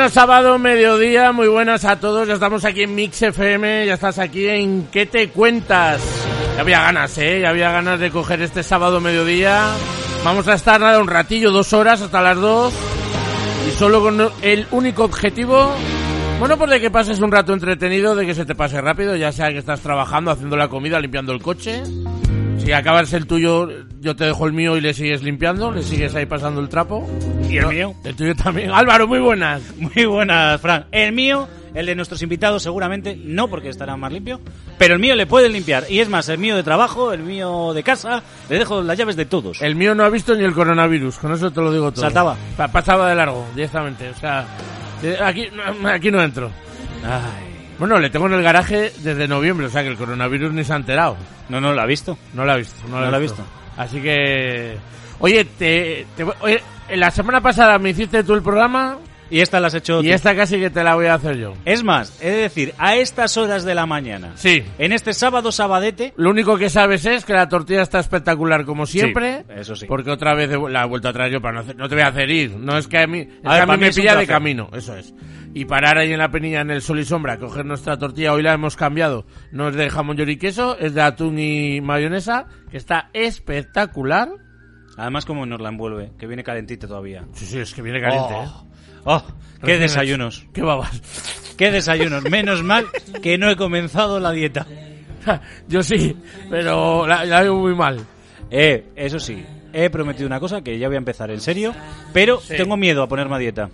Bueno, sábado, mediodía, muy buenas a todos. Ya estamos aquí en Mix FM, ya estás aquí en ¿Qué te cuentas? Ya había ganas, ¿eh? Ya había ganas de coger este sábado, mediodía. Vamos a estar nada un ratillo, dos horas hasta las dos. Y solo con el único objetivo, bueno, pues de que pases un rato entretenido, de que se te pase rápido, ya sea que estás trabajando, haciendo la comida, limpiando el coche. Si acabas el tuyo, yo te dejo el mío y le sigues limpiando, le sigues ahí pasando el trapo. ¿Y el No, mío? El tuyo también. Álvaro, muy buenas. Muy buenas, Fran. El mío, el de nuestros invitados seguramente, no porque estará más limpio, pero el mío le pueden limpiar. Y es más, el mío de trabajo, el mío de casa, le dejo las llaves de todos. El mío no ha visto ni el coronavirus, con eso te lo digo todo. Saltaba. Pa- pasaba de largo, directamente. O sea, aquí, aquí no entro. Ay. Bueno, le tengo en el garaje desde noviembre, o sea que el coronavirus ni se ha enterado. No, no, lo ha visto. No lo ha visto. No, No lo ha visto. Así que... Oye, te, te- oye, la semana pasada me hiciste tú el programa Y esta la has hecho y tú. esta casi que te la voy a hacer yo. Es más, de decir, a estas horas de la mañana, Sí. en este sábado sabadete, Lo único que sabes es que la tortilla está espectacular como siempre. Sí, eso sí. Porque otra vez la he vuelto a traer yo para no hacer, no te voy a hacer ir. No es que a mí, es A ver, a mí me es pilla de camino, eso es. Y parar ahí en la penilla en el sol y sombra, coger nuestra tortilla, hoy la hemos cambiado. No es de jamón y queso, es de atún y mayonesa, que está espectacular. además como nos la envuelve, que viene calentita todavía. Sí, sí, es que viene caliente, Oh, ¿eh? oh, qué desayunos. Qué babas. qué desayunos. Menos mal que no he comenzado la dieta. yo sí, pero la, la veo muy mal. Eh, eso sí, he prometido una cosa que ya voy a empezar en serio, pero Sí. tengo miedo a ponerme a dieta.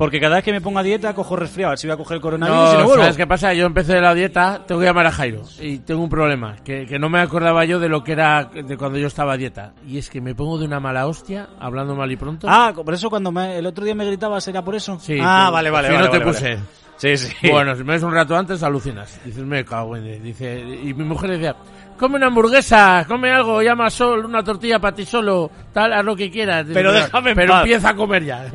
Porque cada vez que me pongo a dieta cojo resfriado, a ver si voy a coger el coronavirus y no No, vuelvo. ¿sabes qué pasa? Yo empecé la dieta, tengo que llamar a Jairo. Y tengo un problema, que, que no me acordaba yo de lo que era de cuando yo estaba a dieta. Y es que me pongo de una mala hostia, hablando mal y pronto. Ah, por eso cuando me- el otro día me gritabas era por eso. Sí, Ah, tú- vale, vale, si vale. no te vale, puse. vale. Sí, sí. Bueno, si me ves un rato antes, alucinas. Dices, me cago en... Dice, y mi mujer decía, come una hamburguesa, come algo, llama Sol, una tortilla para ti solo, tal, haz lo que quieras. Dice, Pero déjame en Pero paz. empieza a comer ya.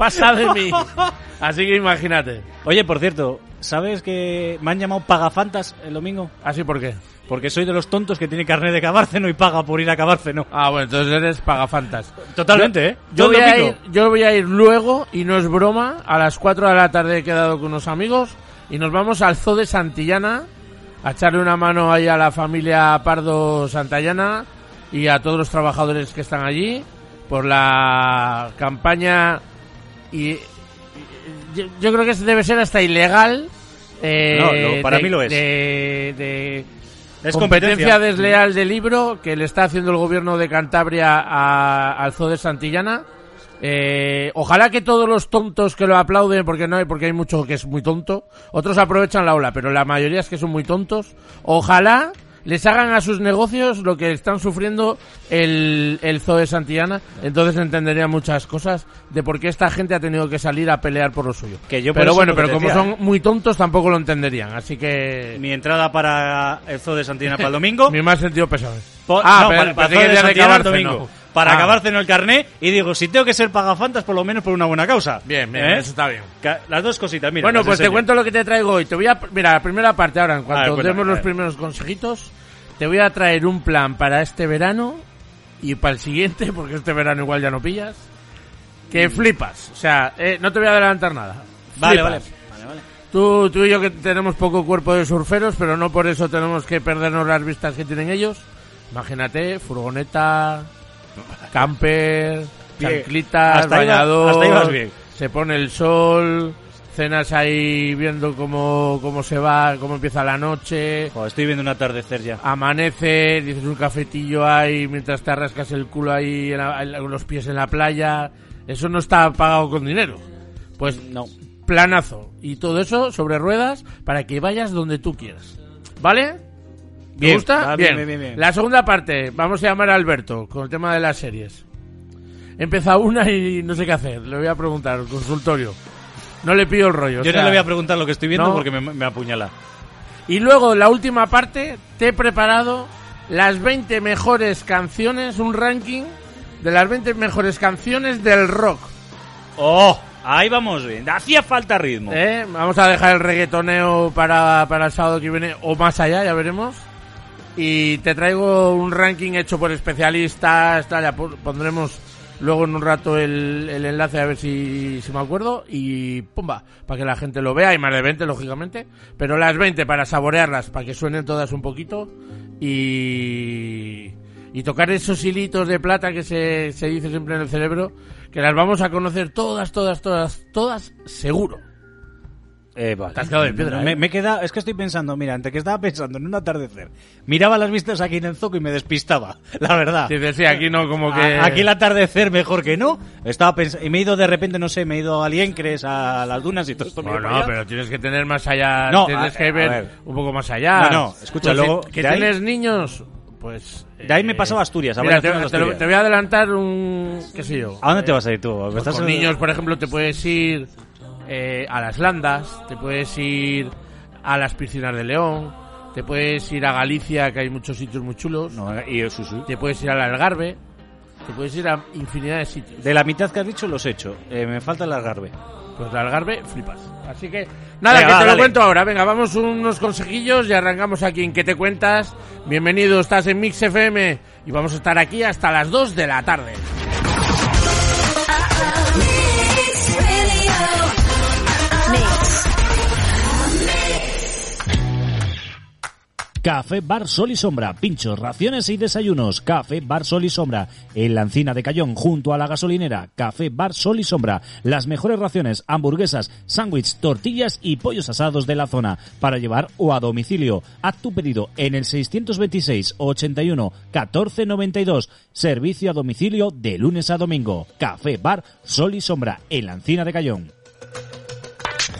Pasa de mí. Así que imagínate. Oye, por cierto, ¿sabes que me han llamado pagafantas el domingo? ¿Así por qué? Porque soy de los tontos que tiene carnet de Cabárceno y paga por ir a Cabárceno. Ah, bueno, entonces eres pagafantas. Totalmente, ¿eh? Yo voy, a ir, yo voy a ir luego, y no es broma, a las 4 de la tarde he quedado con unos amigos y nos vamos al Zoo de Santillana a echarle una mano ahí a la familia Pardo Santillana y a todos los trabajadores que están allí por la campaña y, yo, yo creo que debe ser hasta ilegal eh, No, no, para de- mí lo es. de- de Es competencia competencia. desleal de libro que le está haciendo el gobierno de Cantabria a- al Zoo de Santillana. Eh, ojalá que todos los tontos que lo aplauden, porque no hay, porque hay mucho que es muy tonto, otros aprovechan la ola, pero la mayoría es que son muy tontos. Ojalá les hagan a sus negocios lo que están sufriendo el, el Zoo de Santillana, entonces entendería muchas cosas de por qué esta gente ha tenido que salir a pelear por lo suyo. Que yo pero bueno, pero como decía, son muy tontos tampoco lo entenderían, así que Mi entrada para el zoo de Santillana para el domingo. mi más sentido pesado. Po- Ah, no, pero- para, para el zoo de de el domingo. Para Ah. acabárceno el carné y digo, si tengo que ser pagafantas, por lo menos por una buena causa. Bien, bien, ¿Eh? eso está bien. Las dos cositas, mira. bueno, pues te cuento lo que te traigo hoy. Te voy a, mira, la primera parte ahora, en cuanto A ver, cuéntame, demos los primeros consejitos, te voy a traer un plan para este verano y para el siguiente, porque este verano igual ya no pillas, que flipas. O sea, eh, no te voy a adelantar nada. Vale, vale. Vale, vale. Tú, tú y yo que tenemos poco cuerpo de surferos, pero no por eso tenemos que perdernos las vistas que tienen ellos. Imagínate, furgoneta, camper, chanclitas, bañador, se pone el sol, cenas ahí viendo cómo, cómo se va, cómo empieza la noche, Joder, estoy viendo un atardecer ya. amanece, dices un cafetillo ahí mientras te rascas el culo ahí, en la- en los pies en la playa. Eso no está pagado con dinero. Pues No. planazo. Y todo eso sobre ruedas para que vayas donde tú quieras. ¿Vale? ¿Te gusta? bien, bien, bien, bien. La segunda parte, vamos a llamar a Alberto con el tema de las series. Empieza una y no sé qué hacer. Le voy a preguntar, consultorio. No le pido el rollo. o Yo sea, no le voy a preguntar lo que estoy viendo no. porque me, me apuñala. Y luego, la última parte, te he preparado las 20 mejores canciones, un ranking de las 20 mejores canciones del rock. ¡Oh! Ahí vamos bien. Hacía falta ritmo. ¿Eh? Vamos a dejar el reggaetoneo para, para el sábado que viene o más allá, ya veremos. y te traigo un ranking hecho por especialistas, tal, ya pondremos luego en un rato el, el enlace a ver si, si, me acuerdo y pumba, para que la gente lo vea y más de 20 lógicamente, pero las 20 para saborearlas, para que suenen todas un poquito y, y tocar esos hilitos de plata que se, se dice siempre en el cerebro, que las vamos a conocer todas, todas, todas, todas, seguro. Eh, de piedra. Me, ¿eh? queda, es que estoy pensando, mira, antes que estaba pensando en un atardecer, miraba las vistas aquí en el zoco y me despistaba, la verdad. Sí, decía, aquí no, como que. aquí el atardecer mejor que no. Estaba pensando, y me he ido de repente, no sé, me he ido a Liencres, a las dunas y todo esto. No, no, pero tienes que tener más allá, no, tienes que ver, un poco más allá. No, no, escucha, luego. Que tienes niños, pues. De ahí me pasaba Asturias. Mira, te, te, voy a adelantar un. ¿Qué sé yo? ¿A dónde te vas a ir tú? Pues con niños, por ejemplo, te puedes ir eh, a las Landas, te puedes ir a las piscinas de León, te puedes ir a Galicia, que hay muchos sitios muy chulos, y eso sí. te puedes ir al Algarve, te puedes ir a infinidad de sitios. De la mitad que has dicho los he hecho, eh, me falta el Algarve. Pues el Algarve, flipas. Así que, nada, que te lo cuento ahora. Venga, vamos unos consejillos y arrancamos aquí en ¿Qué te cuentas? Bienvenido, estás en Mix FM y vamos a estar aquí hasta las 2 de la tarde. Café Bar Sol y Sombra, pinchos, raciones y desayunos. Café Bar Sol y Sombra, en la encina de Cayón, junto a la gasolinera. Café Bar Sol y Sombra, las mejores raciones, hamburguesas, sándwiches, tortillas y pollos asados de la zona, para llevar o a domicilio. Haz tu pedido en el 626 81 14 92. Servicio a domicilio de lunes a domingo. Café Bar Sol y Sombra, en la encina de Cayón.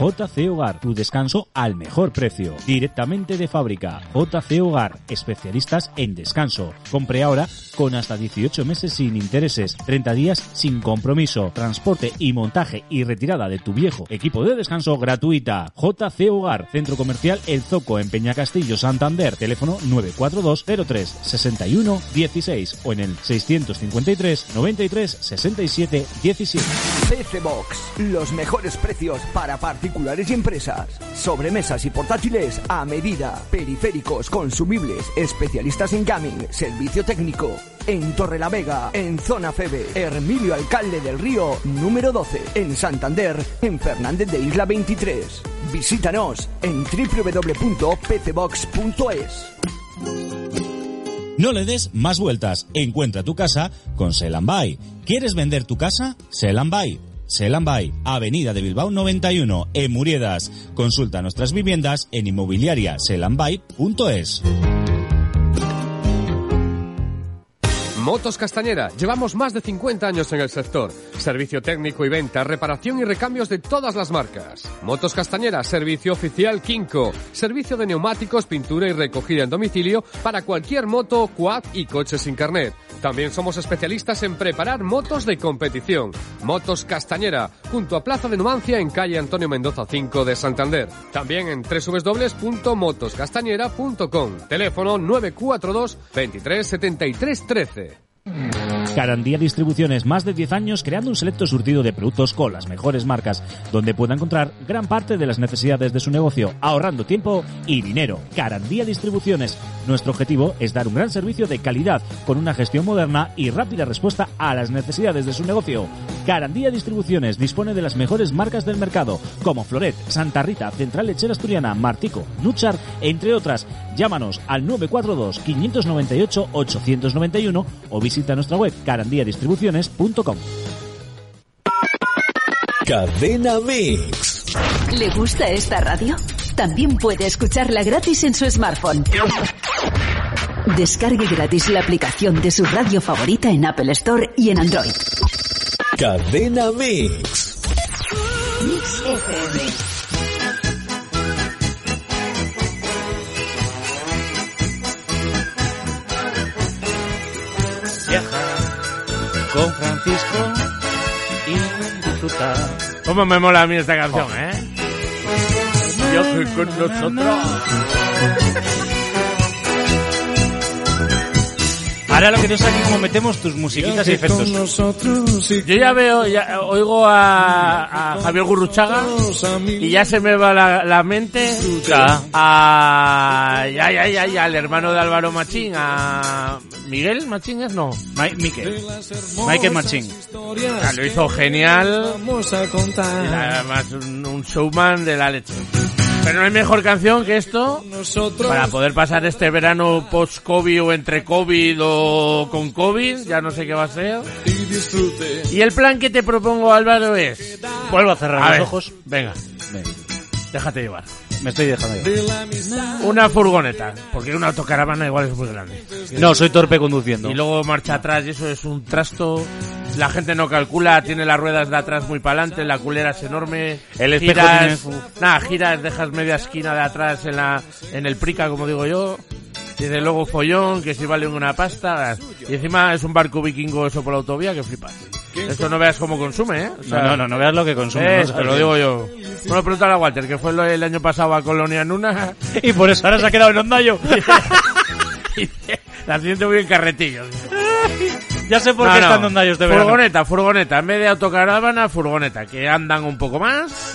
JC Hogar, tu descanso al mejor precio. Directamente de fábrica. JC Hogar, especialistas en descanso. Compre ahora con hasta 18 meses sin intereses, 30 días sin compromiso, transporte y montaje y retirada de tu viejo equipo de descanso gratuita. JC Hogar, Centro Comercial El Zoco en Peñacastillo, Santander, teléfono 942 03 61 16 o en el 653 93 67 17. PC Box, los mejores precios para particulares y empresas. Sobremesas y portátiles a medida, periféricos, consumibles, especialistas en gaming, servicio técnico en Torrelavega, en Zona Febe, Hermilio Alcalde del Río, número 12, en Santander, en Fernández de Isla 23. Visítanos en www.pcbox.es. No le des más vueltas. Encuentra tu casa con Selambai. ¿Quieres vender tu casa? Selambai. Selambai, Avenida de Bilbao 91, en Muriedas. Consulta nuestras viviendas en inmobiliariaselambai.es. Motos Castañera, llevamos más de 50 años en el sector. Servicio técnico y venta, reparación y recambios de todas las marcas. Motos Castañera, servicio oficial Kinko. Servicio de neumáticos, pintura y recogida en domicilio para cualquier moto, quad y coche sin carnet. También somos especialistas en preparar motos de competición. Motos Castañera, junto a Plaza de Numancia en calle Antonio Mendoza 5 de Santander. También en www.motoscastañera.com. Teléfono 942 23 73 13. Mm-hmm. Carandía Distribuciones, más de 10 años creando un selecto surtido de productos con las mejores marcas, donde pueda encontrar gran parte de las necesidades de su negocio, ahorrando tiempo y dinero. Carandía Distribuciones. Nuestro objetivo es dar un gran servicio de calidad, con una gestión moderna y rápida respuesta a las necesidades de su negocio. Carandía Distribuciones dispone de las mejores marcas del mercado, como Floret, Santa Rita, Central Lechera Asturiana, Martico, Nuchar, entre otras. Llámanos al 942 598 891 o visita nuestra web carandiadistribuciones.com. Cadena Mix. ¿Le gusta esta radio? También puede escucharla gratis en su smartphone. Descargue gratis la aplicación de su radio favorita en Apple Store y en Android. Cadena Mix. Mix FM. Francisco y disfrutar. ¿Cómo me mola a mí esta canción, oh. eh? Viaje con nosotros. Ahora lo que no sé aquí cómo metemos tus musiquitas y efectos. Yo ya veo, ya oigo a, a Javier Gurruchaga y ya se me va la, la mente Ya. a, ya, ya, ya, ya, al hermano de Álvaro Machín, a Miguel Machín es no. Mi- Miquel. Michael Machín. Ya, lo hizo genial. Y Además, un, un showman de la leche. Pero no hay mejor canción que esto para poder pasar este verano post-COVID o entre COVID o con COVID, ya no sé qué va a ser. Y el plan que te propongo, Álvaro, es... Vuelvo a cerrar A los ver, ojos. venga, Venga, déjate llevar. me estoy dejando llevar. Una furgoneta, porque una autocaravana igual es muy grande. No, soy torpe conduciendo. Y luego marcha atrás y eso es un trasto. La gente no calcula, tiene las ruedas de atrás muy para adelante, la culera es enorme. El espejo giras, tiene- nada, giras, dejas media esquina de atrás en la en el prica, como digo yo. De luego follón, que si vale una pasta. Y encima es un barco vikingo eso por la autovía que flipas. Esto no veas cómo consume, ¿eh? O sea, No, no, no, no veas lo que consume. eh, no te lo digo yo. Bueno, pregúntale a Walter, que fue el año pasado a Colonia Nuna. Y por eso ahora se ha quedado en Ondayo. y la siento muy en carretillos. ya sé por No, qué no. están en Ondayo este verano. Furgoneta, furgoneta. En vez de autocaravana, furgoneta. Que andan un poco más,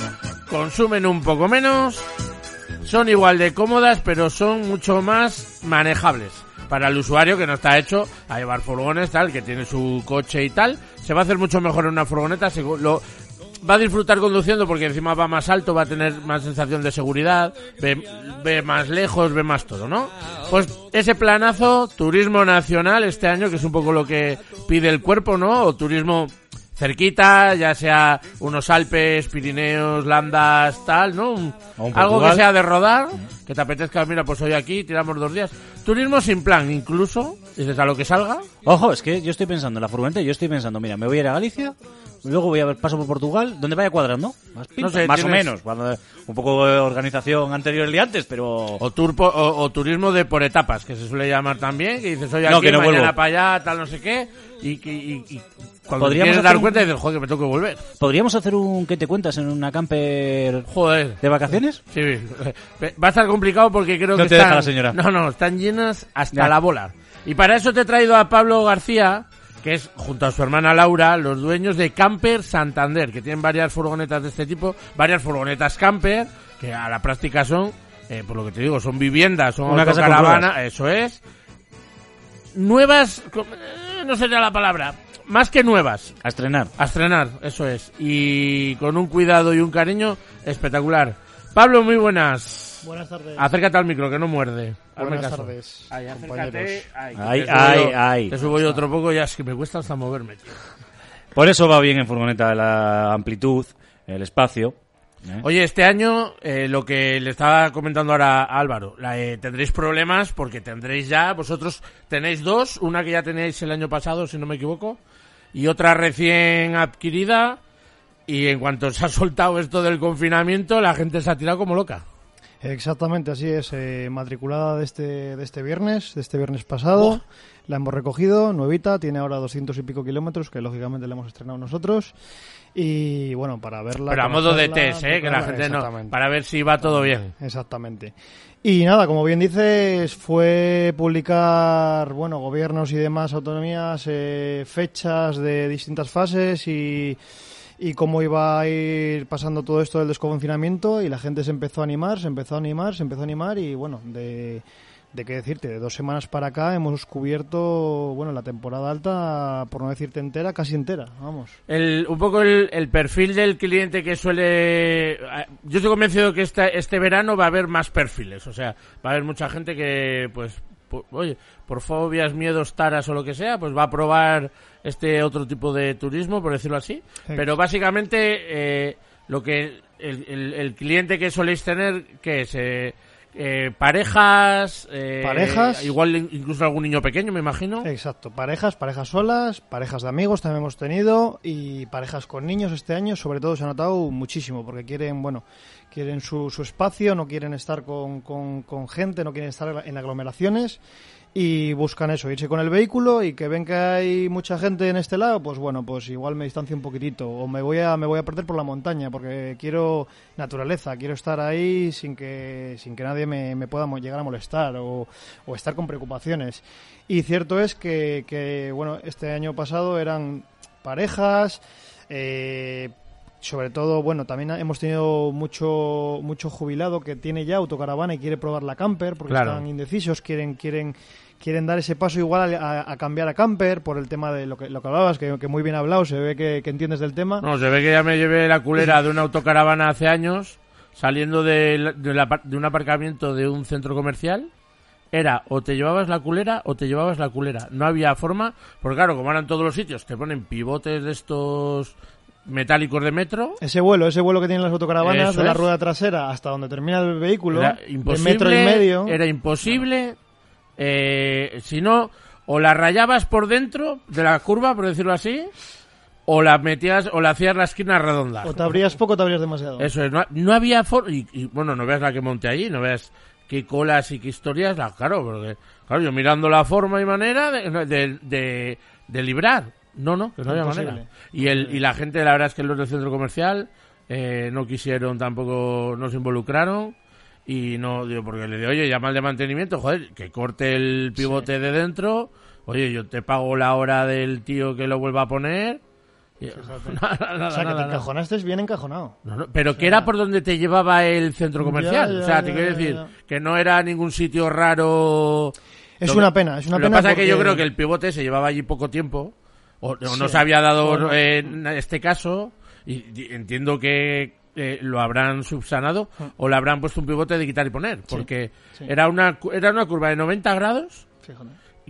consumen un poco menos, son igual de cómodas, pero son mucho más manejables. Para el usuario que no está hecho a llevar furgones, tal, que tiene su coche y tal, se va a hacer mucho mejor en una furgoneta. lo, va a disfrutar conduciendo porque encima va más alto, va a tener más sensación de seguridad, ve, ve más lejos, ve más todo, ¿no? Pues ese planazo, turismo nacional este año, que es un poco lo que pide el cuerpo, ¿no? O turismo cerquita, ya sea unos Alpes, Pirineos, Landas, tal, ¿no? Un- algo que sea de rodar, que te apetezca, mira, pues hoy aquí, tiramos dos días. Turismo sin plan, incluso, dices a lo que salga. Ojo, es que yo estoy pensando en la furgoneta, yo estoy pensando, mira, me voy a ir a Galicia, luego voy a ver paso por Portugal, donde vaya cuadrando. Más, No sé, más o menos. Cuando, un poco de organización anterior el día antes, pero... O, tour po- o, o turismo de por etapas, que se suele llamar también, que dices, hoy No, aquí, que no mañana vuelvo. para allá, tal, no sé qué, y, que- y, y cuando te Podríamos dar un- cuenta dices, joder, que me tengo que volver. ¿Podríamos hacer un ¿qué te cuentas en una camper Joder. de vacaciones? Sí, va a estar complicado porque creo No que te están, deja la señora. No, no, están llenas hasta Ya. la bola. Y para eso te he traído a Pablo García, que es junto a su hermana Laura, los dueños de Camper Santander, que tienen varias furgonetas de este tipo, varias furgonetas camper, que a la práctica son, eh, por lo que te digo, son viviendas, son Una casa autocaravanas, eso es. Nuevas, eh, no sería la palabra, más que nuevas, A estrenar. a estrenar, eso es. Y con un cuidado y un cariño espectacular. Pablo, muy buenas. Buenas tardes. Acércate al micro, que no muerde. Hazme Buenas caso. tardes, Ay, acércate. compañeros. Ay, que Ay, te subo ay, yo- ay. Te subo yo otro poco, ya es que me cuesta hasta moverme, tío. Por eso va bien en furgoneta la amplitud, el espacio. ¿eh? Oye, este año, eh, lo que le estaba comentando ahora a Álvaro, la, eh, tendréis problemas porque tendréis ya, vosotros tenéis dos, una que ya tenéis el año pasado, si no me equivoco, y otra recién adquirida, y en cuanto se ha soltado esto del confinamiento, la gente se ha tirado como loca. Exactamente, así es. eh, matriculada de este, de este viernes, de este viernes pasado. La hemos recogido, nuevita, tiene ahora 200 y pico kilómetros, que lógicamente la hemos estrenado nosotros. Y bueno, para verla. Pero a modo de test, ¿eh? Que la gente no... Para ver si va todo bien. Exactamente. Y nada, como bien dices, fue publicar, bueno, gobiernos y demás autonomías, eh, fechas de distintas fases y, y cómo iba a ir pasando todo esto del desconfinamiento y la gente se empezó a animar, se empezó a animar, se empezó a animar y bueno, de, de qué decirte, de dos semanas para acá hemos cubierto, bueno, la temporada alta, por no decirte entera, casi entera, vamos. El, un poco el, el perfil del cliente que suele... eh, Yo estoy convencido que este, este verano va a haber más perfiles. O sea, va a haber mucha gente que, pues, po- oye, por fobias, miedos, taras o lo que sea, pues va a probar este otro tipo de turismo, por decirlo así. Pero básicamente, eh, lo que el, el- el cliente que soléis tener, que es... eh, parejas, eh, Parejas. igual incluso algún niño pequeño, me imagino. Exacto, parejas, parejas solas, parejas de amigos también hemos tenido y parejas con niños este año, sobre todo se ha notado muchísimo porque quieren, bueno, quieren su, su espacio, no quieren estar con, con, con gente, no quieren estar en aglomeraciones y buscan eso, irse con el vehículo y que ven que hay mucha gente en este lado, pues bueno, pues igual me distancio un poquitito o me voy a me voy a perder por la montaña porque quiero naturaleza, quiero estar ahí sin que sin que nadie me, me pueda llegar a molestar o, o estar con preocupaciones. Y cierto es que, que bueno, este año pasado eran parejas, eh, sobre todo, bueno, también hemos tenido mucho mucho jubilado que tiene ya autocaravana y quiere probar la camper porque Claro. están indecisos, quieren quieren quieren dar ese paso igual a, cambiar a camper por el tema de lo que, lo que hablabas, que, que muy bien hablado, se ve que, que entiendes del tema. No, se ve que ya me llevé la culera de una autocaravana hace años, saliendo de, la- de, la par- de un aparcamiento de un centro comercial. Era o te llevabas la culera o te llevabas la culera. No había forma, porque claro, como eran todos los sitios, te ponen pivotes de estos metálicos de metro. Ese vuelo, ese vuelo que tienen las autocaravanas Eso de la es. rueda trasera hasta donde termina el vehículo, Era de imposible. metro y medio. Era imposible. Eh, si no, o la rayabas por dentro de la curva, por decirlo así, o la metías, o la hacías la esquina redonda. O te abrías poco o te abrías demasiado. Eso es, no, no había forma. Y, y, bueno, no veas la que monté allí, no veas qué colas y qué historias, la, claro, porque, claro, yo mirando la forma y manera de, de, de- de librar. No, no, que no había manera. Y, el, y la gente, la verdad es que los del centro comercial eh, no quisieron tampoco, no se involucraron. Y no, digo, porque le digo, oye, llama al de mantenimiento, joder, que corte el pivote de dentro. Oye, yo te pago la hora del tío que lo vuelva a poner. Y- nada, nada, o sea, que te encajonaste bien encajonado. No, no, pero que era por donde te llevaba el centro comercial. Ya, ya, o sea, te ya, quiero decir que no era ningún sitio raro. Es Lo una pena, es una lo pena que pasa es que yo creo que el pivote se llevaba allí poco tiempo. O, o no se había dado Bueno. eh, en este caso. Y, y entiendo que eh, lo habrán subsanado o le habrán puesto un pivote de quitar y poner. Porque Ah. sí. Era, una, era una curva de 90 grados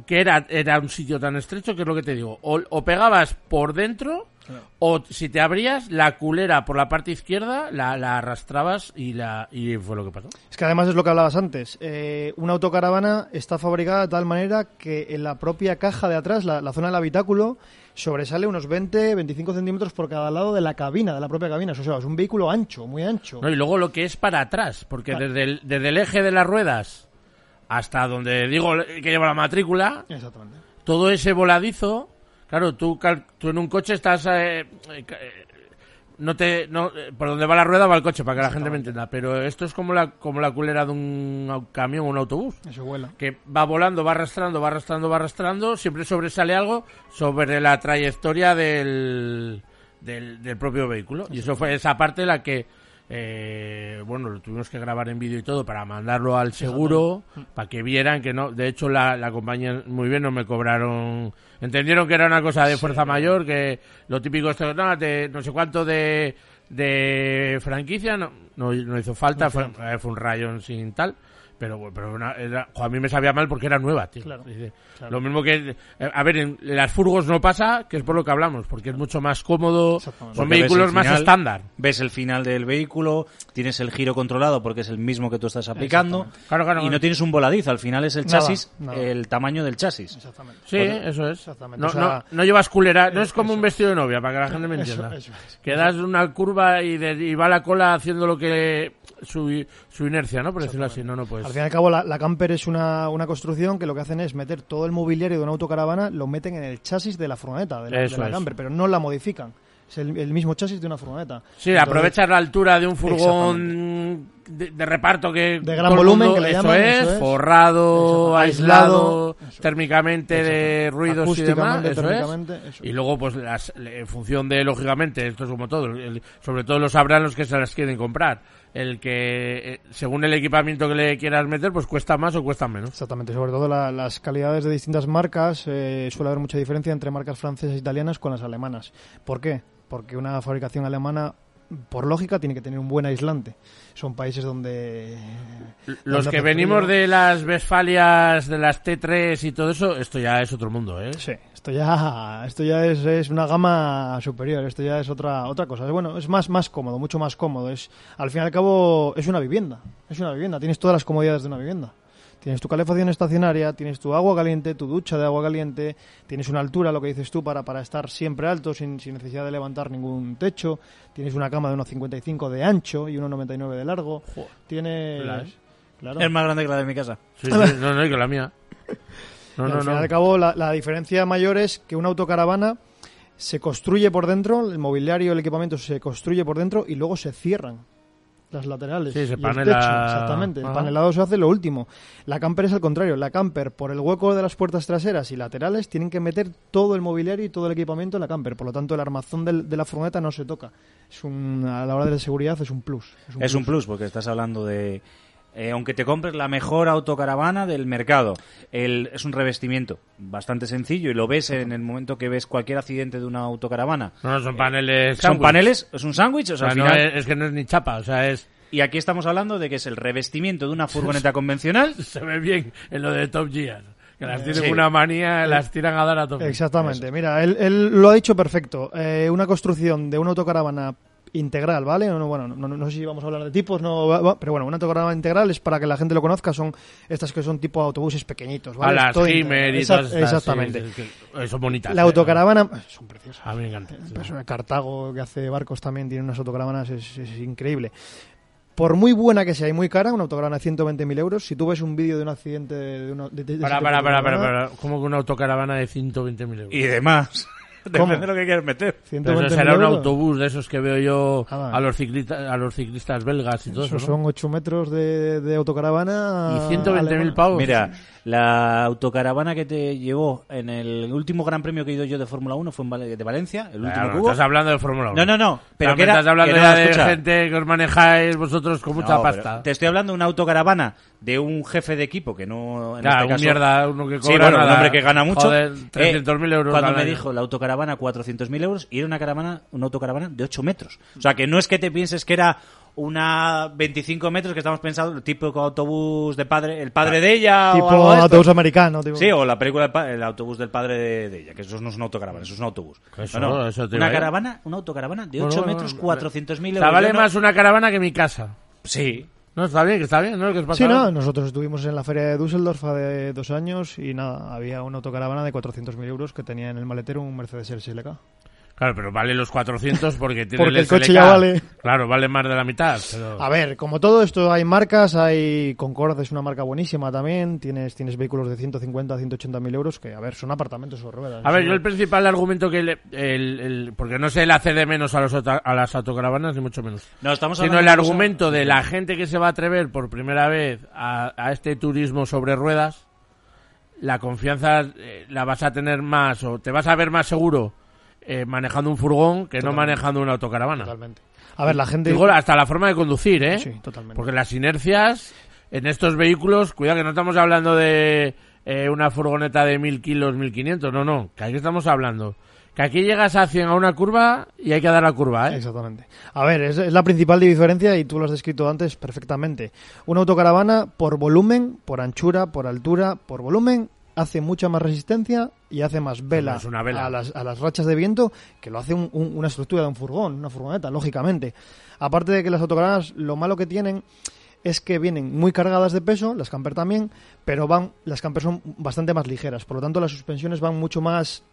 que era, era un sitio tan estrecho que es lo que te digo. O, o pegabas por dentro, o si te abrías, la culera por la parte izquierda la, la arrastrabas y, la, y fue lo que pasó. Es que además es lo que hablabas antes. eh, una autocaravana está fabricada de tal manera que en la propia caja de atrás, la, la zona del habitáculo, sobresale unos 20-25 centímetros por cada lado de la cabina, de la propia cabina. O sea, es un vehículo ancho, muy ancho. ¿no? Y luego lo que es para atrás, porque Claro. desde, el, desde el eje de las ruedas hasta donde digo que lleva la matrícula, Exactamente. todo ese voladizo, claro, tú, tú en un coche estás... eh, eh, eh, no te no, eh, por donde va la rueda va el coche para que la gente me entienda pero esto es como la como la culera de un camión o un autobús Eso vuela. que va volando, va arrastrando, va arrastrando, va arrastrando, siempre sobresale algo sobre la trayectoria del, del, del propio vehículo. Y eso fue esa parte la que, eh, bueno, lo tuvimos que grabar en vídeo y todo para mandarlo al seguro, para que vieran que no, de hecho la, la compañía muy bien no me cobraron, entendieron que era una cosa de fuerza mayor, que lo típico esto, no, de no sé cuánto de, de franquicia, no, no, no hizo falta, fue, eh, fue un rayón sin tal. Pero, bueno, pero una- era- a mí me sabía mal porque era nueva, tío. Claro, Dice, claro. Lo mismo que... eh, A ver, en las furgos no pasa, que es por lo que hablamos, porque es mucho más cómodo, son Porque vehículos más final, estándar. Ves el final del vehículo, tienes el giro controlado porque es el mismo que tú estás aplicando Claro, claro, y no tienes un voladizo. Al final es el Nada, chasis, nada. el tamaño del chasis. Exactamente. Sí, eso es. Exactamente, No, o sea- no, no llevas culera, no es como un vestido de novia, para que la gente me Eso- entienda. eso es. Que das una curva y, de- y va la cola haciendo lo que... Su, su inercia, ¿no? Por decirlo así, no, no puedes. Al fin y al cabo, la, la camper es una, una construcción que lo que hacen es meter todo el mobiliario de una autocaravana, lo meten en el chasis de la furgoneta, de la, de camper, pero no la modifican. Es el, el mismo chasis de una furgoneta. Sí, Entonces, aprovechas la altura de un furgón de, de reparto que De gran volumen, mundo- que le eso, llaman, es, eso es. forrado, aislado, eso. térmicamente de ruidos y demás, eso es. Y luego pues las, en función de lógicamente esto es como todo, el- sobre todo lo sabrán los que se las quieren comprar. El que eh, según el equipamiento que le quieras meter pues cuesta más o cuesta menos. Exactamente, sobre todo la- las calidades de distintas marcas, eh, suele haber mucha diferencia entre marcas francesas e italianas con las alemanas. ¿Por qué? Porque una fabricación alemana, por lógica, tiene que tener un buen aislante. Son países donde... Los donde que venimos frío. de las Westfalias, de las T3 y todo eso, esto ya es otro mundo, ¿eh? Sí, esto ya, esto ya es, es una gama superior, esto ya es otra, otra cosa. Bueno, es más, más cómodo, mucho más cómodo. Es, al fin y al cabo, es una vivienda. Es una vivienda, tienes todas las comodidades de una vivienda. Tienes tu calefacción estacionaria, tienes tu agua caliente, tu ducha de agua caliente, tienes una altura, lo que dices tú, para, para estar siempre alto sin, sin necesidad de levantar ningún techo. Tienes una cama de 1,55 de ancho y 1,99 de largo. Tienes... ¿Verdad, eh? Claro. Es más grande que la de mi casa. Sí, sí, no, no, y que la mía. No, Y no, al final no. de cabo, la, la diferencia mayor es que una autocaravana se construye por dentro, el mobiliario, el equipamiento se construye por dentro y luego se cierran las laterales. Sí, se y el techo, exactamente. El panelado se hace lo último. La camper es al contrario. La camper, por el hueco de las puertas traseras y laterales, tienen que meter todo el mobiliario y todo el equipamiento en la camper. Por lo tanto, el armazón del- de la furgoneta no se toca. Es un, a la hora de la seguridad es un plus. Es un plus, porque estás hablando de... eh, aunque te compres la mejor autocaravana del mercado, el, es un revestimiento bastante sencillo y lo ves en el momento que ves cualquier accidente de una autocaravana. No, no, son paneles. Son paneles, es un sándwich, o O sea, no final... es, es que no es ni chapa, o sea, es. Y aquí estamos hablando de que es el revestimiento de una furgoneta convencional. Se ve bien en lo de Top Gear. Que las tienen Sí. una manía, las tiran a dar a tope. Exactamente. Mira, él, él lo ha dicho perfecto. Eh, una construcción de una autocaravana integral, ¿vale? No, no, bueno, no, no- no sé si vamos a hablar de tipos, no, va- va- pero bueno, una autocaravana integral es para que la gente lo conozca, son estas que son tipo autobuses pequeñitos, A ¿vale? las Esto Himer y todas Exactamente. sí, sí, que son bonitas. La eh. autocaravana son preciosas. A mí me encanta. Pues, eh, Cartago, que hace barcos también, tiene unas autocaravanas, es, es increíble. Por muy buena que sea y muy cara, una autocaravana de 120.000 euros, si tú ves un vídeo de un accidente de, una, de, de- de Para, para, para, para, para. ¿Cómo que una autocaravana de 120.000 euros? y demás. Depende de lo que quieras meter. Pero 120.000 eso será un euros. autobús de esos que veo yo Ah, a los ciclistas a los ciclistas belgas y todo eso, Eso ¿no? son 8 metros de, de autocaravana. Y 120.000 alemana. pavos. Mira, la autocaravana que te llevó en el último gran premio que he ido yo de Fórmula 1 fue en Vale- de Valencia, el último Claro, hubo. estás hablando de Fórmula 1. No, no, no. Pero También que era, estás hablando que no, ya de escucha. gente que os manejáis vosotros con mucha No, pasta. Te estoy hablando de una autocaravana de un jefe de equipo que no. En Claro, este un caso, mierda, uno que Sí, cobra bueno, un hombre que gana mucho. Joder, Eh, 300.000 euros Cuando me año. dijo la autocaravana 400.000 euros y era una caravana, una autocaravana de 8 metros. O sea, que no es que te pienses que era una 25 metros que estamos pensando, el típico autobús de padre, el padre de ella o Tipo algo de esto. autobús americano. Tipo. Sí, o la película, del pa- el autobús del padre de, de ella, que eso no es una autocaravana, eso es un autobús. Eso, No, no, eso te una caravana, una autocaravana de Bueno, 8 bueno, metros, bueno, 400.000 O euros. vale no- más una caravana que mi casa. Sí. No, está bien, que está bien, ¿no? Que os pasa Sí, no, nosotros estuvimos en la feria de Düsseldorf hace dos años y nada, había una autocaravana de 400.000 euros que tenía en el maletero un Mercedes SLK. Claro, pero vale los 400 porque tiene Porque el coche SLK. ya vale. Claro, vale más de la mitad. Pero... A ver, como todo esto hay marcas, hay Concord es una marca buenísima también, tienes tienes vehículos de 150 a 180 mil euros que, a ver, son apartamentos o ruedas. A ver, yo el principal argumento que... le- el, el- porque no se le hace de menos a, los, a las autocaravanas, ni mucho menos. No, estamos Sino el argumento de la gente que se va a atrever por primera vez a, a este turismo sobre ruedas, la confianza eh, la vas a tener más o te vas a ver más seguro eh, manejando un furgón que no manejando una autocaravana. Totalmente. A ver, la gente... Digo, hasta la forma de conducir, ¿eh? Sí, totalmente. Porque las inercias en estos vehículos, cuidado que no estamos hablando de eh, una furgoneta de 1000 kilos, 1500, no, no, que aquí estamos hablando. Que aquí llegas a 100 a una curva y hay que dar la curva, ¿eh? Exactamente. A ver, es, es la principal diferencia y tú lo has descrito antes perfectamente. Una autocaravana por volumen, por anchura, por altura, por volumen, hace mucha más resistencia y hace más vela, es una vela. A, las, a las rachas de viento que lo hace un- un- una estructura de un furgón, una furgoneta, lógicamente. Aparte de que las autocaravanas, lo malo que tienen es que vienen muy cargadas de peso, las camper también, pero van las camper son bastante más ligeras, por lo tanto las suspensiones van mucho más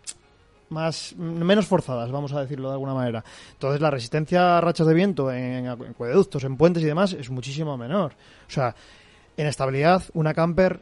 más menos forzadas, vamos a decirlo de alguna manera. Entonces la resistencia a rachas de viento en, acueductos, en puentes y demás es muchísimo menor. O sea, en estabilidad una camper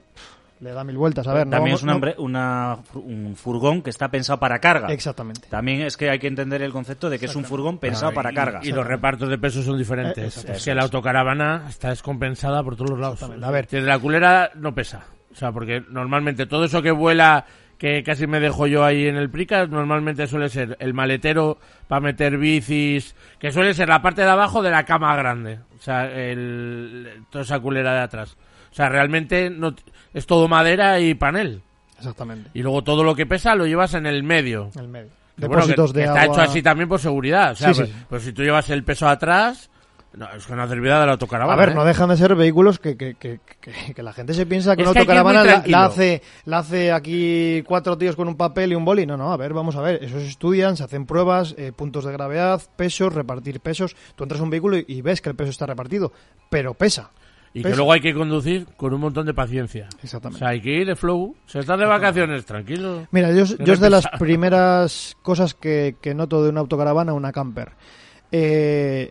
le da mil vueltas. A ver, no También vamos- es una, no- hambre- una- un furgón que está pensado para carga. Exactamente. También es que hay que entender el concepto de que es un furgón pensado Ah, para y- carga. Y los repartos de pesos son Eh, diferentes. exacto. es que la autocaravana está descompensada por todos los lados. A ver. Desde la culera no pesa. O sea, porque normalmente todo eso que vuela, que casi me dejo yo ahí en el Pricas, normalmente suele ser el maletero para meter bicis, que suele ser la parte de abajo de la cama grande. O sea, el, toda esa culera de atrás. O sea, realmente no, es todo madera y panel. Exactamente. Y luego todo lo que pesa lo llevas en el medio. En el medio. Que bueno, Depósitos que de está agua. hecho así también por seguridad. O sea, Sí, pues, sí. pues si tú llevas el peso atrás, no, es que no hace vida de la autocaravana. A ver, ¿eh? no dejan de ser vehículos que, que, que, que- que la gente se piensa que Es una autocaravana la, la hace, la hace aquí cuatro tíos con un papel y un boli. No, no, a ver, vamos a ver. Eso se estudian, se hacen pruebas, eh, puntos de gravedad, pesos, repartir pesos. Tú entras a un vehículo y, y ves que el peso está repartido, pero pesa. Y que Pesa- luego hay que conducir con un montón de paciencia. O Exactamente. sea, hay que ir de flow. Se está de vacaciones, tranquilo. Mira, yo, Que yo es de las primeras cosas que, que noto de una autocaravana o una camper. Eh,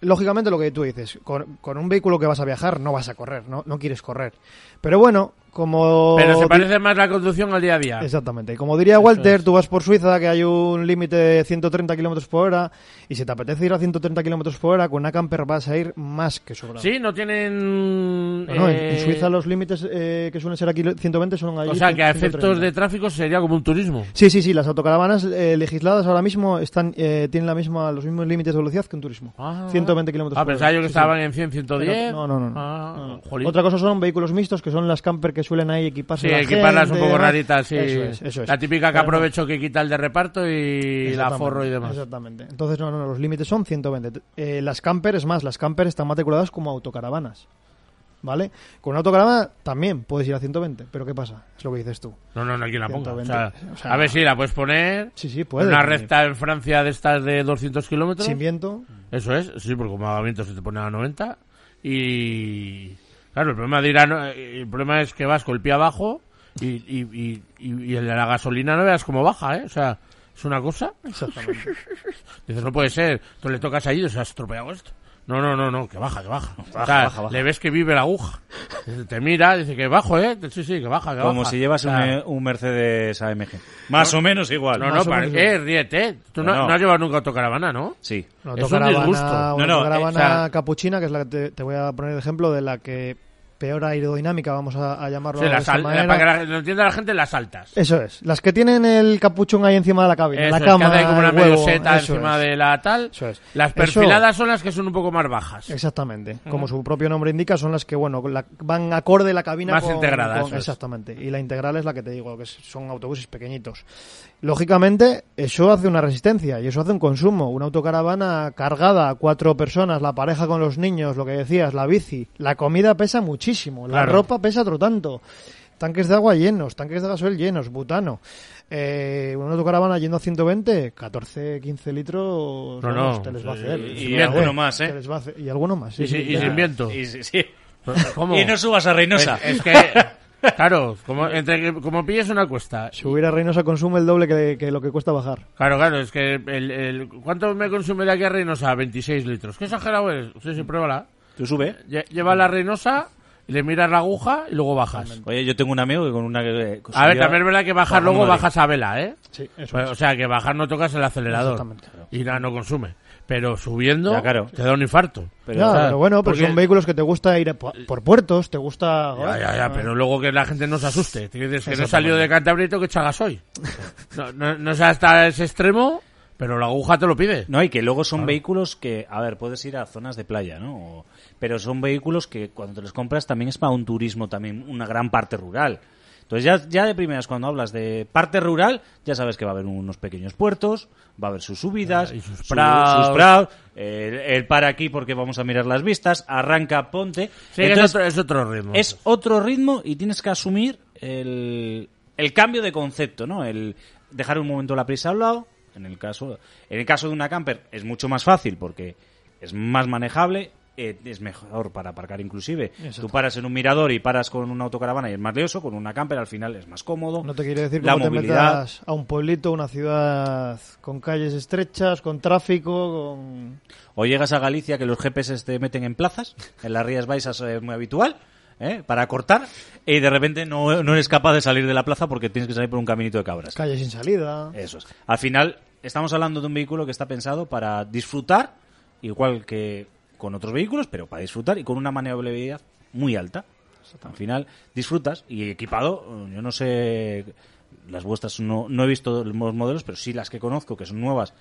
lógicamente lo que tú dices, con, con un vehículo que vas a viajar no vas a correr, no, no quieres correr. Pero bueno, como... Pero se parece más la conducción al día a día. Exactamente. Como diría Walter, es. tú vas por Suiza, que hay un límite de 130 kilómetros por hora, y si te apetece ir a 130 kilómetros por hora, con una camper vas a ir más que sobrado. Sí, no tienen... No, no, en- eh, en Suiza los límites eh, que suelen ser aquí 120 son allí O sea, que a 130. efectos de tráfico sería como un turismo. Sí, sí, sí, las autocaravanas eh, legisladas ahora mismo están eh, tienen la misma, los mismos límites de velocidad que un turismo. Ah. 120 kilómetros Ah, por hora. pensaba yo que Sí, sí. estaban en 100, 110. No, no, no. no. Ah. Otra cosa son vehículos mixtos, que son las camper que suelen ahí equiparse Sí, la equiparlas un poco raritas, sí. Eso es, eso es. La típica que aprovecho que quita el de reparto y la forro y demás. Exactamente. Entonces, no, no, los límites son 120. Eh, las camper, es más, las camper están matriculadas como autocaravanas. ¿Vale? Con una autocaravana también puedes ir a 120, pero ¿qué pasa? Es lo que dices tú. No, no, no hay quien la ponga. O 120. sea, O sea, a ver si la puedes poner. Sí, sí, puede. Una recta en Francia de estas de 200 kilómetros. Sin viento. Eso es, sí, porque como haga viento se te pone a 90. Y. Claro, el problema de ir a no- el problema es que vas con el pie abajo y, y, y, y- el de la gasolina no veas cómo baja, ¿eh? O sea, es una cosa. Exactamente. Dices, no puede ser. Tú le tocas ahí y se has estropeado esto. No, no, no, no, que baja, que baja. o sea, baja, baja. le ves que vive la aguja. Te mira, dice que bajo, ¿eh? Sí, sí, que baja, que Como baja. si llevas O un, sea, eh, un Mercedes AMG. Más o menos igual. No, no, para, eh, ríete. Tú no, has llevado nunca autocaravana, ¿no? Sí. Una Es un autocaravana, disgusto. una No, no, autocaravana eh, o sea- capuchina, que es la que te, te voy a poner de ejemplo de la que peor aerodinámica, vamos a, a llamarlo Sí, de las esta manera. para que la- lo entienda la gente, las altas. Eso es, las que tienen el capuchón ahí encima de la cabina, Eso la es, cama, que como una medioseta encima es. de la tal. Eso es. Las Eso- perfiladas son las que son un poco más bajas. Exactamente, como su propio nombre indica, son las que bueno la- van acorde la cabina Más con- integrada, con- eso es. exactamente. Y la integral es la que te digo, que son autobuses pequeñitos. Lógicamente, eso hace una resistencia y eso hace un consumo. Una autocaravana cargada, cuatro personas, la pareja con los niños, lo que decías, la bici, la comida pesa muchísimo, la Claro. ropa pesa otro tanto. Tanques de agua llenos, tanques de gasoil llenos, butano. Eh, una autocaravana yendo a 120, 14, 15 litros, No, no, te les va a hacer. y viento. alguno más, ¿eh? Te les va a hacer- Y alguno más, sí, Y, sí, si- y sin viento. Y, sí, sí. ¿Cómo? Y no subas a Reynosa. Es, es que, claro, como, entre que, como pilles una cuesta. Subir a Reynosa consume el doble que, que lo que cuesta bajar. Claro, claro, es que el, el- ¿cuánto me consume de aquí a Reynosa? 26 litros. ¿Qué exagerado eres? Sí, sí, pruébala. Tú sube. Lle- Lleva la Reynosa y le miras la aguja y luego bajas. Oye, yo tengo un amigo que con una... que A ver, también es verdad que bajar luego bajas a vela, ¿eh? Sí, eso Pues, o sea, que bajar no tocas el acelerador. Exactamente. Y nada, no consume. Pero subiendo, Ya, claro. te da un infarto. Pero, Ya, o sea, pero bueno, pero porque- son vehículos que te gusta ir po- por puertos, te gusta... Ya, ya, ya, pero luego que la gente no se asuste. Te dices que no salido de Cantabria y tengo que echar gasoil. No, no, no es hasta ese extremo, pero la aguja te lo pide. No, y que luego son vehículos que, a ver, puedes ir a zonas de playa, ¿no? O- pero son vehículos que cuando te los compras también es para un turismo también, una gran parte rural. Entonces ya, ya de primeras cuando hablas de parte rural, ya sabes que va a haber unos pequeños puertos, va a haber sus subidas, Ah, y sus praos, el, el para aquí porque vamos a mirar las vistas, arranca, ponte. Sí, es Entonces, otro, es otro ritmo. es otro ritmo y tienes que asumir el, el cambio de concepto, ¿no? El dejar un momento la prisa a un lado. En el caso, en el caso de una camper es mucho más fácil porque es más manejable, eh, es mejor para aparcar inclusive. Exacto. Tú paras en un mirador y paras con una autocaravana y es más lioso, con una camper al final es más cómodo. No te quiere decir la te movilidad. metas a un pueblito, una ciudad con calles estrechas, con tráfico, con... O llegas a Galicia que los GPS te meten en plazas, en las Rías Baixas es muy habitual, ¿eh? para cortar, y de repente no, no eres capaz de salir de la plaza porque tienes que salir por un caminito de cabras. calles sin salida. Eso es. Al final, estamos hablando de un vehículo que está pensado para disfrutar, igual que con otros vehículos, pero para disfrutar y con una maniobrabilidad muy alta. Al final, disfrutas y equipado, eh, yo no sé, las vuestras no, no he visto los modelos, pero sí las que conozco, que son nuevas,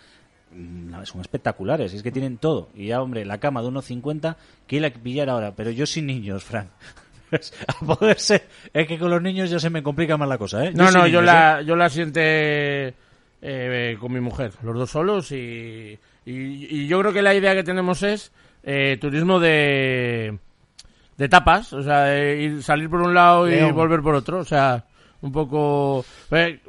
mm, son espectaculares. Y es que tienen todo. Y ya, hombre, la cama de 1,50, ¿quién la que pillar ahora? Pero yo sin niños, Frank. a poder ser. Es que con los niños ya se me complica más la cosa, ¿eh? No, no, yo niños, ¿eh? la, yo la siente eh, con mi mujer, los dos solos y, y, y yo creo que la idea que tenemos es eh, turismo de, de tapas, o sea, de ir, salir por un lado y volver por otro, o sea, un poco... eh,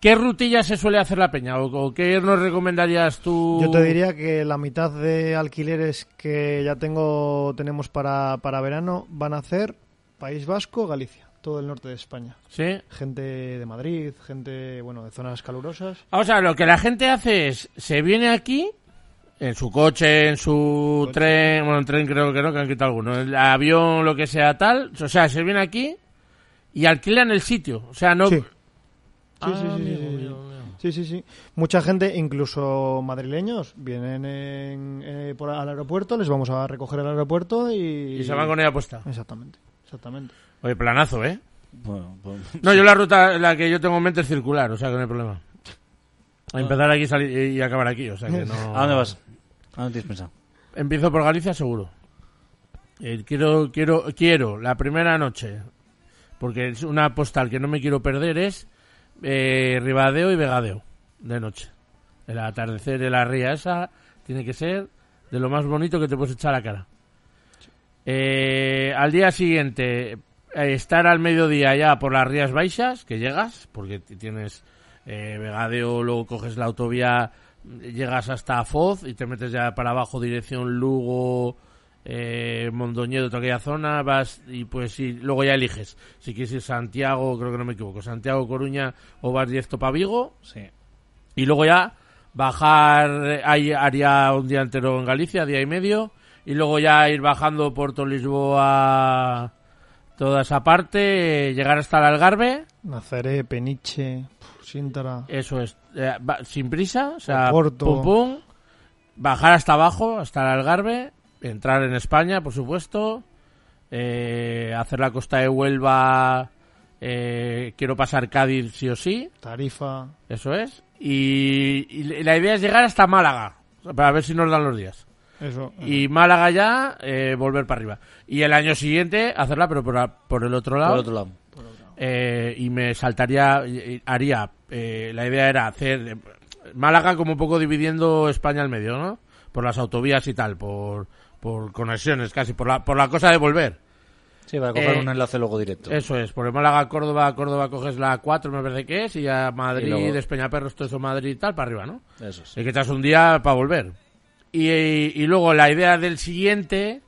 ¿Qué rutilla se suele hacer la peña? ¿O, qué nos recomendarías tú? Yo te diría que la mitad de alquileres que ya tengo tenemos para, para verano van a hacer País Vasco, Galicia, todo el norte de España. ¿Sí? Gente de Madrid, gente, bueno, de zonas calurosas. O sea, lo que la gente hace es, se viene aquí, en su coche, en su tren, bueno, en tren creo que no, que han quitado alguno, el avión, lo que sea tal, o sea, se viene aquí y alquilan el sitio, o sea, no... Sí. Ah, Sí, sí, sí, sí, amigo, sí, sí. amigo, amigo. Sí, sí, sí. Mucha gente, incluso madrileños, vienen en- eh, por, al aeropuerto, les vamos a recoger al aeropuerto y... Y se van con ella puesta. Exactamente, exactamente. Oye, planazo, ¿eh? Bueno, pues- No, yo la ruta, la que yo tengo en mente es circular, o sea que no hay problema. Empezar aquí salir- y acabar aquí, o sea que no... ¿A dónde vas? ¿A dónde tienes pensado? Empiezo por Galicia seguro. Eh, quiero, quiero, quiero la primera noche, porque es una postal que no me quiero perder, es eh, Ribadeo y Vegadeo, de noche. El atardecer de la ría esa tiene que ser de lo más bonito que te puedes echar a la cara. Eh, al día siguiente, eh, estar al mediodía ya por las Rías Baixas, que llegas, porque tienes eh, Vegadeo, luego coges la autovía, llegas hasta Foz y te metes ya para abajo, dirección Lugo, eh, Mondoñedo, toda aquella zona, vas y pues sí, luego ya eliges. Si quieres ir Santiago, creo que no me equivoco, Santiago, Coruña o vas directo para Vigo Sí. y luego ya bajar, ahí haría un día entero en Galicia, día y medio, y luego ya ir bajando Puerto Lisboa, toda esa parte, llegar hasta el Algarve, Nazaré, Peniche, pf, Síntara... eso es, eh, sin prisa, o sea, pum pum, bajar hasta abajo, hasta el Algarve, entrar en España, por supuesto, eh, hacer la costa de Huelva, eh, quiero pasar Cádiz sí o sí, Tarifa... Eso es. Y, y la idea es llegar hasta Málaga, para ver si nos dan los días. Eso. Y Málaga ya, eh, volver para arriba. Y el año siguiente hacerla, pero por, el otro lado. Por otro lado. Eh, y me saltaría, haría, eh, la idea era hacer eh, Málaga como un poco dividiendo España al medio, ¿no? Por las autovías y tal, por, por conexiones casi, por la, por la cosa de volver. Sí, para coger Eh, un enlace luego directo. Eso es, por el Málaga, Córdoba, Córdoba coges la 4, me parece que es, y ya Madrid, Y luego- Despeñaperros, todo eso Madrid y tal, para arriba, ¿no? Eso es. Y que das un día para volver. Y, y luego la idea del siguiente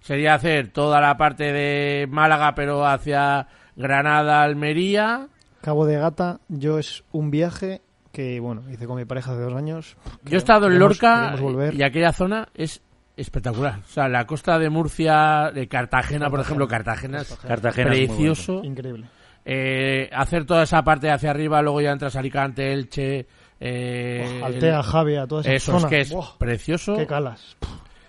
sería hacer toda la parte de Málaga, pero hacia Granada, Almería. Cabo de Gata, yo es un viaje que, bueno, hice con mi pareja hace dos años. Yo he estado en Queremos- Lorca y aquella zona es espectacular. O sea, la costa de Murcia, de Cartagena, por ejemplo, Cartagena es Cartagena es precioso. Increíble. Eh, hacer toda esa parte hacia arriba, luego ya entras a Alicante, Elche. Eh, Altea, Javia, toda esa Eso zona. es que es precioso. Qué calas.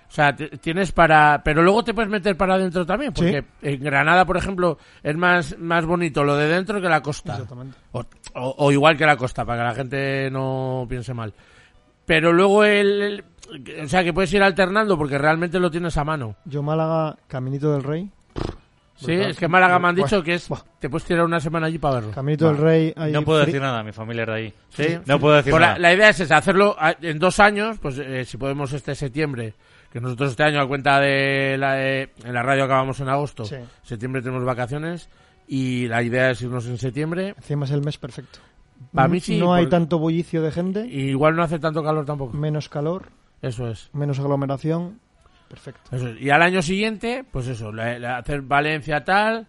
O sea, tienes para... Pero luego te puedes meter para adentro también, porque en Granada, por ejemplo, es más, más bonito lo de dentro que la costa. Exactamente. O, o- o igual que la costa, para que la gente no piense mal. Pero luego el, el- O sea, que puedes ir alternando porque realmente lo tienes a mano. Yo Málaga, Caminito del Rey. Sí, Brutal. es que Málaga me han dicho que es... buah. Te puedes tirar una semana allí para verlo. Caminito del Rey. hay No puedo decir nada, mi familia era de ahí. Sí. No puedo decir Pues nada. la idea es esa, hacerlo en dos años, pues eh, si podemos este septiembre, que nosotros este año a cuenta de la, eh, en la radio acabamos en agosto, Sí. septiembre tenemos vacaciones y la idea es irnos en septiembre. Encima es el mes perfecto. Pa' No- mí sí, No hay tanto bullicio de gente, Y igual no hace tanto calor tampoco. menos calor, Eso es. menos aglomeración. Perfecto. Eso es. Y al año siguiente, pues eso, la- la- hacer Valencia tal.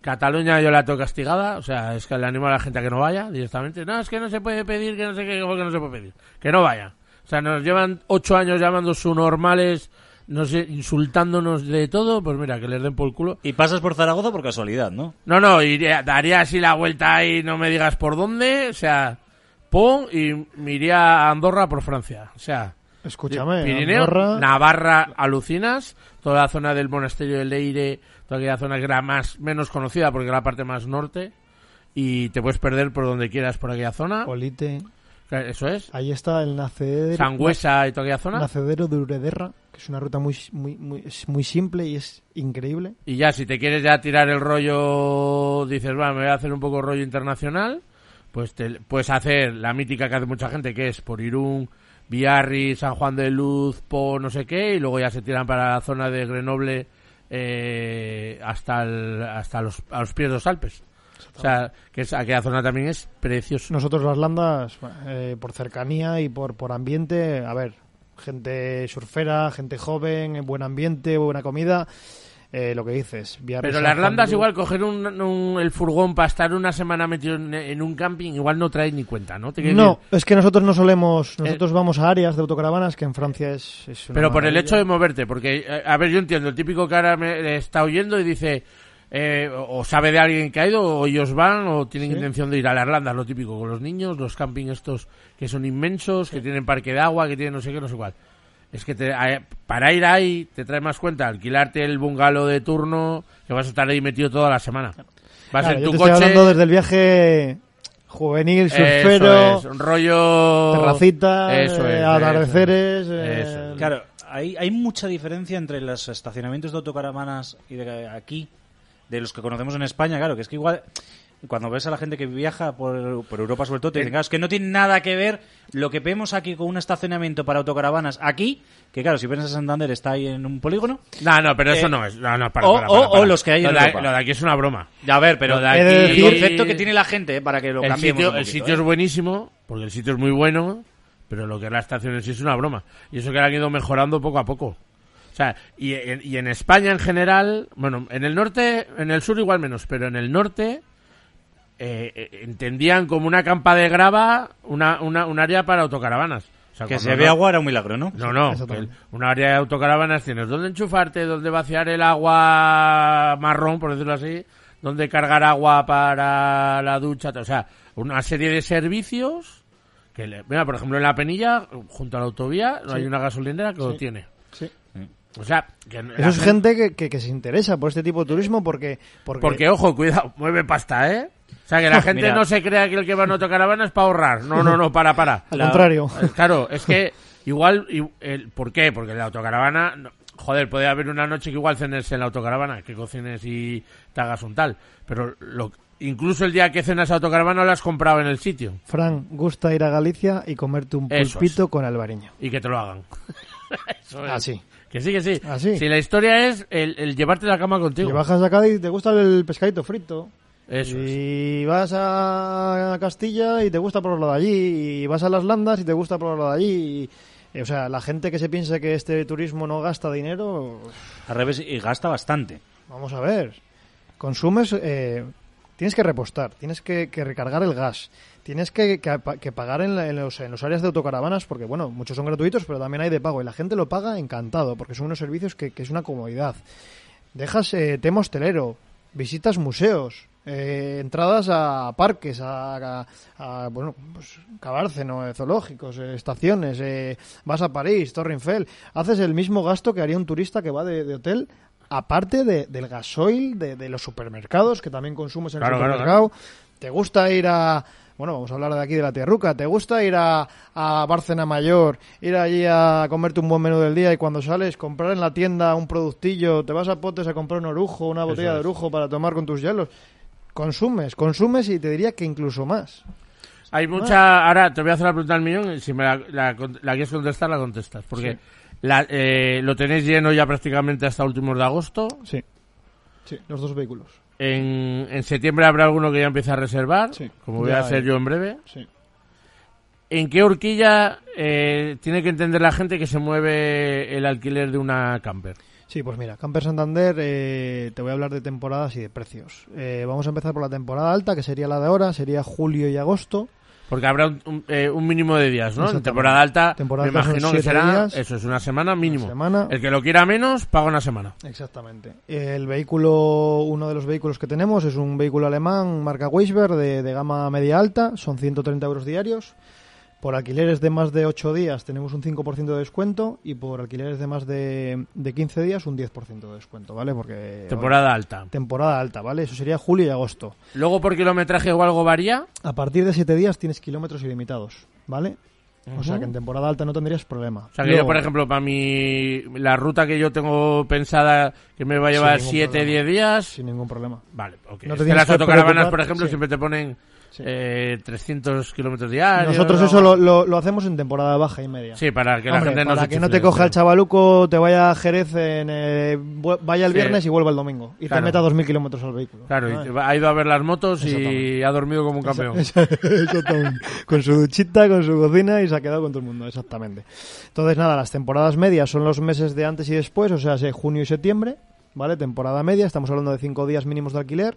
Cataluña yo la tengo castigada, o sea, es que le animo a la gente a que no vaya directamente. No, es que no se puede pedir, que no sé qué, ¿cómo que no se puede pedir. Que no vaya. O sea, nos llevan ocho años llamando su normales, no sé, insultándonos de todo, pues mira, que les den por el culo. Y pasas por Zaragoza por casualidad, ¿no? No, no, iría, daría así la vuelta ahí, no me digas por dónde, o sea, pum, y me iría a Andorra por Francia. O sea, Escúchame, Pirineo, Andorra- Navarra, alucinas, toda la zona del monasterio de Leire, toda aquella zona que era más, menos conocida porque era la parte más norte, y te puedes perder por donde quieras por aquella zona, Olite. Eso es, Ahí está el nacedero, Sangüesa y toda aquella zona, nacedero de Urederra, que es una ruta muy, muy, muy, es muy simple y es increíble. y ya si te quieres ya tirar el rollo, dices, va, me voy a hacer un poco rollo internacional, pues te puedes hacer la mítica que hace mucha gente, que es por Irún, Biarri, San Juan de Luz, Po no sé qué, y luego ya se tiran para la zona de Grenoble eh, hasta el- hasta los, a los pies de los Alpes, O sea, que es, aquella zona también es preciosa. Nosotros las landas, eh, por cercanía y por, por ambiente, a ver, gente surfera, gente joven, buen ambiente, buena comida. Eh, lo que dices. Pero las landas igual coger un, un- el furgón para estar una semana metido en, en un camping igual no trae ni cuenta, ¿no? No, es que nosotros no solemos. Nosotros vamos a áreas de autocaravanas que en Francia es. es una Pero por el hecho de moverte, porque, eh, a ver, yo entiendo, el típico que ahora me está oyendo y dice, eh, o sabe de alguien que ha ido, o ellos van, o tienen Sí. intención de ir a las landas, lo típico, con los niños, los camping estos que son inmensos, que tienen parque de agua, que tienen no sé qué, no sé cuál. Es que te- eh, para ir ahí te trae más cuenta alquilarte el bungalow de turno, que vas a estar ahí metido toda la semana. Vas Claro, en yo tu estoy coche. hablando desde el viaje juvenil, eso surfero, es, un rollo. terracita, Eso eh, es, atardeceres. eso eh, es. Eso es. Claro, hay, hay mucha diferencia entre los estacionamientos de autocaravanas y de aquí, de los que conocemos en España, claro, que es que igual cuando ves a la gente que viaja por, por Europa sobre todo, te dicen, claro, es que no tiene nada que ver lo que vemos aquí con un estacionamiento para autocaravanas aquí, que claro, si piensas en Santander está ahí en un polígono. No, no, pero eso Eh, no es. No, no, para, o- para, o- para, para. o los que hay lo en de, Europa. lo de aquí es una broma. Ya, a ver, pero de aquí- el concepto que tiene la gente, eh, para que lo el cambiemos sitio, un el sitio ¿eh? es buenísimo, porque el sitio es muy bueno, pero lo que es la estación en sí es una broma. Y eso que han ido mejorando poco a poco. O sea, y en, y en España en general, bueno, en el norte, en el sur igual menos, pero en el norte eh, eh, entendían como una campa de grava una, una, un área para autocaravanas. O sea, Que se no- ve agua era un milagro, ¿no? No, no, el- un área de autocaravanas tienes donde enchufarte, donde vaciar el agua marrón, por decirlo así, donde cargar agua para la ducha, o sea, una serie de servicios que, le- mira, por ejemplo, en la Penilla, junto a la autovía, no hay una gasolinera que lo Sí. tiene. O sea, que Eso es gente que, que, que se interesa por este tipo de turismo porque... Porque, Porque, ojo, cuidado, mueve pasta, ¿eh? O sea, que la gente no se crea que el que va en autocaravana es para ahorrar. No, no, no, para, para. al contrario. Eh, Claro, es que igual, y- el, ¿por qué? Porque la autocaravana, no- joder, puede haber una noche que igual cenes en la autocaravana, que cocines y te hagas un tal, pero lo, incluso el día que cenas autocaravana lo has comprado en el sitio Fran, gusta ir a Galicia y comerte un pulpito con albariño. y que te lo hagan. Eso es. Así. Que sí, que sí. Así. Si la historia es el, el llevarte la cama contigo. Si bajas a Cádiz te gusta el pescadito frito. Eso es. y vas a Castilla y te gusta por lo de allí. Y vas a las landas y te gusta por lo de allí. y- eh, o sea, la gente que se piensa que este turismo no gasta dinero, Al revés, y gasta bastante. vamos a ver. Consumes, eh, tienes que repostar, tienes que, que recargar el gas, tienes que, que pa- que pagar en, la- en los, en los áreas de autocaravanas, porque bueno, muchos son gratuitos, pero también hay de pago. Y la gente lo paga encantado, porque son unos servicios que, que es una comodidad. Dejas eh, tema hostelero, visitas museos, eh, entradas a parques, a, a- a, bueno, pues, Cabárceno, eh, zoológicos, eh, estaciones, eh, vas a París, Torre Eiffel, haces el mismo gasto que haría un turista que va de, de hotel, aparte de- del gasoil, de, de los supermercados, que también consumes en Claro, el claro, supermercado. Te gusta ir a, bueno, vamos a hablar de aquí de la Tierruca, te gusta ir a, a Bárcena Mayor, ir allí a comerte un buen menú del día y cuando sales comprar en la tienda un productillo, te vas a Potes a comprar un orujo, una botella es. de orujo para tomar con tus hielos. Consumes, consumes y te diría que incluso más. Hay mucha. Ahora te voy a hacer la pregunta al millón. y Si me la, la, la quieres contestar, la contestas. Porque la- eh, lo tenéis lleno ya prácticamente hasta últimos de agosto. Sí. Sí, los dos vehículos. En, en septiembre habrá alguno que ya empiece a reservar. Sí, Como voy a hacer hay. yo en breve. Sí. ¿En qué horquilla eh, tiene que entender la gente que se mueve el alquiler de una camper? Sí, pues mira, Camper Santander, eh, te voy a hablar de temporadas y de precios. Eh, vamos a empezar por la temporada alta, que sería la de ahora, sería julio y agosto. Porque habrá un, un, eh, un mínimo de días, ¿no? En temporada alta, Temporada me alta imagino que será. días. Eso es una semana mínimo. semana. El que lo quiera menos, paga una semana. Exactamente. El vehículo, uno de los vehículos que tenemos es un vehículo alemán marca Weisberg de, de gama media alta, son 130 euros diarios. Por alquileres de más de 8 días tenemos un 5% de descuento y por alquileres de más de, de 15 días un 10% de descuento, ¿vale? Porque Temporada alta. temporada alta, ¿vale? Eso sería julio y agosto. Luego, por kilometraje o algo varía. A partir de 7 días tienes kilómetros ilimitados, ¿vale? O sea que en temporada alta no tendrías problema. O sea, que yo, por ejemplo, para mi. La ruta que yo tengo pensada que me va a llevar ningún 7, problema. 10 días. sin ningún problema. Vale, ok. No Es te que tienes las que autocaravanas, por ejemplo, sí. siempre te ponen eh, 300 kilómetros diarios. Nosotros eso lo, lo- lo hacemos en temporada baja y media. Sí, para que la gente no para que no te coja el sí. chavaluco, te vaya a Jerez, en, eh, vaya el Sí. viernes y vuelva el domingo. Y Claro. te meta 2.000 kilómetros al vehículo. Claro, y va- ha ido a ver las motos y ha dormido como un campeón. Con su duchita, con su cocina y se ha quedado con todo el mundo, exactamente. Entonces, nada, las temporadas medias son los meses de antes y después, o sea, se- junio y septiembre, ¿vale? Temporada media, estamos hablando de cinco días mínimos de alquiler.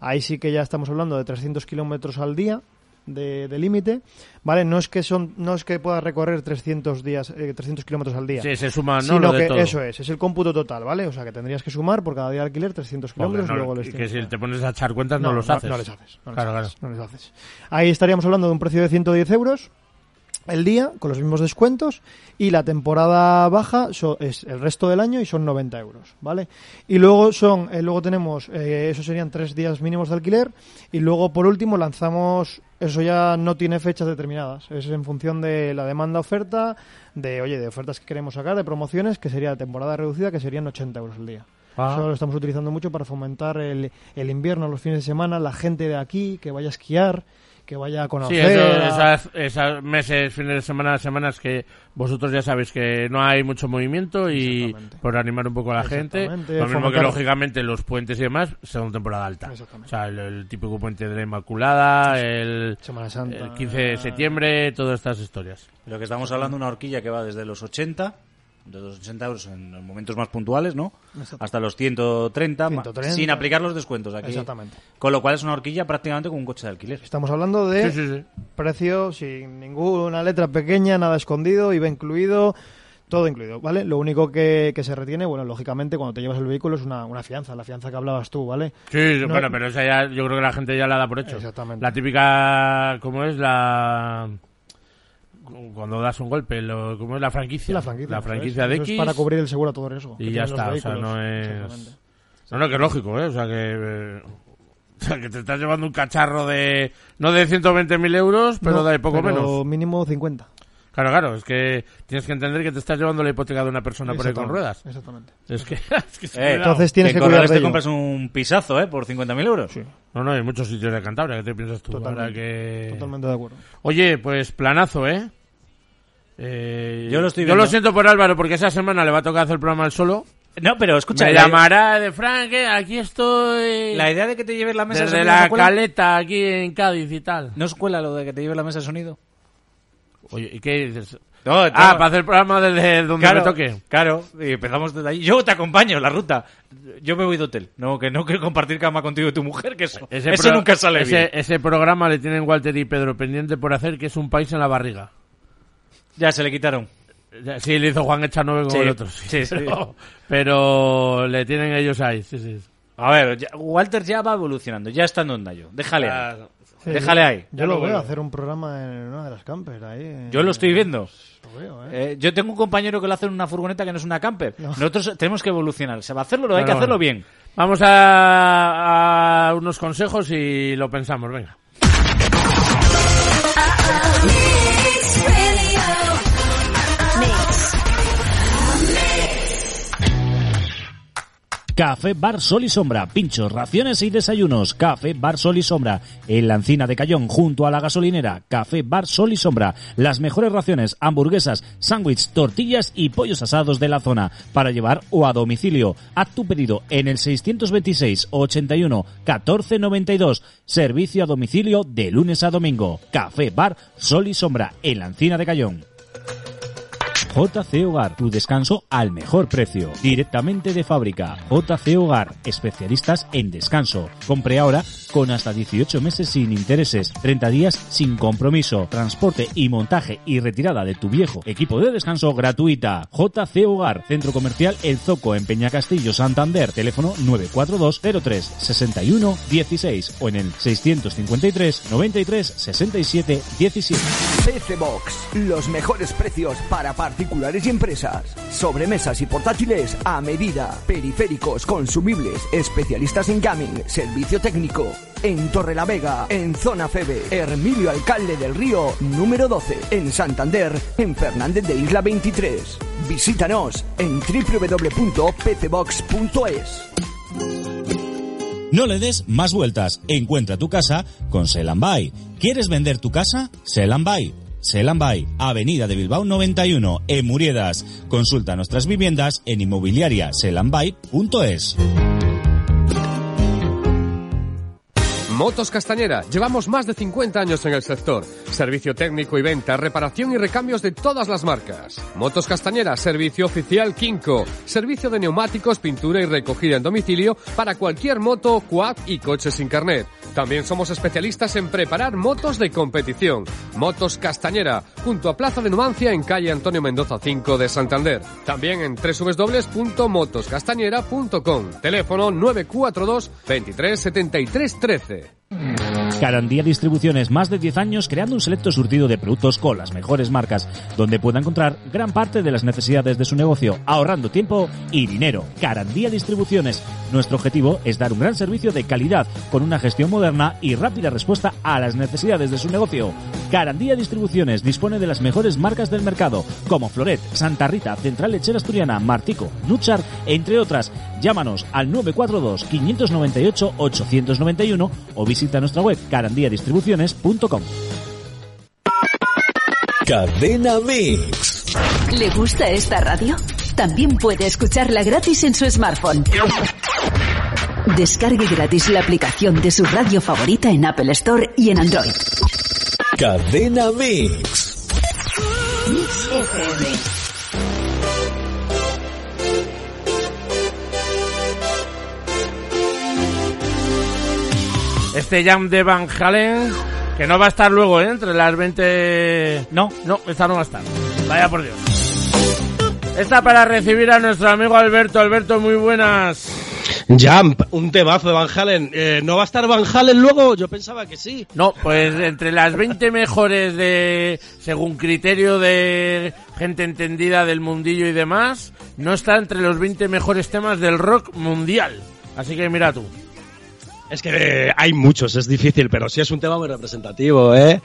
Ahí sí que ya estamos hablando de 300 kilómetros al día de, de límite, ¿vale? No es que son, no es que puedas recorrer 300 días, eh, 300 kilómetros al día. Sí, se suma, ¿no? Sino Lo de que todo. eso es, es el cómputo total, ¿vale? O sea que tendrías que sumar por cada día de alquiler 300 Porque kilómetros no- y luego les y que tienes si te pones a echar cuentas no, los haces. No les haces. No les Claro, haces, no les haces. Ahí estaríamos hablando de un precio de 110 euros el día, con los mismos descuentos, y la temporada baja so- es el resto del año y son 90 euros, ¿vale? Y luego son, eh, luego tenemos, eh, eso serían tres días mínimos de alquiler, y luego por último lanzamos, eso ya no tiene fechas determinadas, es en función de la demanda-oferta, de, oye, de ofertas que queremos sacar, de promociones, que sería temporada reducida, que serían 80 euros el día. Ah. Eso lo estamos utilizando mucho para fomentar el, el invierno, los fines de semana, la gente de aquí que vaya a esquiar, que vaya a Sí, conocer. eso- a- esas, esas meses, fines de semana, semanas que vosotros ya sabéis que no hay mucho movimiento y por animar un poco a la gente. Lo mismo que lógicamente los puentes y demás son temporada alta. Exactamente. O sea, el, el típico puente de la Inmaculada, el, Semana Santa. el 15 de septiembre, todas estas historias. Pero que estamos hablando de una horquilla que va desde los 80, de los 80 euros en los momentos más puntuales, ¿no? Exacto. Hasta los 130, ma- 130. sin aplicar los descuentos aquí. Exactamente. Con lo cual es una horquilla prácticamente como un coche de alquiler. Estamos hablando de Sí, sí, sí. precio sin ninguna letra pequeña, nada escondido, IVA incluido, todo incluido, ¿vale? Lo único que, que se retiene, bueno, lógicamente cuando te llevas el vehículo es una, una fianza, la fianza que hablabas tú, ¿vale? Sí, No- bueno, pero esa ya, yo creo que la gente ya la da por hecho. Exactamente. La típica, ¿cómo es? La... Cuando das un golpe, lo, ¿cómo es la franquicia? La franquicia. La de Eso X. Es para cubrir el seguro a todo riesgo. que Y ya está, o sea, no es... No, no, que es lógico, ¿eh? O sea, que... eh, O sea, que te estás llevando un cacharro de... No de 120.000 euros, pero No, de poco pero menos. mínimo 50. Claro, claro, es que tienes que entender que te estás llevando la hipoteca de una persona por ahí con ruedas. Exactamente. Es que... es que Eh, Entonces tienes que en cuidar de te ello. compras un pisazo, ¿eh? Por 50.000 euros. Sí, No, no, hay muchos sitios de Cantabria, ¿qué te piensas tú? Totalmente. Ahora que... totalmente de acuerdo. Oye, pues planazo, ¿eh? Eh, Yo lo estoy Yo viendo. lo siento por Álvaro, porque esa semana le va a tocar hacer el programa al solo. No, pero escucha, Me la, llamará de Frank, eh, aquí estoy. la idea de que te lleves la mesa de Desde sonido ¿no la caleta, aquí en Cádiz y tal. ¿No os cuela lo de que te lleves la mesa de sonido? Oye, ¿y qué dices? No, Ah, para hacer el programa desde donde claro, me toque. Claro, y empezamos desde ahí. Yo te acompaño la ruta. Yo me voy de hotel. No, que no quiero compartir cama contigo y tu mujer, que eso, eso pro- nunca sale ese, bien. Ese programa le tienen Walter y Pedro pendiente por hacer, que es un país en la barriga. Ya se le quitaron. Sí, le hizo Juan Echanove con Sí, el otro. Sí, sí, sí. Pero, pero le tienen ellos ahí, sí, sí. A ver, ya- Walter ya va evolucionando, ya está en onda yo. Déjale ahí. Sí, Déjale ahí. Yo lo lo veo hacer un programa en una de las campers ahí. Yo lo estoy viendo. Lo veo, ¿eh? Eh, yo tengo un compañero que lo hace en una furgoneta que no es una camper. No. Nosotros tenemos que evolucionar. Se va a hacerlo, pero hay que hacerlo bueno. bien. Vamos a, a unos consejos y lo pensamos, venga. Café Bar Sol y Sombra, pinchos, raciones y desayunos. Café Bar Sol y Sombra, en la encina de Cayón, junto a la gasolinera. Café Bar Sol y Sombra, las mejores raciones, hamburguesas, sándwiches, tortillas y pollos asados de la zona, para llevar o a domicilio. Haz tu pedido en el 626 81 14 92. Servicio a domicilio de lunes a domingo. Café Bar Sol y Sombra, en la encina de Cayón. JC Hogar, tu descanso al mejor precio. Directamente de fábrica. JC Hogar, especialistas en descanso. Compre ahora con hasta 18 meses sin intereses, 30 días sin compromiso, transporte y montaje y retirada de tu viejo equipo de descanso gratuita. JC Hogar, Centro Comercial El Zoco en Peñacastillo, Santander, teléfono 942 03 61 16 o en el 653 93 67 17. PC Box, los mejores precios para particulares y empresas. Sobremesas y portátiles a medida. Periféricos, consumibles, especialistas en gaming, servicio técnico. En Torrelavega, en Zona Febe, Hermilio Alcalde del Río, número 12. En Santander, en Fernández de Isla 23. Visítanos en www.pcbox.es. No le des más vueltas. Encuentra tu casa con Sell and Buy. ¿Quieres vender tu casa? Sell and. Buy, Avenida de Bilbao 91, en Muriedas. Consulta nuestras viviendas en inmobiliariasellandbuy.es. Motos Castañera. Llevamos más de 50 años en el sector. Servicio técnico y venta, reparación y recambios de todas las marcas. Motos Castañera, servicio oficial Kinko. Servicio de neumáticos, pintura y recogida en domicilio para cualquier moto, quad y coche sin carnet. También somos especialistas en preparar motos de competición. Motos Castañera, junto a Plaza de Numancia en calle Antonio Mendoza 5 de Santander. También en www.motoscastañera.com. Teléfono 942 23 73 13. Carandía Distribuciones, más de 10 años creando un selecto surtido de productos con las mejores marcas, donde pueda encontrar gran parte de las necesidades de su negocio, ahorrando tiempo y dinero. Carandía Distribuciones. Nuestro objetivo es dar un gran servicio de calidad, con una gestión moderna y rápida respuesta a las necesidades de su negocio. Carandía Distribuciones dispone de las mejores marcas del mercado, como Floret, Santa Rita, Central Lechera Asturiana, Martico, Nuchar, entre otras. Llámanos al 942 598 891 o visita nuestra web carandiadistribuciones.com. Cadena Mix. ¿Le gusta esta radio? También puede escucharla gratis en su smartphone. Descargue gratis la aplicación de su radio favorita en Apple Store y en Android. Cadena Mix. Este jam de Van Halen, que no va a estar luego, ¿eh? Entre las 20... No. No, esta no va a estar. Vaya por Dios. Esta para recibir a nuestro amigo Alberto. Alberto, muy buenas. Jump, un temazo de Van Halen. Eh, ¿No va a estar Van Halen luego? Yo pensaba que sí. No, pues entre las 20 mejores de, según criterio de gente entendida del mundillo y demás, no está entre los 20 mejores temas del rock mundial. Así que mira tú. Es que eh, hay muchos, es difícil, pero sí es un tema muy representativo, ¿eh?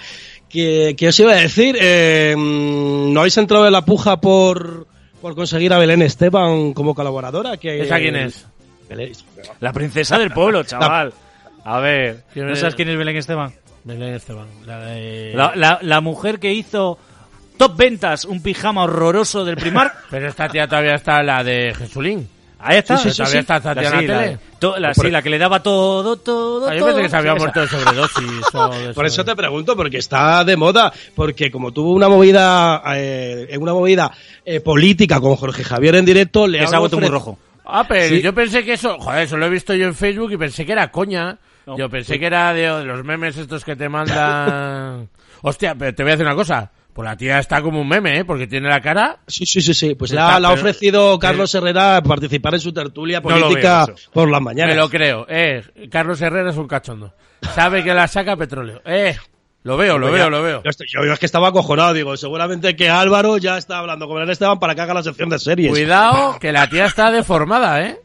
Que, que os iba a decir, eh, mm, ¿no habéis entrado en la puja por, por conseguir a Belén Esteban como colaboradora? Que, ¿Esa quién es? Belén- La princesa del pueblo, chaval. A ver, ¿Quién ¿no es? sabes quién es Belén Esteban? Belén Esteban. La de... La, la- la mujer que hizo top ventas, un pijama horroroso del Primark. Pero esta tía todavía está la de Jesulín. Ahí está. Sí, sí, sí, Todavía sí. está la sí, tele. to- la- sí, la que le daba todo, todo, Ah, yo todo. pensé que se había Sí, esa. muerto de sobredosis o de Por eso te pregunto, porque está de moda, porque como tuvo una movida, eh, en una movida eh, política con Jorge Javier en directo, le ha muy rojo. Ah, pero Sí. yo pensé que eso, joder, eso lo he visto yo en Facebook y pensé que era coña. No. Yo pensé que era de, de los memes estos que te mandan. Hostia, pero te voy a decir una cosa. Pues la tía está como un meme, ¿eh? Porque tiene la cara. Sí, sí, sí, sí. Pues Está, ha, ofrecido Carlos Herrera participar en su tertulia No política eso. por las mañanas. Me lo creo. Eh, Carlos Herrera es un cachondo. Sabe que la saca petróleo. Eh, lo veo, lo veo, lo veo. Yo, estoy- yo- yo es que estaba acojonado, digo, seguramente que Álvaro ya está hablando con Belén Esteban para que haga la sección de series. Cuidado, que la tía está deformada, ¿eh?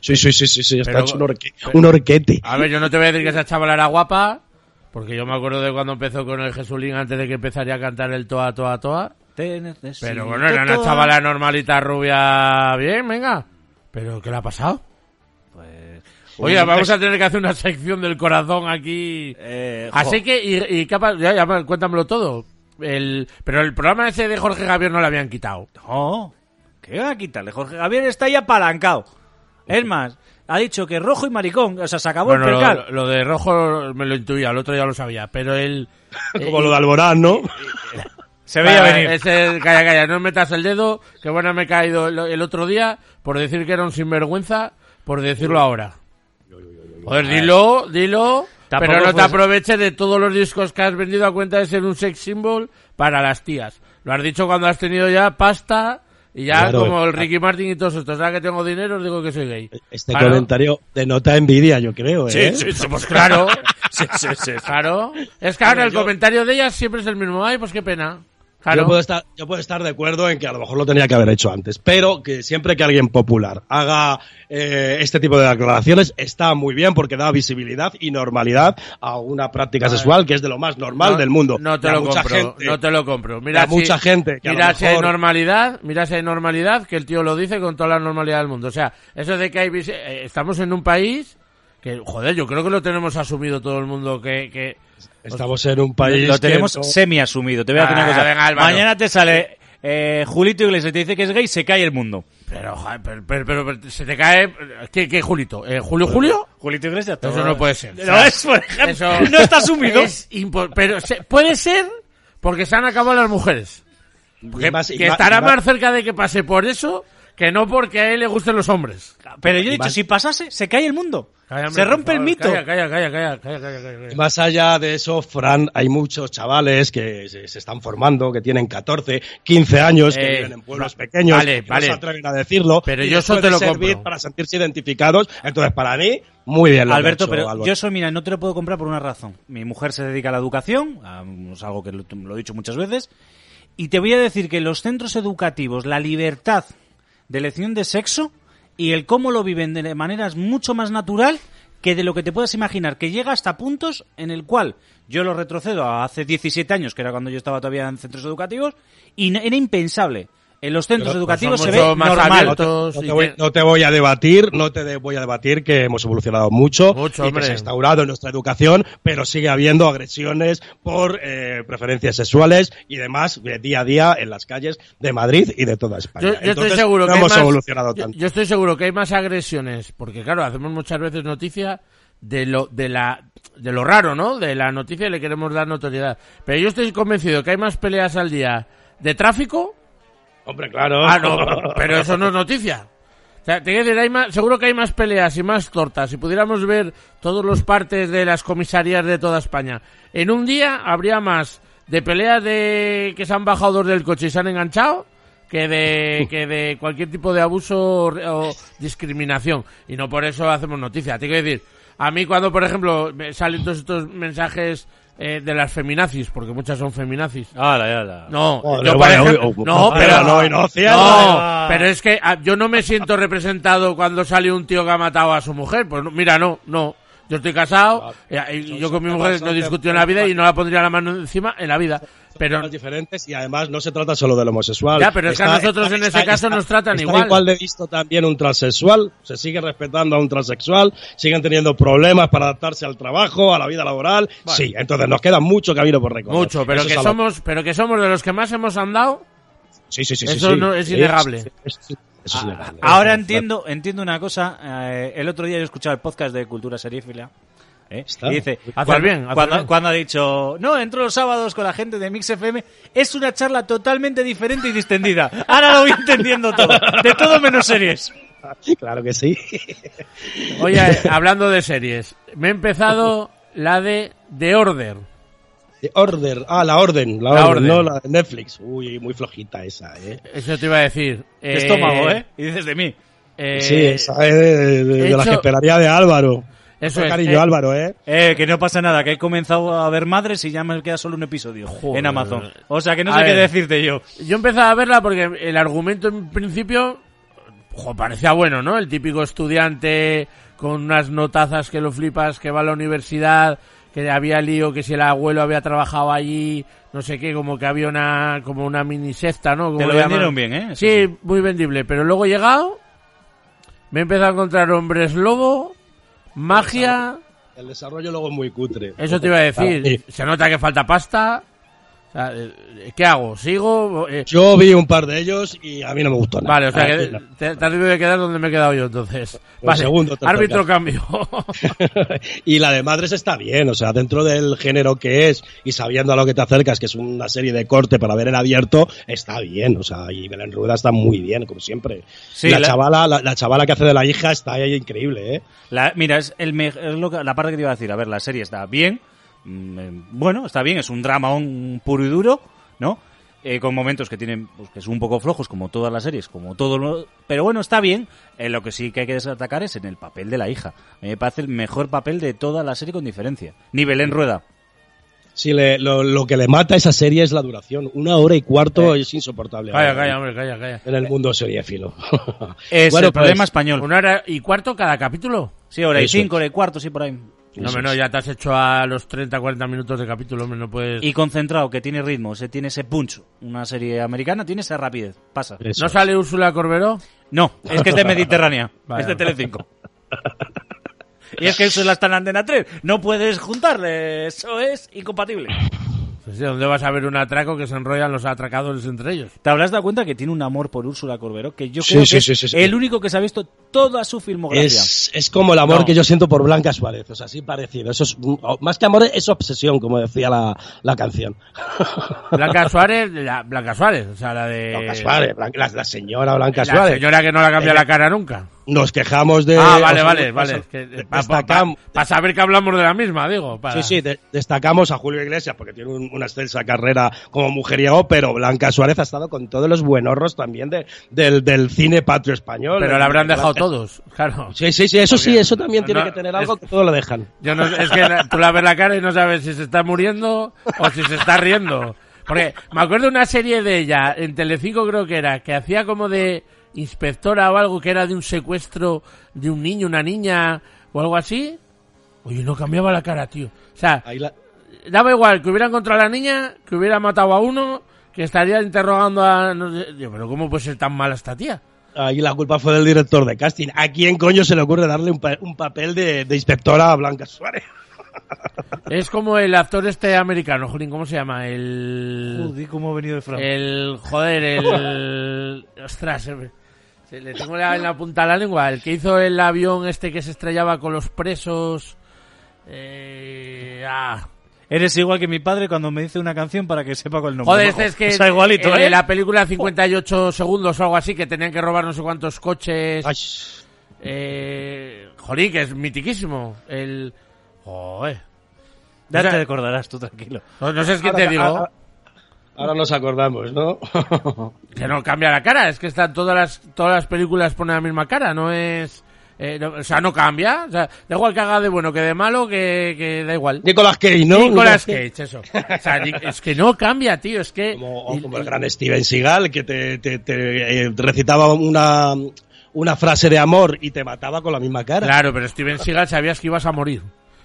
Sí, sí, sí, sí, sí, está Pero- hecho un, orque- un orquete. A ver, yo no te voy a decir que esa chavala era guapa, porque yo me acuerdo de cuando empezó con el Jesulín antes de que empezaría a cantar el toa, toa, toa. Te necesito Pero bueno, era una chavala normalita rubia, bien, venga. Pero ¿qué le ha pasado? Pues, Oye, un- vamos a tener que hacer una sección del corazón aquí. Eh, Así que, y, y capaz, ya, ya, cuéntamelo todo. El, pero el programa ese de Jorge Javier no lo habían quitado. No, ¿qué va a quitarle? Jorge Javier está ya apalancado. Es más, ha dicho que rojo y maricón, o sea, se acabó Bueno, el percal. lo, lo de rojo me lo intuía, el otro ya lo sabía, pero el... Como lo de Alborán, ¿no? se veía Vale, venir. Ese, calla, calla, no metas el dedo, que bueno me he caído el, el otro día por decir que era un sinvergüenza, por decirlo ahora. Joder, dilo, dilo, Tampoco pero no te aproveches de todos los discos que has vendido a cuenta de ser un sex symbol para las tías. Lo has dicho cuando has tenido ya pasta y ya Claro. como el Ricky Martin y todos estos. Ahora que tengo dinero os digo que soy gay. Este Claro. comentario denota envidia, yo creo, ¿eh? Pues claro, Sí, sí, sí. claro. Es que ahora el yo- comentario de ellas siempre es el mismo. Ay, pues qué pena. Yo, puedo estar, yo puedo estar de acuerdo en que a lo mejor lo tenía que haber hecho antes, pero que siempre que alguien popular haga eh, este tipo de declaraciones está muy bien porque da visibilidad y normalidad a una práctica sexual que es de lo más normal No, del mundo. No te lo compro, gente- no te lo compro. Mira y a mucha gente que a lo mira si hay normalidad, mira si hay normalidad, que el tío lo dice con toda la normalidad del mundo. O sea, eso de que hay... eh, Estamos en un país Que, joder, yo creo que lo tenemos asumido todo el mundo que... que Estamos en un país. Lo tenemos semi asumido. Te voy a decir una Ah, cosa. venga. Mañana te sale eh, Julito Iglesias y te dice que es gay, se cae el mundo. pero, pero, pero, pero- pero se te cae... ¿Qué, qué Julito? ¿Eh, ¿Julio Julio? Julito Iglesias. Eso no puede ser. No es, por ejemplo, Eso no está asumido. es pero se- puede ser porque se han acabado las mujeres. Que, más- que más- estará más cerca de que pase por eso que no porque a él le gusten los hombres. Pero yo he dicho, Más- si pasase, se cae el mundo. Se rompe el mito. Calla, calla, calla, calla, calla, calla, calla, calla. Más allá de eso, Fran, hay muchos chavales que se, se están formando, que tienen 14, 15 años, que Eh, viven en pueblos pequeños, vale, que vale. no se atreven a decirlo. Pero y yo eso te lo servir compro. para sentirse identificados. Entonces, para mí, muy bien lo que ha Alberto, hecho pero Álvaro. yo eso, mira, no te lo puedo comprar por una razón. Mi mujer se dedica a la educación, a- es algo que lo, lo he dicho muchas veces, y te voy a decir que los centros educativos, la libertad de elección de sexo y el cómo lo viven de maneras mucho más natural que de lo que te puedas imaginar, que llega hasta puntos en el cual yo lo retrocedo a hace 17 años, que era cuando yo estaba todavía en centros educativos, y era impensable. En los centros Pero, educativos pues se ve normal. No te, voy, no te voy a debatir, no te de- voy a debatir que hemos evolucionado mucho, Mucho, y hombre. que se ha instaurado en nuestra educación, pero sigue habiendo agresiones por eh, preferencias sexuales y demás de día a día en las calles de Madrid y de toda España. Yo, yo estoy Entonces, seguro no que hay hemos más, evolucionado yo- tanto. yo estoy seguro que hay más agresiones, porque claro, hacemos muchas veces noticia de lo de la de lo raro, ¿no? De la noticia y le queremos dar notoriedad. Pero yo estoy convencido que hay más peleas al día de tráfico. Hombre, claro. Ah, no, pero eso no es noticia. O sea, te quiero decir, hay más, seguro que hay más peleas y más tortas. Si pudiéramos ver todos los partes de las comisarías de toda España, en un día habría más de peleas de que se han bajado dos del coche y se han enganchado que de que de cualquier tipo de abuso o, o discriminación. Y no por eso hacemos noticia. Te quiero decir, a mí cuando, por ejemplo, me salen todos estos mensajes eh, de las feminazis, porque muchas son feminazis. No, Joder, yo por vaya, ejemplo- uy, uy, no, pero no, pero es que ah, yo no me siento representado cuando sale un tío que ha matado a su mujer. Pues no, mira, no, no. Yo estoy casado eh, y yo con mi mujer no he discutido en la vida y no la pondría la mano encima en la vida. Pero diferentes y además no se trata solo del homosexual. Ya, pero es que a nosotros en ese caso nos tratan igual. igual de visto también un transexual. Se sigue respetando a un transexual. Siguen teniendo problemas para adaptarse al trabajo, a la vida laboral. Sí, entonces nos queda mucho camino por recorrer. mucho, pero Eso que somos, pero que somos de los que más hemos andado. Sí, sí, sí. eso sí. no- es innegable. sí, Eso es innegable. Ahora Eso, entiendo, entiendo una cosa. eh, el otro día yo escuchaba el podcast de Cultura Seriéfila. ¿eh? Y dice, Haces cuando, bien, cuando, bien. cuando ha dicho, no, entro los sábados con la gente de Mix FM, es una charla totalmente diferente y distendida. Ahora lo voy entendiendo todo. De todo menos series. Claro que sí. Oye, eh, hablando de series, me he empezado la de The Order. The Order. Ah, la orden. La, La orden, Orden. no la de Netflix. Uy, muy flojita esa, eh. Eso te iba a decir. De Eh, estómago, ¿eh? Y dices de mí. eh, sí, esa es de, de- de las que esperaría de Álvaro. Eso es, cariño, eh, Álvaro, eh. Eh, que no pasa nada, que he comenzado a ver madres y ya me queda solo un episodio Joder. en Amazon. O sea que no A sé qué decirte yo. Yo empezaba a verla porque el argumento en principio jo, parecía bueno, ¿no? El típico estudiante con unas notazas que lo flipas, que va a la universidad, que había lío, que si el abuelo había trabajado allí, no sé qué, como que había una como una mini secta, ¿no? Como Te lo vendieron llaman. bien, ¿eh? Eso Sí, muy vendible. Pero luego he llegado, me he empezado a encontrar hombres lobo, magia... El desarrollo luego es muy cutre. Eso te iba a decir. Sí. Se nota que falta pasta. Sea, eh, ¿Qué hago? ¿Sigo? Eh, Yo vi un par de ellos y a mí no me gustó nada. Vale, o sea Ah, que te, te has debido de quedar donde me he quedado yo entonces. El Vale, segundo, árbitro cambio. y la de Madres está bien, o sea, dentro del género que es y sabiendo a lo que te acercas, que es una serie de corte para ver en abierto, está bien, o sea, y Belén Rueda está muy bien, como siempre. Sí, la, la- chavala, la, la chavala que hace de la hija está ahí increíble, ¿eh? La- mira, es, el es lo que- la parte que te iba a decir. A ver, la serie está bien. Mm, eh, bueno, está bien. Es un drama un puro y duro, ¿no? Eh, con momentos que tienen, pues, que son un poco flojos, como todas las series, como todo lo... Pero bueno, está bien. Eh, lo que sí que hay que destacar es en el papel de la hija. Me parece el mejor papel de toda la serie con diferencia. Ni Belén Rueda. Sí, le- lo, lo que le mata a esa serie es la duración. Una hora y cuarto es insoportable. calla, calla, hombre, calla, calla. En el mundo seriéfilo. Es Bueno, el problema pues, español. ¿Una hora y cuarto cada capítulo? Sí, hora y Eso cinco, hora y cuarto, sí, por ahí. No, hombre, no, ya te has hecho a los 30, 40 minutos de capítulo, hombre, no puedes... Y concentrado, que tiene ritmo, se tiene ese punch. Una serie americana tiene esa rapidez. Pasa. Eso. ¿No sale Úrsula Corberó? No, es que es de Mediterránea. Vale. es de Telecinco. Y es que eso es la está en Antena 3. No puedes juntarle. Eso es incompatible. Pues sí, ¿Dónde vas a ver un atraco que se enrollan los atracadores entre ellos? ¿Te habrás dado cuenta que tiene un amor por Úrsula Corberó? Que yo Sí, creo sí, que sí, es sí, sí. el único que se ha visto toda su filmografía. Es, es como el amor No. que yo siento por Blanca Suárez, o sea, así parecido. Eso es, o- más que amor, es obsesión, como decía la, la canción. Blanca Suárez, la, Blanca Suárez, o sea, la de... Blanca Suárez, Blanca- la, la señora Blanca La Suárez. señora que no la cambia Ella- la cara nunca. Nos quejamos de... ah, vale, vale, vale. para saber que hablamos de la misma, digo. para- Sí, sí, de- destacamos a Julio Iglesias porque tiene un- una extensa carrera como mujeriego, pero Blanca Suárez ha estado con todos los buenorros también de, del, del cine patrio español. Pero la habrán dejado todos, claro. Sí, sí, sí, eso sí, eso también tiene no, que tener es- algo que todo lo dejan. Yo no, es que tú la ves la cara y no sabes si se está muriendo o si se está riendo. Porque me acuerdo de una serie de ella, en Telecinco creo que era, que hacía como de inspectora o algo que era de un secuestro de un niño, una niña o algo así. Oye, no cambiaba la cara, tío. O sea, Ahí la- daba igual que hubiera encontrado a la niña, que hubiera matado a uno, que estaría interrogando a... No sé, pero ¿cómo puede ser tan mala esta tía? Ahí la culpa fue del director de casting. ¿A quién coño se le ocurre darle un, pa- un papel de, de inspectora a Blanca Suárez? Es como el actor este americano, Jolín, ¿cómo se llama? El... Joder, cómo ha venido de Francia. El, joder, el... Ostras, se le tengo la- en la punta de la lengua. El que hizo el avión este que se estrellaba con los presos... Eh, ah. Eres igual que mi padre cuando me dice una canción para que sepa cuál nombre. Joder, este es que... O sea, igualito, en ¿eh? la película 58 segundos o algo así, que tenían que robar no sé cuántos coches... Ay, Eh, jolín, que es mitiquísimo. El... Joder. Ya O sea, te acordarás tú, tranquilo. No, no sé qué te ahora- digo. ahora- Ahora nos acordamos, ¿no? Que no cambia la cara, es que están todas las todas las películas ponen la misma cara, no es eh, no- o sea, no cambia, o sea, da igual que haga de bueno que de malo, que, que da igual. Nicolas Cage, ¿no? Nicolas Cage, eso. O sea, es que no cambia, tío, es que Como, el gran Steven Seagal, que te, te- te, eh, recitaba una, una frase de amor y te mataba con la misma cara. Claro, pero Steven Seagal sabías que ibas a morir.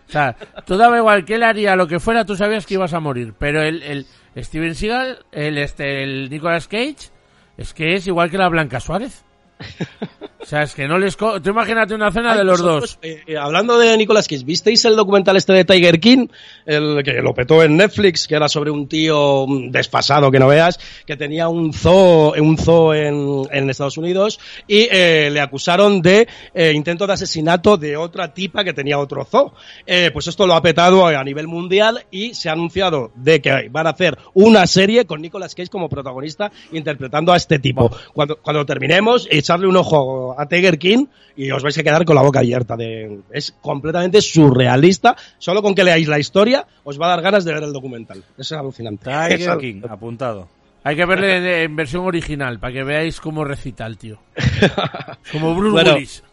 O sea, tú daba igual que él haría lo que fuera, tú sabías que ibas a morir. Pero el, el Steven Seagal, el, este, el Nicolas Cage, es que es igual que la Blanca Suárez. O sea, es que no les... co- Tú imagínate una cena Ay, de los vosotros, dos. eh, eh, hablando de Nicolas Cage, ¿visteis el documental este de Tiger King? El que lo petó en Netflix, que era sobre un tío mm, desfasado que no veas, que tenía un zoo, un zoo en, en Estados Unidos y eh, le acusaron de eh, intento de asesinato de otra tipa que tenía otro zoo. Eh, pues esto lo ha petado a nivel mundial y se ha anunciado de que van a hacer una serie con Nicolas Cage como protagonista interpretando a este tipo. Cuando, cuando terminemos, echarle un ojo a Tiger King y os vais a quedar con la boca abierta. De, es completamente surrealista. Solo con que leáis la historia os va a dar ganas de ver el documental. Es alucinante. Tiger Es King, apuntado. Hay que verle en, en versión original para que veáis cómo recita el tío. Como Bruce Bueno, Willis.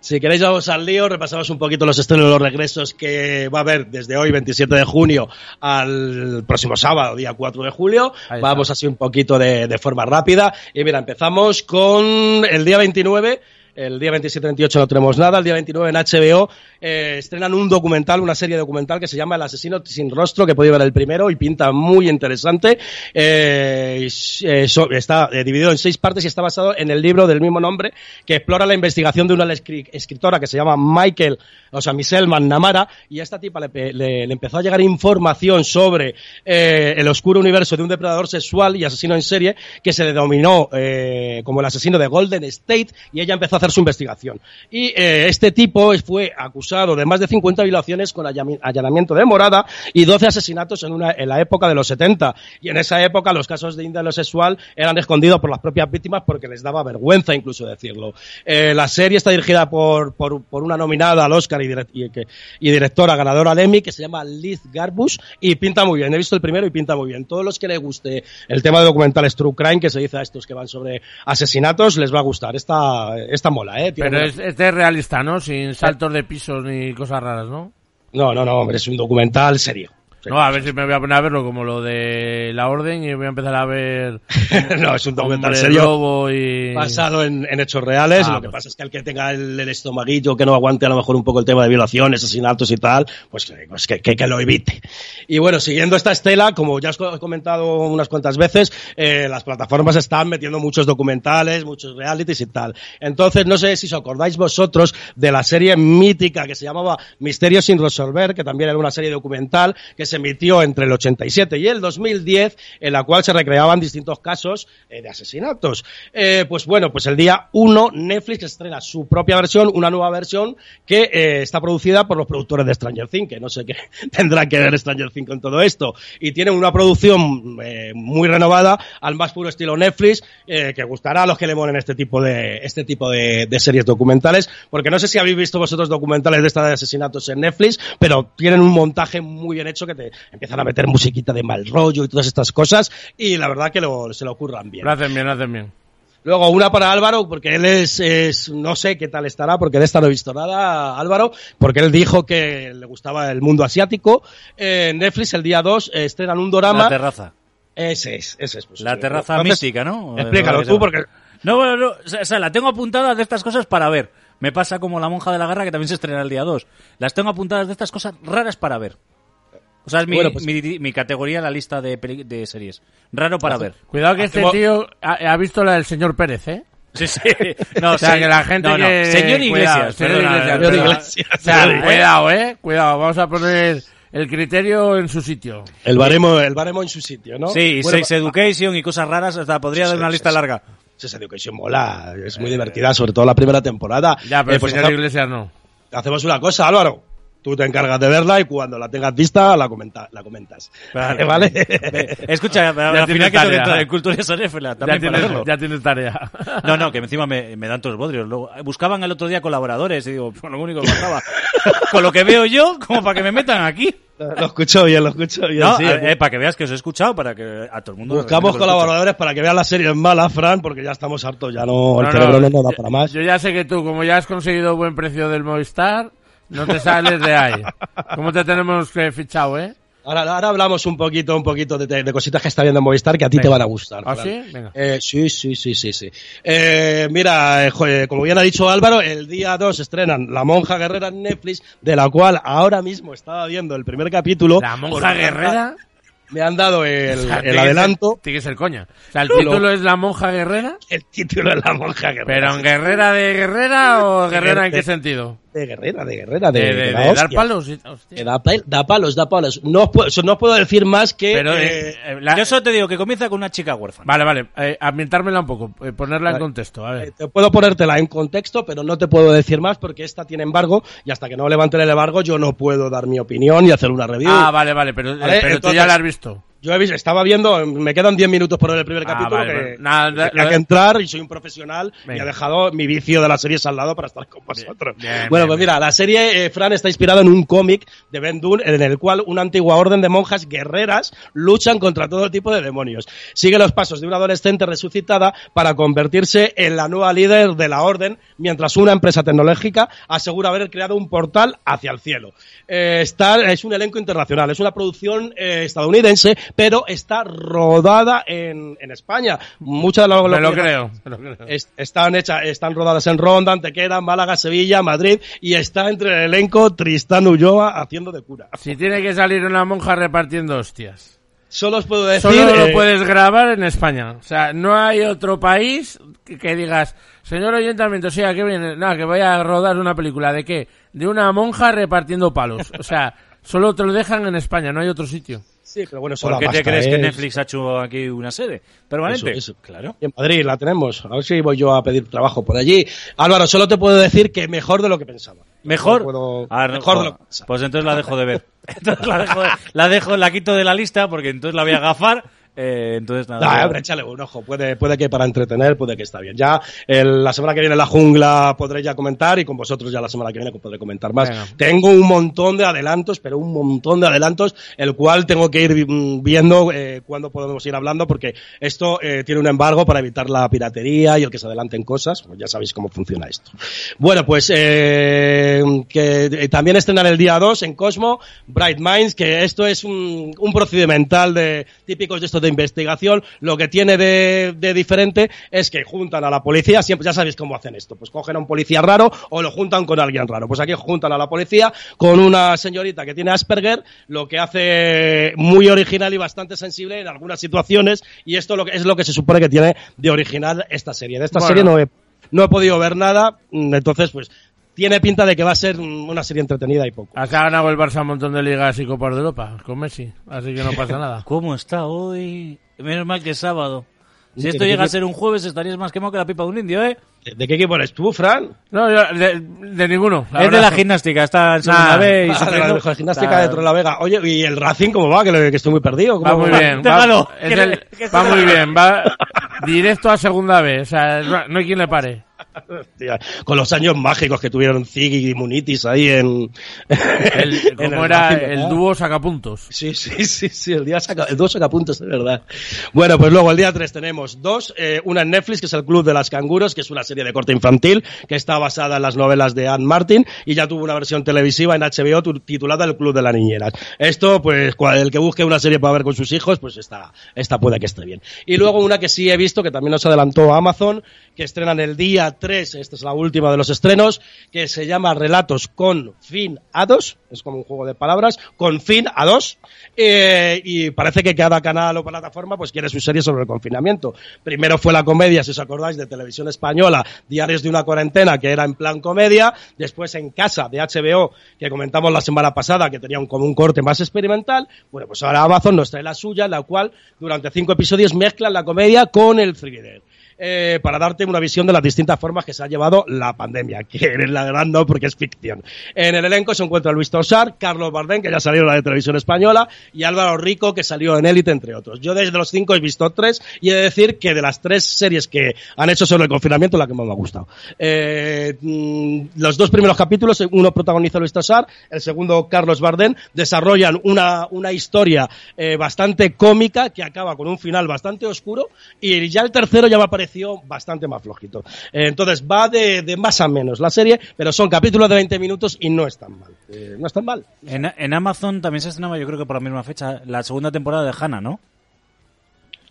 Si queréis vamos al lío, repasamos un poquito los estrenos los regresos que va a haber desde hoy, 27 de junio, al próximo sábado, día 4 de julio. Vamos así un poquito de, de forma rápida. Y mira, empezamos con el día 29. El día 27-28 no tenemos nada. El día 29 en HBO eh, estrenan un documental, una serie documental que se llama El asesino sin rostro, que podéis ver el primero y pinta muy interesante. Eh, eh, está eh, dividido en seis partes y está basado en el libro del mismo nombre que explora la investigación de una escri- escritora que se llama Michael, o sea, Michelle McNamara, y a esta tipa le, le- le empezó a llegar información sobre eh, el oscuro universo de un depredador sexual y asesino en serie que se denominó eh, como el asesino de Golden State y ella empezó a hacer su investigación. Y eh, este tipo fue acusado de más de 50 violaciones con allanamiento de morada y 12 asesinatos en, una, en la época de los 70. Y en esa época los casos de índole sexual eran escondidos por las propias víctimas porque les daba vergüenza incluso decirlo. Eh, la serie está dirigida por, por, por una nominada al Oscar y, direct- y, que- y directora ganadora al Emmy que se llama Liz Garbush y pinta muy bien. He visto el primero y pinta muy bien. Todos los que les guste el tema de documentales True Crime, que se dice a estos que van sobre asesinatos, les va a gustar. Esta, esta mola, ¿eh? Tiene Pero es, este es realista, ¿no? Sin saltos de pisos ni cosas raras, ¿no? No, no, no, hombre, es un documental serio. No, a ver si me voy a poner a verlo como lo de La Orden y voy a empezar a ver... no, es un documental serio. Y... Basado en, en hechos reales. Ah, lo que pues. pasa es que el que tenga el, el estomaguillo, que no aguante a lo mejor un poco el tema de violaciones, asesinatos y tal, pues, que- pues que, que- que lo evite. Y bueno, siguiendo esta estela, como ya os he comentado unas cuantas veces, eh, las plataformas están metiendo muchos documentales, muchos realities y tal. Entonces, no sé si os acordáis vosotros de la serie mítica que se llamaba Misterios sin resolver, que también era una serie documental que se emitió entre el 87 y el 2010, en la cual se recreaban distintos casos eh, de asesinatos. Eh, pues bueno, pues el día 1 Netflix estrena su propia versión, una nueva versión que eh, está producida por los productores de Stranger Things, que no sé qué tendrá que ver Stranger Things con todo esto. Y tienen una producción eh, muy renovada al más puro estilo Netflix, que gustará a los que le molen este tipo de este tipo de, series documentales, porque no sé si habéis visto vosotros documentales de esta de asesinatos en Netflix, pero tienen un montaje muy bien hecho que empiezan a meter musiquita de mal rollo y todas estas cosas, y la verdad que lo- se lo ocurran bien. Lo hacen bien, lo hacen bien. Luego una para Álvaro, porque él es, es- no sé qué tal estará, porque de esta no he visto nada, Álvaro, porque él dijo que le gustaba el mundo asiático. Eh, Netflix el día 2 eh, estrenan un dorama. La terraza. Ese es, ese es. pues, La terraza Entonces, mística, ¿no? Explícalo tú, porque No, bueno, no, o sea, o sea, la tengo apuntada de estas cosas para ver. Me pasa como La monja de la guerra, que también se estrena el día 2. Las tengo apuntadas de estas cosas raras para ver. O sea, es mi, Bueno, pues- mi, mi categoría en la lista de, peli- de series. Raro para ver. Cuidado que este tío ha, ha visto la del señor Pérez, ¿eh? Sí, sí. No, O sea, sí. que la gente no, no. que... Señor Cuidado, Iglesias, señor Iglesias, perdona. Iglesias. O sea, Señor cuidado, ¿eh? Cuidado, vamos a poner el criterio en su sitio. el baremo, el baremo en su sitio, ¿no? Sí, y Bueno, Sex Education y cosas raras, hasta podría Sí, dar una sí, lista sí. larga. Sex Education mola, es muy divertida, sobre todo la primera temporada. Ya, pero Eh, pues señor Iglesias no. hacemos una cosa, Álvaro. Tú te encargas de verla y cuando la tengas vista la, comenta, la comentas. Vale. ¿Vale? Escucha, al final que tengo que tarea. entrar en Cultura y Sonéfila Ya también para tienes, ya tienes tarea. No, no, que encima me, me dan todos los bodrios. Luego, eh, buscaban el otro día colaboradores y digo, pues lo único que faltaba. Con lo que veo yo, como para que me metan aquí. lo escucho bien, lo escucho bien. No, sí. eh, eh, para que veas que os he escuchado, para que a todo el mundo... Buscamos lo colaboradores para que vean las series malas, Fran, porque ya estamos hartos, ya no, el No, cerebro no, no, nos da para más. Yo ya sé que tú, como ya has conseguido buen precio del Movistar, no te sales de ahí. ¿Cómo te tenemos eh, fichado, eh? Ahora, ahora hablamos un poquito, un poquito de, de cositas que está viendo en Movistar que a ti te van a gustar. ¿Ah, sí? Venga. Eh, sí, sí, sí, sí, sí. Eh, mira, eh, joder, como bien ha dicho Álvaro, el día 2 estrenan La Monja Guerrera en Netflix, de la cual ahora mismo estaba viendo el primer capítulo. ¿La monja guerrera? Me han dado el, O sea, el adelanto. Tiene que ser coña. O sea, el Lo- título es La monja guerrera, El título de La Monja Guerrera. pero en guerrera de guerrera o guerrera en qué sentido? De guerrera, de guerrera, de, De, de- de dar hostia. palos. y- hostia. Da, pa- da palos, da palos. No os puedo, no os puedo decir más que... Pero, eh, eh, eh, la- Yo solo te digo que comienza con una chica huérfana. Vale, vale. Eh, ambientármela un poco, eh, ponerla en contexto. A ver. Eh, Te puedo ponértela en contexto, pero no te puedo decir más porque esta tiene embargo y hasta que no levanten el embargo yo no puedo dar mi opinión y hacer una review. Ah, vale, vale, pero, Vale, pero tú ya la has visto. Yo he visto, estaba viendo, me quedan 10 minutos por ver el primer Ah, capítulo vale, que vale. Nada, tenía lo- que entrar y soy un profesional y Venga. he dejado mi vicio de las series al lado para estar con vosotros. bien, bueno, bien, pues bien. mira, la serie eh, Fran está inspirada en un cómic de Ben Dunn en el cual una antigua orden de monjas guerreras luchan contra todo tipo de demonios. Sigue los pasos de una adolescente resucitada para convertirse en la nueva líder de la orden, mientras una empresa tecnológica asegura haber creado un portal hacia el cielo. Eh, está, es un elenco internacional, es una producción eh, estadounidense, pero está rodada en, en España. Muchas de lo, Me lo que- creo. me lo creo. es- están hechas, están rodadas en Ronda, Antequera, Málaga, Sevilla, Madrid y está entre el elenco Tristán Ulloa haciendo de cura. Si tiene que salir una monja repartiendo hostias. Solo os puedo decir Solo lo eh, puedes grabar en España. O sea, no hay otro país que, que digas, señor ayuntamiento, sí, ¿a qué viene? Nada, que voy a rodar una película. ¿De qué? De una monja repartiendo palos. O sea, solo te lo dejan en España, no hay otro sitio. Sí, pero bueno, ¿Por qué te crees ¿eh? que Netflix ha hecho aquí una sede permanente? Eso, eso. Claro. Y en Madrid la tenemos. A ver si voy yo a pedir trabajo por allí. Álvaro, solo te puedo decir que mejor de lo que pensaba. ¿Mejor? No puedo- Ah, no, mejor de joder. lo que pensaba. Pues entonces la dejo de ver. Entonces la dejo, la dejo, la quito de la lista porque entonces la voy a gafar Eh, entonces, nada. Nah, hombre, échale un ojo. Puede, puede que para entretener, puede que está bien. Ya el- la semana que viene en la jungla podré ya comentar y con vosotros ya la semana que viene podré comentar más. Venga. Tengo un montón de adelantos, pero un montón de adelantos, el cual tengo que ir mm, viendo eh, cuándo podemos ir hablando, porque esto eh, tiene un embargo para evitar la piratería y el que se adelanten cosas. Pues ya sabéis cómo funciona esto. Bueno, pues eh, que eh, también estrenan el día 2 en Cosmo, Bright Minds, que esto es un, un procedimental de típicos de estos de investigación. Lo que tiene de, de diferente es que juntan a la policía, siempre ya sabéis cómo hacen esto, pues cogen a un policía raro o lo juntan con alguien raro. Pues aquí juntan a la policía con una señorita que tiene Asperger, lo que hace muy original y bastante sensible en algunas situaciones, y esto es lo que se supone que tiene de original esta serie. De esta Bueno. serie no he, no he podido ver nada, mm, entonces pues tiene pinta de que va a ser una serie entretenida y poco. Acá ha ganado el Barça un montón de ligas y copas de Europa con Messi, así que no pasa nada. ¿Cómo está hoy? Menos mal que es sábado. Si ¿De esto llega a ser un jueves, estarías más quemado que la pipa de un indio, ¿eh? ¿De, qué equipo eres tú, Fran? No, yo, de, de ninguno. es de la gimnástica, está en segunda B y Ah, la gimnástica Está- de Torrelavega. Oye, ¿y el Racing cómo va? Que, que estoy muy perdido. Va ¿Cómo muy bien, va, Déjalo, es que el- le- que va se- muy bien, va directo a segunda vez, o sea, no hay quien le pare. Hostia, con los años mágicos que tuvieron Ziggy y Munitis ahí en... El, en como el era el dúo sacapuntos. Sí, sí, sí, sí, el día saca, el dúo saca puntos, de verdad. Bueno, pues luego el día 3 tenemos dos, eh, una en Netflix, que es el Club de las Canguros, que es una serie de corte infantil, que está basada en las novelas de Anne Martin, y ya tuvo una versión televisiva en HBO tu- titulada El Club de las Niñeras. Esto, pues, cual- el que busque una serie para ver con sus hijos, pues esta, esta puede que esté bien. Y luego una que sí he visto, que también nos adelantó Amazon, que estrenan el día 3, esta es la última de los estrenos, que se llama Relatos con fin a dos, es como un juego de palabras, con fin a dos, eh, y parece que cada canal o plataforma pues quiere su serie sobre el confinamiento. Primero fue la comedia, si os acordáis, de televisión española, Diarios de una cuarentena, que era en plan comedia, después en casa de HBO, que comentamos la semana pasada, que tenía un, como un corte más experimental, bueno, pues ahora Amazon nos trae la suya, la cual durante cinco episodios mezclan la comedia con el thriller eh, para darte una visión de las distintas formas que se ha llevado la pandemia, que en la gran no porque es ficción. En el elenco se encuentra Luis Tosar, Carlos Bardén, que ya salió en la de televisión española, y Álvaro Rico, que salió en Élite, entre otros. Yo desde los cinco he visto tres, y he de decir que de las tres series que han hecho sobre el confinamiento, la que más me ha gustado. Eh, mm, los dos primeros capítulos, uno protagoniza Luis Tosar, el segundo Carlos Bardén, desarrollan una, una historia eh, bastante cómica que acaba con un final bastante oscuro y ya el tercero ya me bastante más flojito. Entonces va de, de más a menos la serie, pero son capítulos de 20 minutos y no es tan mal. Eh, no es tan mal. En, en Amazon también se estrenaba, yo creo que por la misma fecha, la segunda temporada de Hannah, ¿no?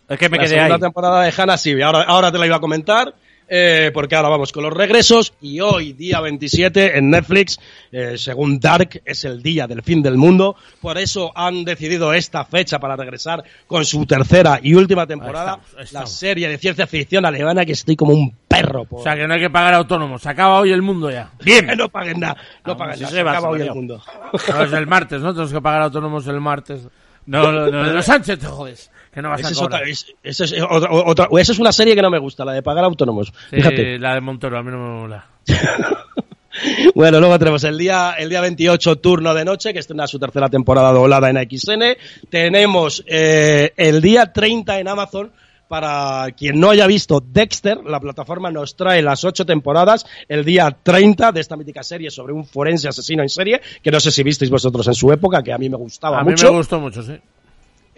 Es que me la quedé segunda ahí. temporada de Hannah sí, ahora, ahora te la iba a comentar. Eh, porque ahora vamos con los regresos y hoy, día 27, en Netflix, eh, según Dark, es el día del fin del mundo. Por eso han decidido esta fecha para regresar con su tercera y última temporada. Ahí estamos, ahí La serie de ciencia ficción alemana que estoy como un perro. Por... O sea, que no hay que pagar autónomos, se acaba hoy el mundo ya. Bien, no paguen nada. No paguen nada. se Se acaba hoy el mundo. No, es el martes, ¿no? Tenemos que pagar autónomos el martes. No, no, no, los Sánchez te jodes, que no vas Esa a es, otra, es- es otra, otra- esa es una serie que no me gusta, la de pagar autónomos. Sí, Fíjate. la de Montoro, a mí no me mola. Bueno, luego tenemos el día, el día 28, turno de noche, que estrena su tercera temporada doblada en XN. Tenemos eh, el día 30 en Amazon. Para quien no haya visto Dexter, la plataforma nos trae las ocho temporadas el día 30 de esta mítica serie sobre un forense asesino en serie, que no sé si visteis vosotros en su época, que a mí me gustaba A mí mucho. me gustó mucho, sí.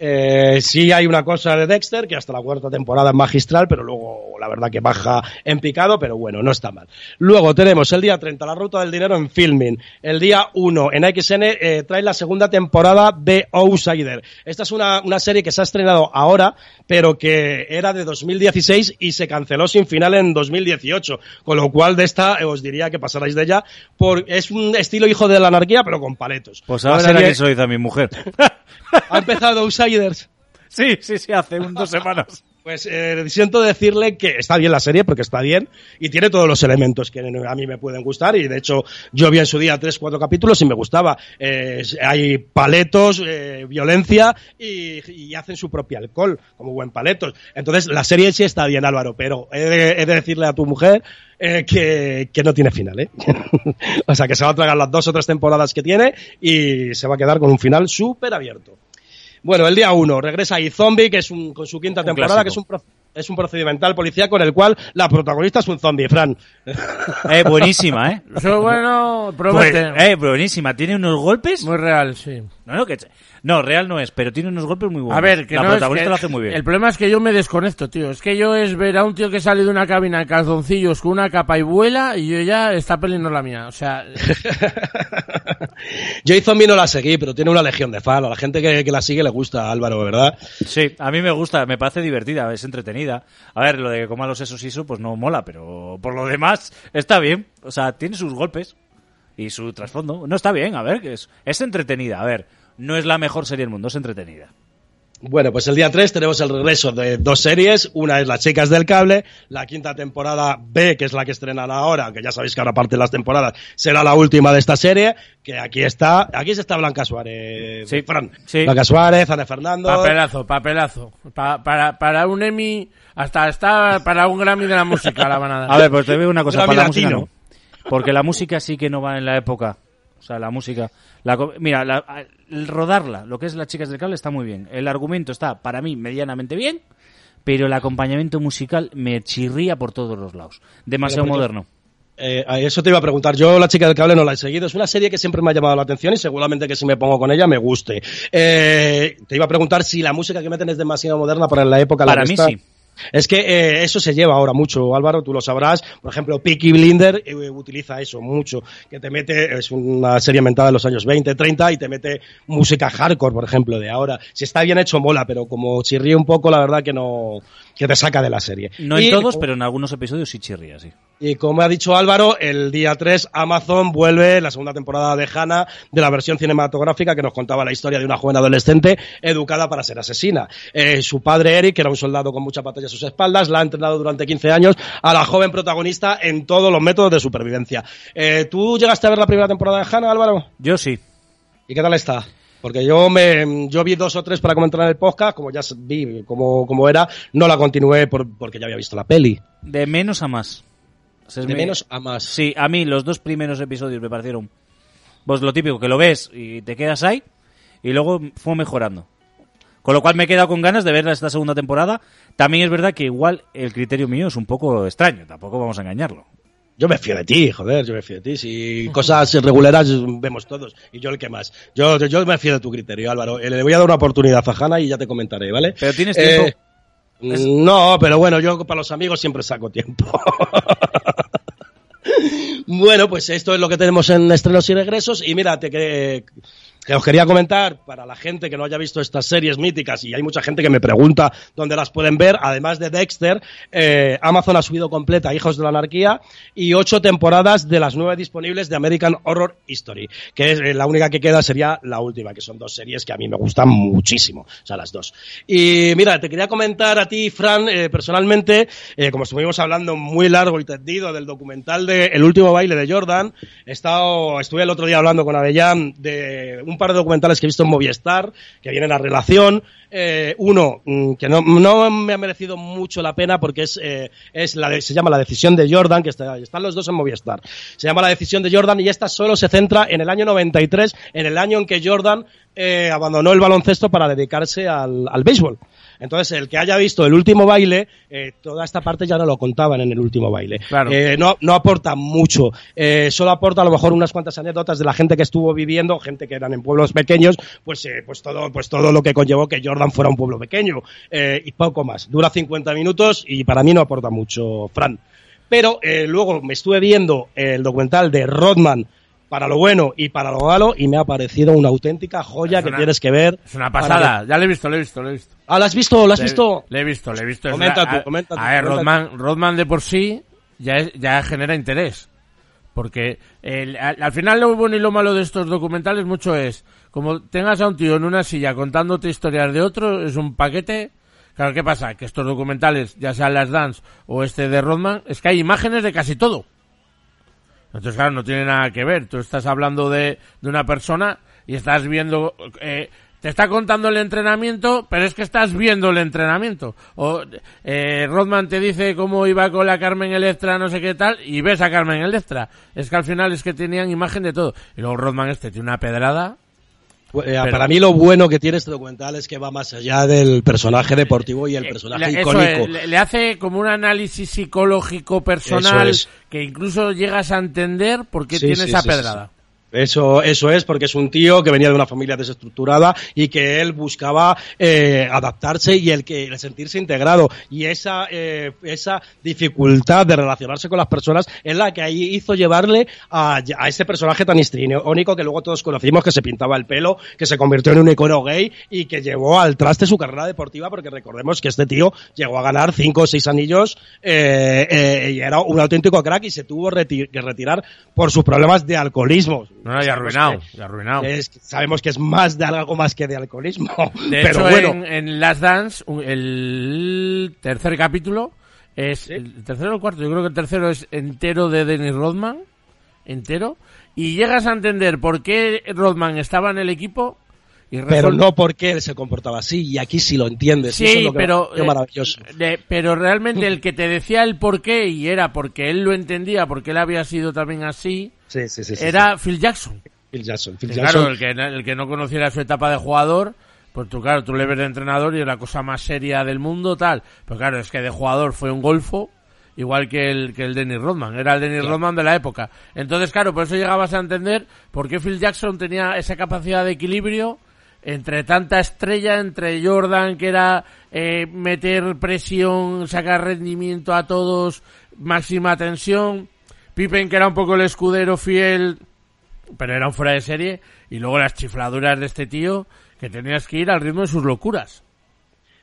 Eh, sí hay una cosa de Dexter, que hasta la cuarta temporada es magistral, pero luego la verdad que baja en picado, pero bueno, no está mal. Luego tenemos el día 30, La Ruta del Dinero en Filming. El día 1, en XN, eh, trae la segunda temporada de Outsider. Esta es una, una serie que se ha estrenado ahora, pero que era de 2016 y se canceló sin final en 2018. Con lo cual de esta eh, os diría que pasarais de ella, por, es un estilo hijo de la anarquía, pero con paletos. Pues ahora serie- que hizo a mi mujer. ha empezado Sí, sí, sí, hace un, dos semanas. Pues eh, siento decirle que está bien la serie, porque está bien, y tiene todos los elementos que a mí me pueden gustar, y de hecho yo vi en su día tres, cuatro capítulos y me gustaba. Eh, hay paletos, eh, violencia, y, y hacen su propio alcohol, como buen paletos. Entonces la serie en sí está bien, Álvaro, pero he de, he de decirle a tu mujer eh, que, que no tiene final, ¿eh? o sea, que se va a tragar las dos o tres temporadas que tiene y se va a quedar con un final súper abierto. Bueno, el día 1 regresa ahí Zombie, que es un, con su quinta Un temporada, clásico. que es un, pro- es un procedimental policía con el cual la protagonista es un zombie, Fran. Eh, buenísima, ¿eh? Eso bueno, Pues, eh, buenísima. Tiene unos golpes. Muy real, sí. No, no, que... no, real no es, pero tiene unos golpes muy buenos. A ver, que la no es protagonista que- lo hace muy bien. El problema es que yo me desconecto, tío. Es que yo es ver a un tío que sale de una cabina en calzoncillos con una capa y vuela y yo ya, esta peli no es la mía. O sea, Yo y Zombie no la seguí, pero tiene una legión de fans. A la gente que, que la sigue le gusta, Álvaro, ¿verdad? Sí, a mí me gusta, me parece divertida, es entretenida. A ver, lo de que coma los esos y eso, pues no mola, pero por lo demás está bien. O sea, tiene sus golpes y su trasfondo. No está bien, a ver, que es, es entretenida. A ver, no es la mejor serie del mundo, es entretenida. Bueno, pues el día 3 tenemos el regreso de dos series. Una es Las Chicas del Cable, la quinta temporada B, que es la que estrenan ahora, que ya sabéis que ahora parte de las temporadas, será la última de esta serie, que aquí está, aquí se está Blanca Suárez, Sí, Fran. sí. Blanca Suárez, Ana Fernando. papelazo, papelazo. Pa- para, para un Emmy, hasta está para un Grammy de la música la van a dar. A ver, pues te digo una cosa, Grammy para la música no. Porque la música sí que no va en la época. O sea, la música... La, mira, la- el rodarla, lo que es Las Chicas del Cable, está muy bien. El argumento está, para mí, medianamente bien, pero el acompañamiento musical me chirría por todos los lados. Demasiado Pero moderno. Eh, a eso te iba a preguntar. Yo, La chica del cable, no la he seguido. Es una serie que siempre me ha llamado la atención y seguramente que si me pongo con ella me guste. Eh, te iba a preguntar si la música que meten es demasiado moderna para la época en la Para que mí está. sí. Es que eh, eso se lleva ahora mucho, Álvaro, tú lo sabrás. Por ejemplo, Peaky Blinder eh, utiliza eso mucho, que te mete, es una serie inventada en los años 20, 30 y te mete música hardcore, por ejemplo, de ahora. Si está bien hecho, mola, pero como chirría un poco, la verdad que no, que te saca de la serie. No Y- en todos, pero en algunos episodios sí chirría, sí. y como ha dicho Álvaro, el día 3 Amazon vuelve la segunda temporada de Hannah de la versión cinematográfica que nos contaba la historia de una joven adolescente educada para ser asesina. Eh, su padre Eric, que era un soldado con mucha batalla a sus espaldas, la ha entrenado durante 15 años a la joven protagonista en todos los métodos de supervivencia. Eh, ¿Tú llegaste a ver la primera temporada de Hannah, Álvaro? Yo sí. ¿Y qué tal está? Porque yo me, yo vi dos o tres para comentar en el podcast, como ya vi cómo, cómo era, no la continué por- porque ya había visto la peli. De menos a más. O sea, es De mi- menos a más. Sí, a mí los dos primeros episodios me parecieron. Pues lo típico, que lo ves y te quedas ahí, y luego fue mejorando. Con lo cual me he quedado con ganas de ver esta segunda temporada. También es verdad que igual el criterio mío es un poco extraño, tampoco vamos a engañarlo. Yo me fío de ti, joder, yo me fío de ti. Si cosas irregulares vemos todos, y yo el que más. Yo, yo, yo me fío de tu criterio, Álvaro. Eh, Le voy a dar una oportunidad a Hanna y ya te comentaré, ¿vale? Pero tienes Eh, tiempo. No, pero bueno, yo para los amigos siempre saco tiempo. bueno, pues esto es lo que tenemos en estrenos y regresos. Y mira, te que, que os quería comentar para la gente que no haya visto estas series míticas, y hay mucha gente que me pregunta dónde las pueden ver, además de Dexter, eh, Amazon ha subido completa Hijos de la Anarquía y ocho temporadas de las nueve disponibles de American Horror History, que es eh, la única que queda sería la última, que son dos series que a mí me gustan muchísimo, o sea, las dos. Y mira, te quería comentar a ti, Fran, eh, personalmente, como estuvimos hablando muy largo y tendido del documental de El último baile de Jordan, he estado, estuve el otro día hablando con Avellán de un par de documentales que he visto en Movistar, que vienen a relación. Eh, uno, mm, que no, no me ha merecido mucho la pena porque es, eh, es la se llama La decisión de Jordan, que está- están los dos en Movistar. Se llama La decisión de Jordan y esta solo se centra en el año 93, en el año en que Jordan eh, abandonó el baloncesto para dedicarse al, al béisbol. Entonces, el que haya visto el último baile, eh, toda esta parte ya no lo contaban en el último baile. Claro. Eh, no, no aporta mucho. Eh, solo aporta a lo mejor unas cuantas anécdotas de la gente que estuvo viviendo, gente que eran en pueblos pequeños, pues, eh, pues todo, pues todo lo que conllevó que Jordan fuera un pueblo pequeño. Eh, y poco más. Dura 50 minutos y para mí no aporta mucho, Fran. Pero luego me estuve viendo el documental de Rodman para lo bueno y para lo malo y me ha parecido una auténtica joya que tienes que ver. Es una pasada. que- Ya lo he visto, lo he visto, lo he visto. Ah, ¿lo has visto? ¿Lo has Le- visto? Le he visto, le he visto. Comenta tú, a- comenta tú, A ver, Rodman, Rodman de por sí ya, es- ya genera interés. Porque el- al, al final lo bueno y lo malo de estos documentales mucho es, como tengas a un tío en una silla contándote historias de otro, es un paquete. Claro, ¿qué pasa? Que estos documentales, ya sean las Dance o este de Rodman, es que hay imágenes de casi todo. Entonces, claro, no tiene nada que ver. Tú estás hablando de, de una persona y estás viendo... eh, te está contando el entrenamiento, pero es que estás viendo el entrenamiento. O eh, Rodman te dice cómo iba con la Carmen Electra, no sé qué tal, y ves a Carmen Electra. Es que al final es que tenían imagen de todo. Y luego Rodman este tiene una pedrada. Eh, para mí lo bueno que tiene este documental es que va más allá del personaje deportivo y el personaje Le- eso icónico. es, le, le hace como un análisis psicológico personal es. que incluso llegas a entender por qué Sí, tiene sí, esa sí, pedrada. Eso, eso es, porque es un tío que venía de una familia desestructurada y que él buscaba eh, adaptarse y el que el sentirse integrado. Y esa, eh, esa dificultad de relacionarse con las personas es la que ahí hizo llevarle a, a ese personaje tan histriónico que luego todos conocimos, que se pintaba el pelo, que se convirtió en un icono gay y que llevó al traste su carrera deportiva, porque recordemos que este tío llegó a ganar cinco o seis anillos eh, eh, y era un auténtico crack y se tuvo reti- que retirar por sus problemas de alcoholismo. No, no, y arruinado, y arruinado. Es- sabemos que es más de algo más que de alcoholismo. De pero hecho, bueno, en, en Last Dance, el tercer capítulo es el tercero o el cuarto. Yo creo que el tercero es entero de Dennis Rodman, entero, y llegas a entender por qué Rodman estaba en el equipo. Y pero no porque él se comportaba así y aquí sí lo entiendes. Sí, Eso es lo que me pero eh, maravilloso. pero realmente el que te decía el por qué y era porque él lo entendía, porque él había sido también así, Sí, sí, sí, era Phil Jackson. Phil Jackson. Phil Que Jackson. Claro, el que, el que no conociera su etapa de jugador, pues tú, claro, tú le ves de entrenador y es la cosa más seria del mundo, tal. Pero claro, es que de jugador fue un golfo, igual que el, que el Dennis Rodman. Era el Dennis Rodman de la época. Entonces, claro, por eso llegabas a entender por qué Phil Jackson tenía esa capacidad de equilibrio entre tanta estrella, entre Jordan, que era eh, meter presión, sacar rendimiento a todos, máxima tensión. Pippen, que era un poco el escudero fiel, pero era un fuera de serie. Y luego las chifladuras de este tío, que tenías que ir al ritmo de sus locuras.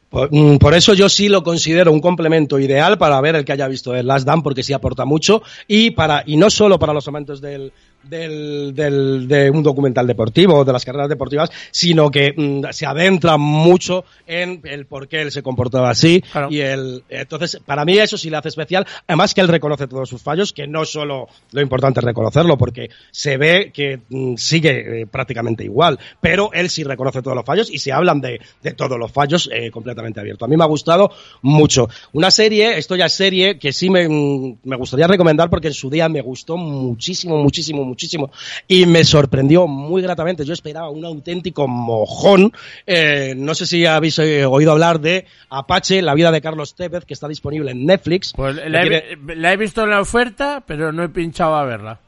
Por, mm, eso yo sí lo considero un complemento ideal para ver el que haya visto el Last Dance porque sí aporta mucho y para y no solo para los amantes del, del, del- de un documental deportivo de las carreras deportivas sino que mm, se adentra mucho en el por qué él se comportaba así Claro. y el entonces para mí eso sí le hace especial además que él reconoce todos sus fallos que no solo lo importante es reconocerlo porque se ve que mm, sigue eh, prácticamente igual pero él sí reconoce todos los fallos y se hablan de, de todos los fallos eh, completamente abierto. A mí me ha gustado mucho. Una serie, esto ya es serie, que sí me, mm, me gustaría recomendar porque en su día me gustó muchísimo, muchísimo, muchísimo. Y me sorprendió muy gratamente. Yo esperaba un auténtico mojón. Eh, no sé si habéis eh, oído hablar de Apache, la vida de Carlos Tevez, que está disponible en Netflix. Pues la he, la he visto en la oferta, pero no he pinchado a verla.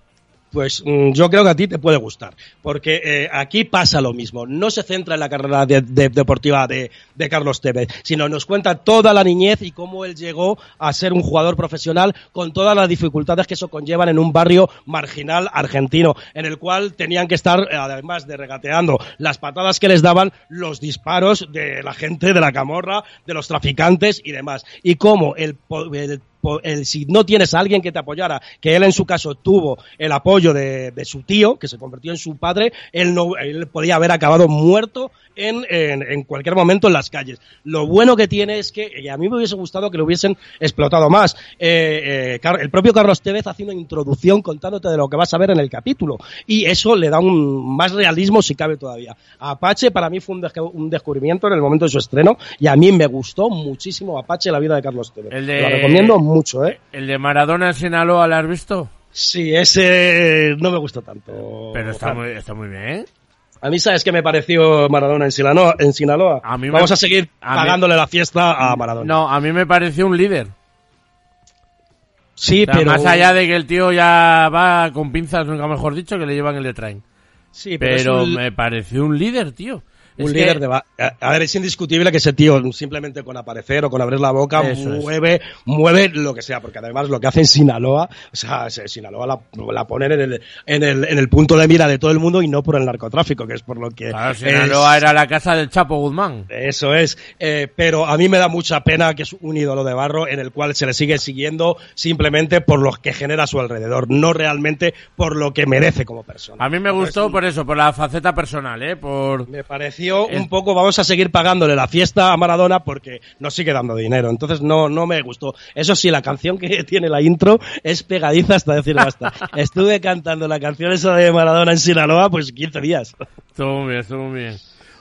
Pues mm, yo creo que a ti te puede gustar, porque eh, aquí pasa lo mismo. No se centra en la carrera de- de- deportiva de, Carlos Tevez, sino nos cuenta toda la niñez y cómo él llegó a ser un jugador profesional con todas las dificultades que eso conllevan en un barrio marginal argentino, en el cual tenían que estar, eh, además de regateando las patadas que les daban, los disparos de la gente de la camorra, de los traficantes y demás. Y cómo el, el el- si no tienes a alguien que te apoyara, que él en su caso tuvo el apoyo de, de su tío, que se convirtió en su padre, él no, él podía haber acabado muerto en, en, en cualquier momento en las calles. Lo bueno que tiene es que, y a mí me hubiese gustado que lo hubiesen explotado más. Eh, eh, el propio Carlos Tevez hace una introducción contándote de lo que vas a ver en el capítulo. Y eso le da un más realismo si cabe todavía. Apache para mí fue un, un descubrimiento en el momento de su estreno y a mí me gustó muchísimo Apache, la vida de Carlos Tevez. El de- Lo recomiendo mucho, ¿eh? El de Maradona en Sinaloa, ¿la has visto? Sí, ese no me gustó tanto. Pero está muy, está muy bien. A mí, ¿sabes qué me pareció Maradona en Sinaloa? En Sinaloa? A mí me- Vamos a seguir a mí- pagándole la fiesta a Maradona. No, a mí me pareció un líder. sí, O sea, pero... Más allá de que el tío ya va con pinzas, nunca mejor dicho, que le llevan el de train. Sí, pero, Pero un, me pareció un líder, tío. Un Es líder que- de... A a ver, es indiscutible que ese tío simplemente con aparecer o con abrir la boca Eso es. mueve, mueve lo que sea, porque además lo que hace en Sinaloa, o sea, se- Sinaloa la, la ponen en el, en, el, en el punto de mira de todo el mundo y no por el narcotráfico, que es por lo que... Claro, es- Sinaloa era la casa del Chapo Guzmán. Eso es, eh, pero a mí me da mucha pena que es un ídolo de barro en el cual se le sigue siguiendo simplemente por lo que genera a su alrededor, no realmente por lo que merece como persona. A mí me gustó por eso, por la faceta personal, ¿eh? Por... Me pareció Un poco, vamos a seguir pagándole la fiesta a Maradona porque nos sigue dando dinero, entonces no, no me gustó. Eso sí, la canción que tiene la intro es pegadiza hasta decir basta. Estuve cantando la canción esa de Maradona en Sinaloa pues 15 días. Estuvo muy bien, estuvo muy bien.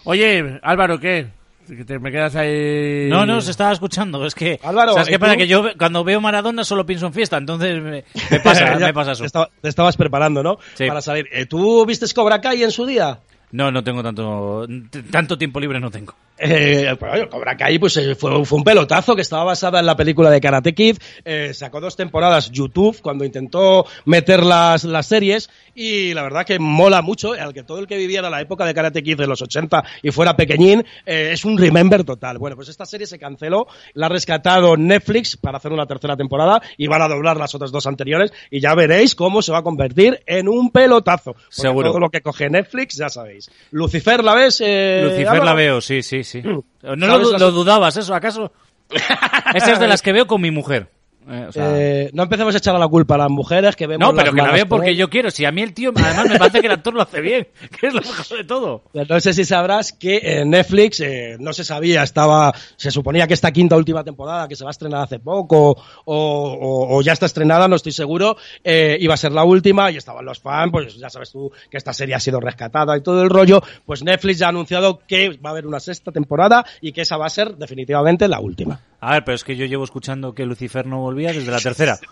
Oye, Álvaro, ¿qué? Que te- me quedas ahí... No, no, se estaba escuchando. Es que. Álvaro, ¿Sabes ¿y qué pasa? Que yo cuando veo Maradona solo pienso en fiesta, entonces me, me pasa, Ya me pasa eso. Te, estaba- te estabas preparando, ¿no? Sí. Para salir. Eh, ¿Tú viste Cobra Kai en su día? No, no tengo tanto, tanto tiempo libre, no tengo. Eh, pues, oye, Cobra Kai pues, eh, fue, fue un pelotazo que estaba basada en la película de Karate Kid. eh, sacó dos temporadas YouTube cuando intentó meter las, las series y la verdad que mola mucho. Al que todo el que viviera la época de Karate Kid de los 80 y fuera pequeñín eh, es un remember total. Bueno, pues esta serie se canceló, la ha rescatado Netflix para hacer una tercera temporada y van a doblar las otras dos anteriores y ya veréis cómo se va a convertir en un pelotazo. Seguro. Todo lo que coge Netflix, ya sabéis. Lucifer, ¿la ves? Eh, Lucifer la veo, sí, sí, sí. No lo, ¿Sabes du- las- lo dudabas, ¿eso acaso? Esa es de las que veo con mi mujer. Eh, o sea, Eh, no empecemos a echar a la culpa a las mujeres que vemos no, pero las que la malas veo porque yo quiero. Si a mí el tío, además me parece que el actor lo hace bien, que es lo mejor de todo. No sé si sabrás que en Netflix eh, no se sabía, estaba, se suponía que esta quinta última temporada que se va a estrenar hace poco o, o- o ya está estrenada, no estoy seguro, eh, iba a ser la última y estaban los fans, pues ya sabes tú que esta serie ha sido rescatada y todo el rollo, pues Netflix ya ha anunciado que va a haber una sexta temporada y que esa va a ser definitivamente la última. A ver, pero es que yo llevo escuchando que Lucifer no volvía desde la tercera.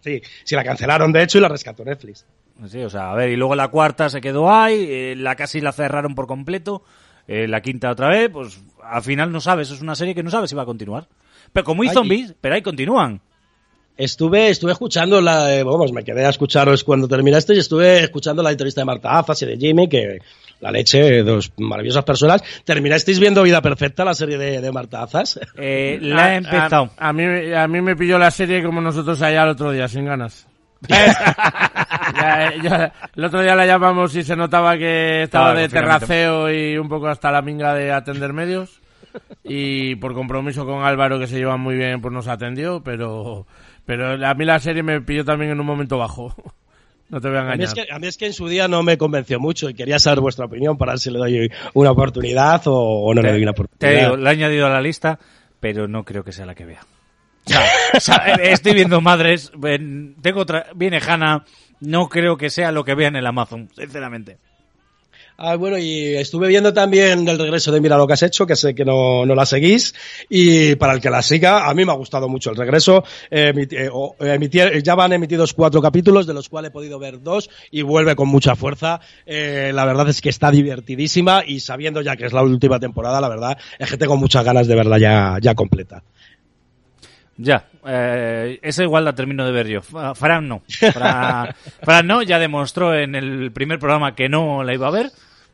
Sí, si la cancelaron de hecho y la rescató Netflix. Sí, o sea, a ver, y luego la cuarta se quedó ahí, eh, la casi la cerraron por completo, eh, la quinta otra vez, pues al final no sabes, es una serie que no sabes si va a continuar. Pero como hay Ay, zombies, pero ahí continúan. Estuve, estuve escuchando la, eh, vamos, me quedé a escucharos cuando terminaste y estuve escuchando la entrevista de Marta Azas y de Jimmy, que la leche, dos maravillosas personas. ¿Terminasteis viendo Vida Perfecta, la serie de, de Marta Azas? Eh, la A- he empezado. A, a mí, a mí me pilló la serie como nosotros allá el otro día, sin ganas. Ya, ya, el otro día la llamamos y se notaba que estaba Claro, de terraceo y un poco hasta la minga de atender medios. Y por compromiso con Álvaro, que se lleva muy bien, pues nos atendió, pero, pero a mí la serie me pilló también en un momento bajo. No te voy a A mí, engañar. es que, a mí es que en su día no me convenció mucho y quería saber vuestra opinión para ver si le doy una oportunidad o, o no le doy una Te oportunidad. digo, la he añadido a la lista, pero no creo que sea la que vea. O sea, o sea, eh, estoy viendo madres, tengo otra, viene Hanna, no creo que sea lo que vea en el Amazon, sinceramente. Ah, bueno, y estuve viendo también el regreso de Mira lo que has hecho, que sé que no, no la seguís, y para el que la siga, a mí me ha gustado mucho el regreso. Eh, eh, emitir- ya van emitidos cuatro capítulos, de los cuales he podido ver dos, y vuelve con mucha fuerza. Eh, la verdad es que está divertidísima, y sabiendo ya que es la última temporada, la verdad es que tengo muchas ganas de verla ya, ya completa. Ya, eh, esa igual la termino de ver yo. Fran no. Fran, Fran no, ya demostró en el primer programa que no la iba a ver.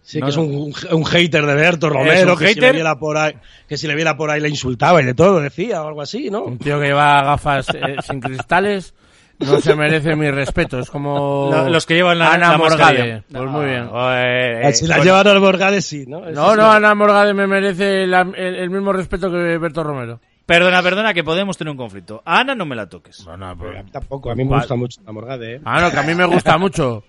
Sí, No, que es no. un, un hater de Berto Romero, que si, le hater. viera por ahí, que si le viera por ahí le insultaba y de todo, decía, o algo así, ¿no? Un tío que lleva gafas eh, sin cristales no se merece mi respeto. Es como Lo- los que llevan la, Ana la. Morgade. Pues No, muy bien. eh, eh, si la llevan al Morgade, sí, ¿no? Eso No, no, Ana Morgade me merece la- el, el mismo respeto que Berto Romero. Perdona, perdona, que podemos tener un conflicto. A Ana no me la toques. A mí tampoco, a mí me gusta mucho la Morgade, ¿eh? Ah, no, que a mí me gusta mucho.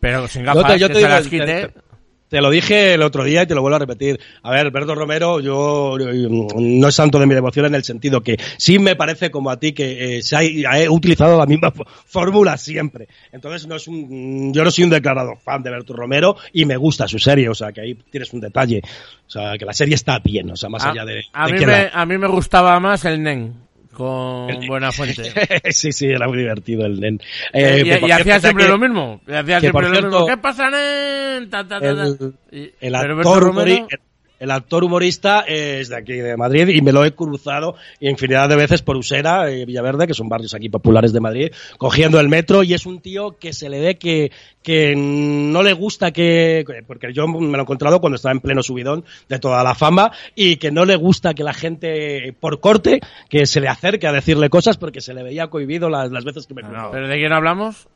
Pero sin Yo gafas, te- yo que te se digo, las te- quite. te- Te lo dije el otro día y te lo vuelvo a repetir. A ver, Berto Romero, yo no es santo de mi devoción en el sentido que sí me parece como a ti que eh, se ha, ha utilizado la misma fó- fórmula siempre. Entonces no es un, yo no soy un declarado fan de Berto Romero y me gusta su serie, o sea que ahí tienes un detalle. O sea que la serie está bien, o sea, más A, allá de, a de mí me, la- a mí me gustaba más el Nen con Buena Fuente. sí, sí, era muy divertido el nen. Eh, y que por y hacía siempre que- lo mismo. Y hacía siempre lo cierto, mismo. ¿Qué pasa, Nen? Ta, ta, ta, el, Y- el actor Romero- el actor humorista es de aquí de Madrid y me lo he cruzado infinidad de veces por Usera y Villaverde, que son barrios aquí populares de Madrid, cogiendo el metro y es un tío que se le ve que, que no le gusta que, porque yo me lo he encontrado cuando estaba en pleno subidón de toda la fama y que no le gusta que la gente por corte que se le acerque a decirle cosas porque se le veía cohibido las, las veces que me cruzaba. ¿Pero de quién hablamos?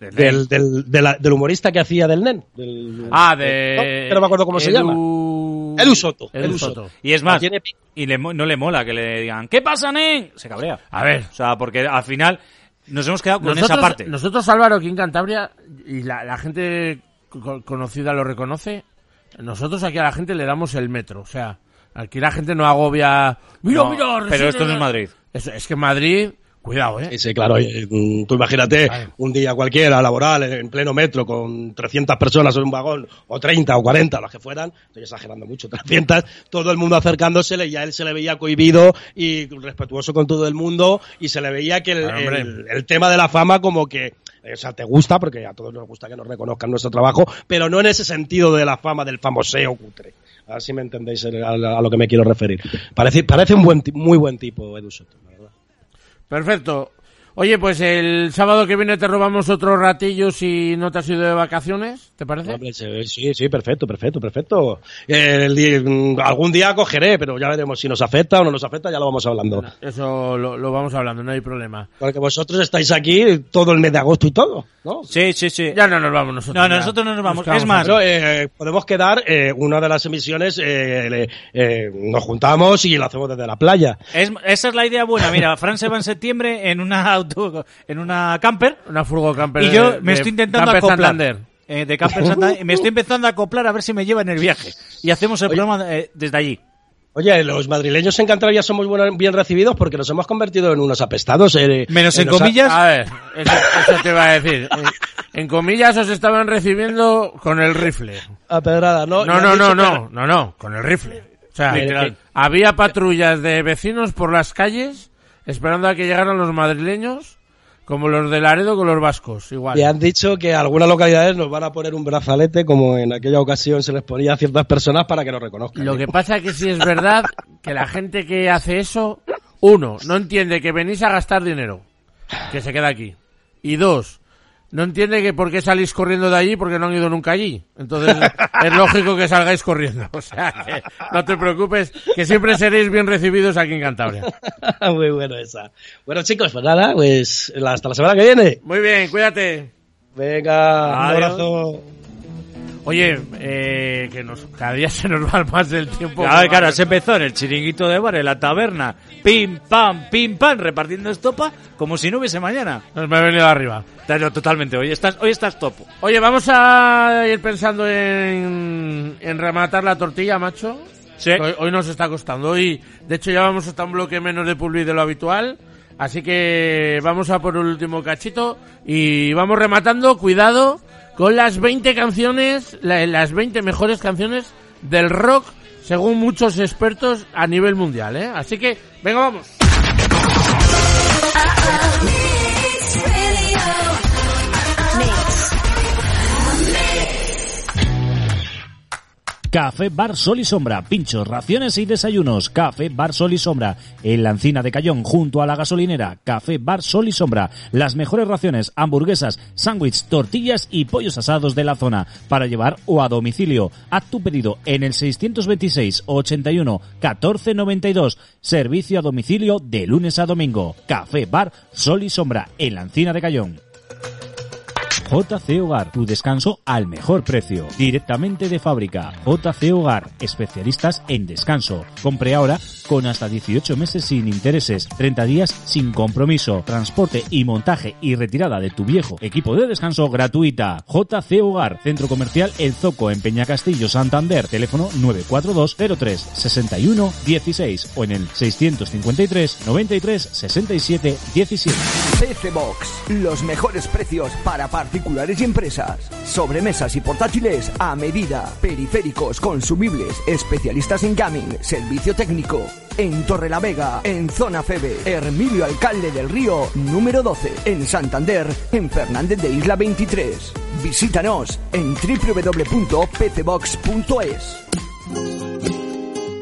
Del, del, de la- del humorista que hacía del NEN. del- Ah, No, de... no me acuerdo cómo se llama. Edu Soto. Edu Soto. Y es más, Tiene- y le no le mola que le digan, ¿qué pasa, Nen? Se cabrea. A ver. O sea, porque al final nos hemos quedado con esa parte. nosotros, Álvaro, aquí en Cantabria, y la, la gente co- conocida lo reconoce, nosotros aquí a la gente le damos el metro. O sea, aquí la gente no agobia... Mira, No, mira, pero esto no es Madrid. Es, es que Madrid, Cuidado, ¿eh? Sí, sí, claro. mm, Tú imagínate un día cualquiera, laboral, en pleno metro, con 300 personas en un vagón, o 30 o 40, las que fueran, estoy exagerando mucho, 300, todo el mundo acercándosele y a él se le veía cohibido y respetuoso con todo el mundo y se le veía que el, Claro, hombre. el- el tema de la fama como que, o sea, te gusta, porque a todos nos gusta que nos reconozcan nuestro trabajo, pero no en ese sentido de la fama del famoseo cutre. A ver si me entendéis a, lo que me quiero referir. Parece, parece un buen, muy buen tipo, Edu Soto. Perfecto. Oye, pues el sábado que viene te robamos otro ratillo si no te has ido de vacaciones, ¿te parece? Sí, sí, perfecto, perfecto, perfecto. El mm, algún día cogeré, pero ya veremos si nos afecta o no nos afecta, ya lo vamos hablando. Eso lo, lo vamos hablando, no hay problema. Porque vosotros estáis aquí todo el mes de agosto y todo, ¿no? Sí, sí, sí. Ya no nos vamos nosotros. No, ya. nosotros no nos vamos. quedamos Es más. Pero, eh, podemos quedar, eh, una de las emisiones, eh, le- eh, nos juntamos y lo hacemos desde la playa. es- esa es la idea buena. Mira, Fran se va en septiembre en una en una camper Una furgo camper y de- yo me de estoy intentando Camper acoplar. Santander. Eh, de Camper Santander. y me estoy empezando a acoplar a ver si me lleva en el viaje. Y hacemos el programa eh, desde allí. Oye, los madrileños en Cantabria somos bien recibidos porque nos hemos convertido en unos apestados. eh, Menos en comillas. A ver, eso, eso te iba a decir. En, en comillas os estaban recibiendo con el rifle. A pedrada, ¿no? No, no, no, que- no, no, no, con el rifle. O sea, Literal. había patrullas de vecinos por las calles esperando a que llegaran los madrileños, como los de Laredo con los vascos, igual. Y han dicho que algunas localidades nos van a poner un brazalete, como en aquella ocasión se les ponía a ciertas personas para que nos reconozcan. Lo que pasa es que sí es verdad que la gente que hace eso, uno, no entiende que venís a gastar dinero, que se queda aquí. Y dos, no entiende que por qué salís corriendo de allí porque no han ido nunca allí. Entonces es lógico que salgáis corriendo. O sea, que no te preocupes, que siempre seréis bien recibidos aquí en Cantabria. Muy bueno esa. Bueno, chicos, pues nada, pues hasta la semana que viene. Muy bien, cuídate. Venga, un abrazo. Oye, eh, que nos, cada día se nos va más del tiempo. Claro, claro, se empezó en el chiringuito de bar, en la taberna, pim, pam, pim, pam, repartiendo estopa, como si no hubiese mañana. Nos me ha venido arriba. Totalmente, hoy estás, hoy estás topo. Oye, vamos a ir pensando en, en rematar la tortilla, macho. Sí. Hoy, hoy nos está costando. Hoy, de hecho, ya vamos hasta un bloque menos de publi de lo habitual. Así que vamos a por el último cachito y vamos rematando. Cuidado con las 20 canciones, la- las 20 mejores canciones del rock, según muchos expertos a nivel mundial. ¿eh? Así que, venga, vamos. Café Bar Sol y Sombra, pinchos, raciones y desayunos. Café Bar Sol y Sombra, en la encina de Cayón, junto a la gasolinera. Café Bar Sol y Sombra, las mejores raciones, hamburguesas, sándwiches, tortillas y pollos asados de la zona, para llevar o a domicilio. Haz tu pedido en el 626 81 14 92. Servicio a domicilio de lunes a domingo. Café Bar Sol y Sombra, en la encina de Cayón. JC Hogar, tu descanso al mejor precio. Directamente de fábrica. JC Hogar, especialistas en descanso. Compre ahora con hasta 18 meses sin intereses, 30 días sin compromiso, transporte y montaje y retirada de tu viejo equipo de descanso gratuita. JC Hogar, Centro Comercial El Zoco en Peñacastillo, Santander. Teléfono 942 03 61 16 o en el 653 93 67 17. PC Box, los mejores precios para particulares y empresas. Sobremesas y portátiles a medida. Periféricos, consumibles, especialistas en gaming, servicio técnico. En Torrelavega, en Zona Febe, Hermilio Alcalde del Río, número 12. En Santander, en Fernández de Isla 23. Visítanos en www.pcbox.es.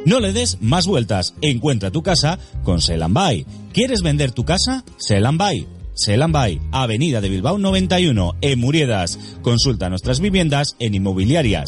No le des más vueltas. Encuentra tu casa con Buy. ¿Quieres vender tu casa? Sell Buy, Avenida de Bilbao 91, en Muriedas. Consulta nuestras viviendas en inmobiliaria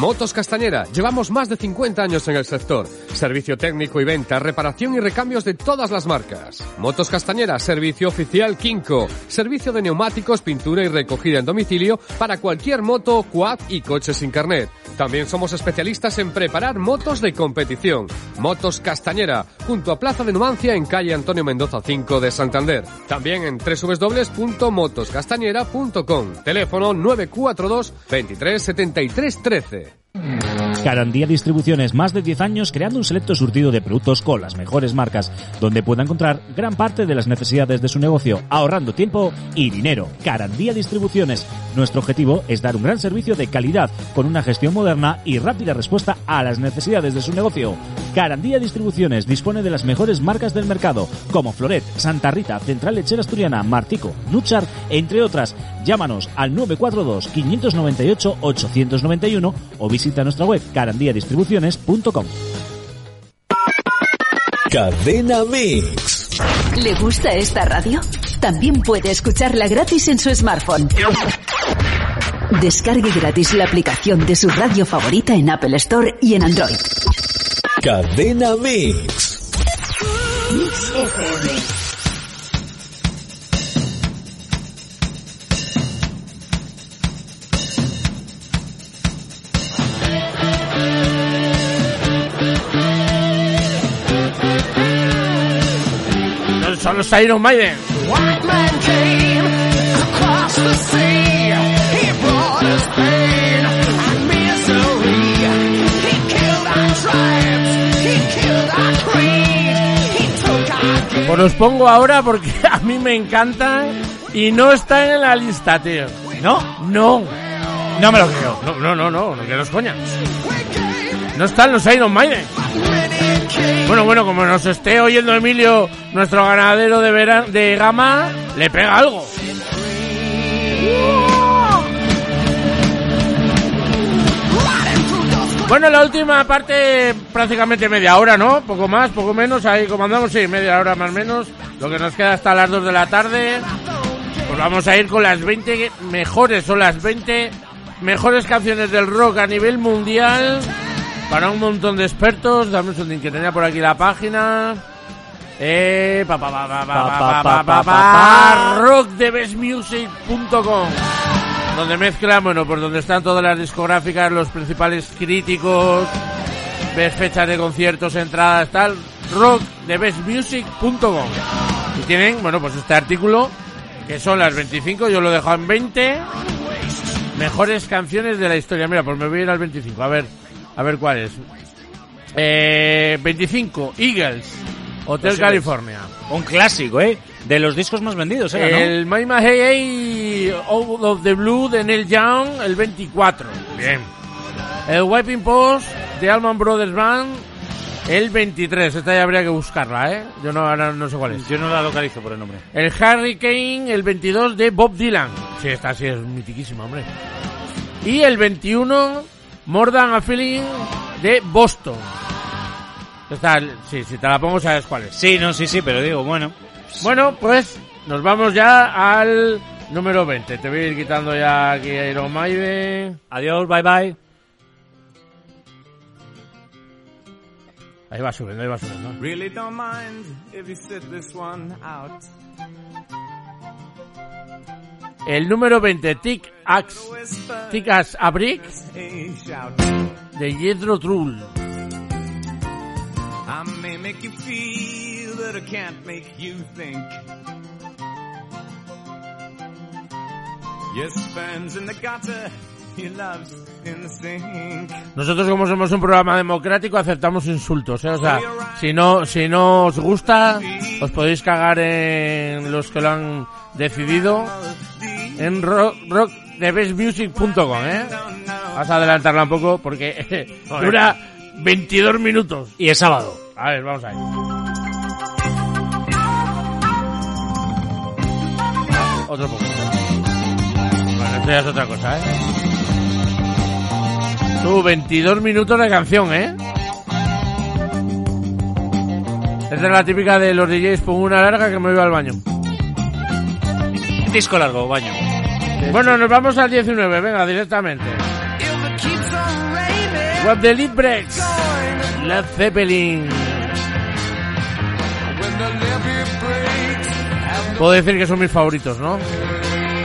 Motos Castañera. Llevamos más de 50 años en el sector. Servicio técnico y venta, reparación y recambios de todas las marcas. Motos Castañera, servicio oficial Kinko. Servicio de neumáticos, pintura y recogida en domicilio para cualquier moto, quad y coche sin carnet. También somos especialistas en preparar motos de competición. Motos Castañera, junto a Plaza de Numancia en calle Antonio Mendoza 5 de Santander. También en www.motoscastañera.com. Teléfono 942 23 73 13. Carandía Distribuciones, más de 10 años creando un selecto surtido de productos con las mejores marcas, donde pueda encontrar gran parte de las necesidades de su negocio, ahorrando tiempo y dinero. Carandía Distribuciones. Nuestro objetivo es dar un gran servicio de calidad, con una gestión moderna y rápida respuesta a las necesidades de su negocio. Carandía Distribuciones dispone de las mejores marcas del mercado, como Floret, Santa Rita, Central Lechera Asturiana, Martico, Nuchar, entre otras. Llámanos al 942-598-891 o visita nuestra web carandiadistribuciones.com. Cadena Mix. ¿Le gusta esta radio? También puede escucharla gratis en su smartphone. Descargue gratis la aplicación de su radio favorita en Apple Store y en Android. Cadena Mix. Mix FM. He took our Pues los pongo ahora porque a mí me encanta y no está en la lista, tío. ¿No? No. No me lo creo. No, no, no, no, no que los coñas. No están los Iron Maiden. Bueno, bueno, como nos esté oyendo Emilio, nuestro ganadero de, vera- de gama, le pega algo. Bueno, la última parte, prácticamente media hora, ¿no? Poco más, poco menos, ahí como andamos, sí, media hora más o menos. Lo que nos queda hasta las 2 de la tarde. Pues vamos a ir con las 20 mejores o las 20 mejores canciones del rock a nivel mundial para un montón de expertos, dame un segundín que tenía por aquí la página. Eh, pa, pa, pa, pa, pa, pa, rockthebestmusic.com donde mezclan, bueno, por donde están todas las discográficas, los principales críticos, ves fechas de conciertos, entradas, tal, rockthebestmusic.com y tienen, bueno, pues este artículo que son las 25, yo lo he en 20 mejores canciones de la historia, mira, pues me voy a ir al 25, a ver a ver cuál es. Eh, 25, Eagles, Hotel Los Eagles. California. Un clásico, ¿eh? De los discos más vendidos, era, ¿no? El My My Hey Hey Out of the Blue de Neil Young, el 24. Bien. El Wiping Post de Allman Brothers Band, el 23. Esta ya habría que buscarla, ¿eh? Yo no, ahora no sé cuál es. Yo no la localizo por el nombre. El Hurricane, el 22 de Bob Dylan. Sí, esta sí es mitiquísima, hombre. Y el 21, More Than a Feeling de Boston. Esta, sí, si te la pongo sabes cuál es. Sí, no, sí, sí, pero digo, bueno. Bueno, pues nos vamos ya al número 20. Te voy a ir quitando ya aquí a Iron Maiden. Adiós, bye bye. Ahí va subiendo, ahí va subiendo. Really don't mind if you sit this one out. El número 20, Tic Axe, Tic As a Brick de Jethro Tull. I may make you feel, but I can't make you think. Your sperm's in the gutter, Nosotros como somos un programa democrático aceptamos insultos, ¿eh? O sea, si no, si no os gusta, os podéis cagar en los que lo han decidido en rock, rockthebestmusic.com, ¿eh? Vas a adelantarla un poco porque dura 22 minutos. Y es sábado. A ver, vamos a ver. Otro poco. Bueno, esto ya es otra cosa, ¿eh? Tú, 22 minutos de canción, ¿eh? Esta es la típica de los DJs, pongo una larga que me voy al baño. Disco largo, baño. Bueno, nos vamos al 19, venga, directamente. What the Lead Breaks. Led Zeppelin. Puedo decir que son mis favoritos, ¿no?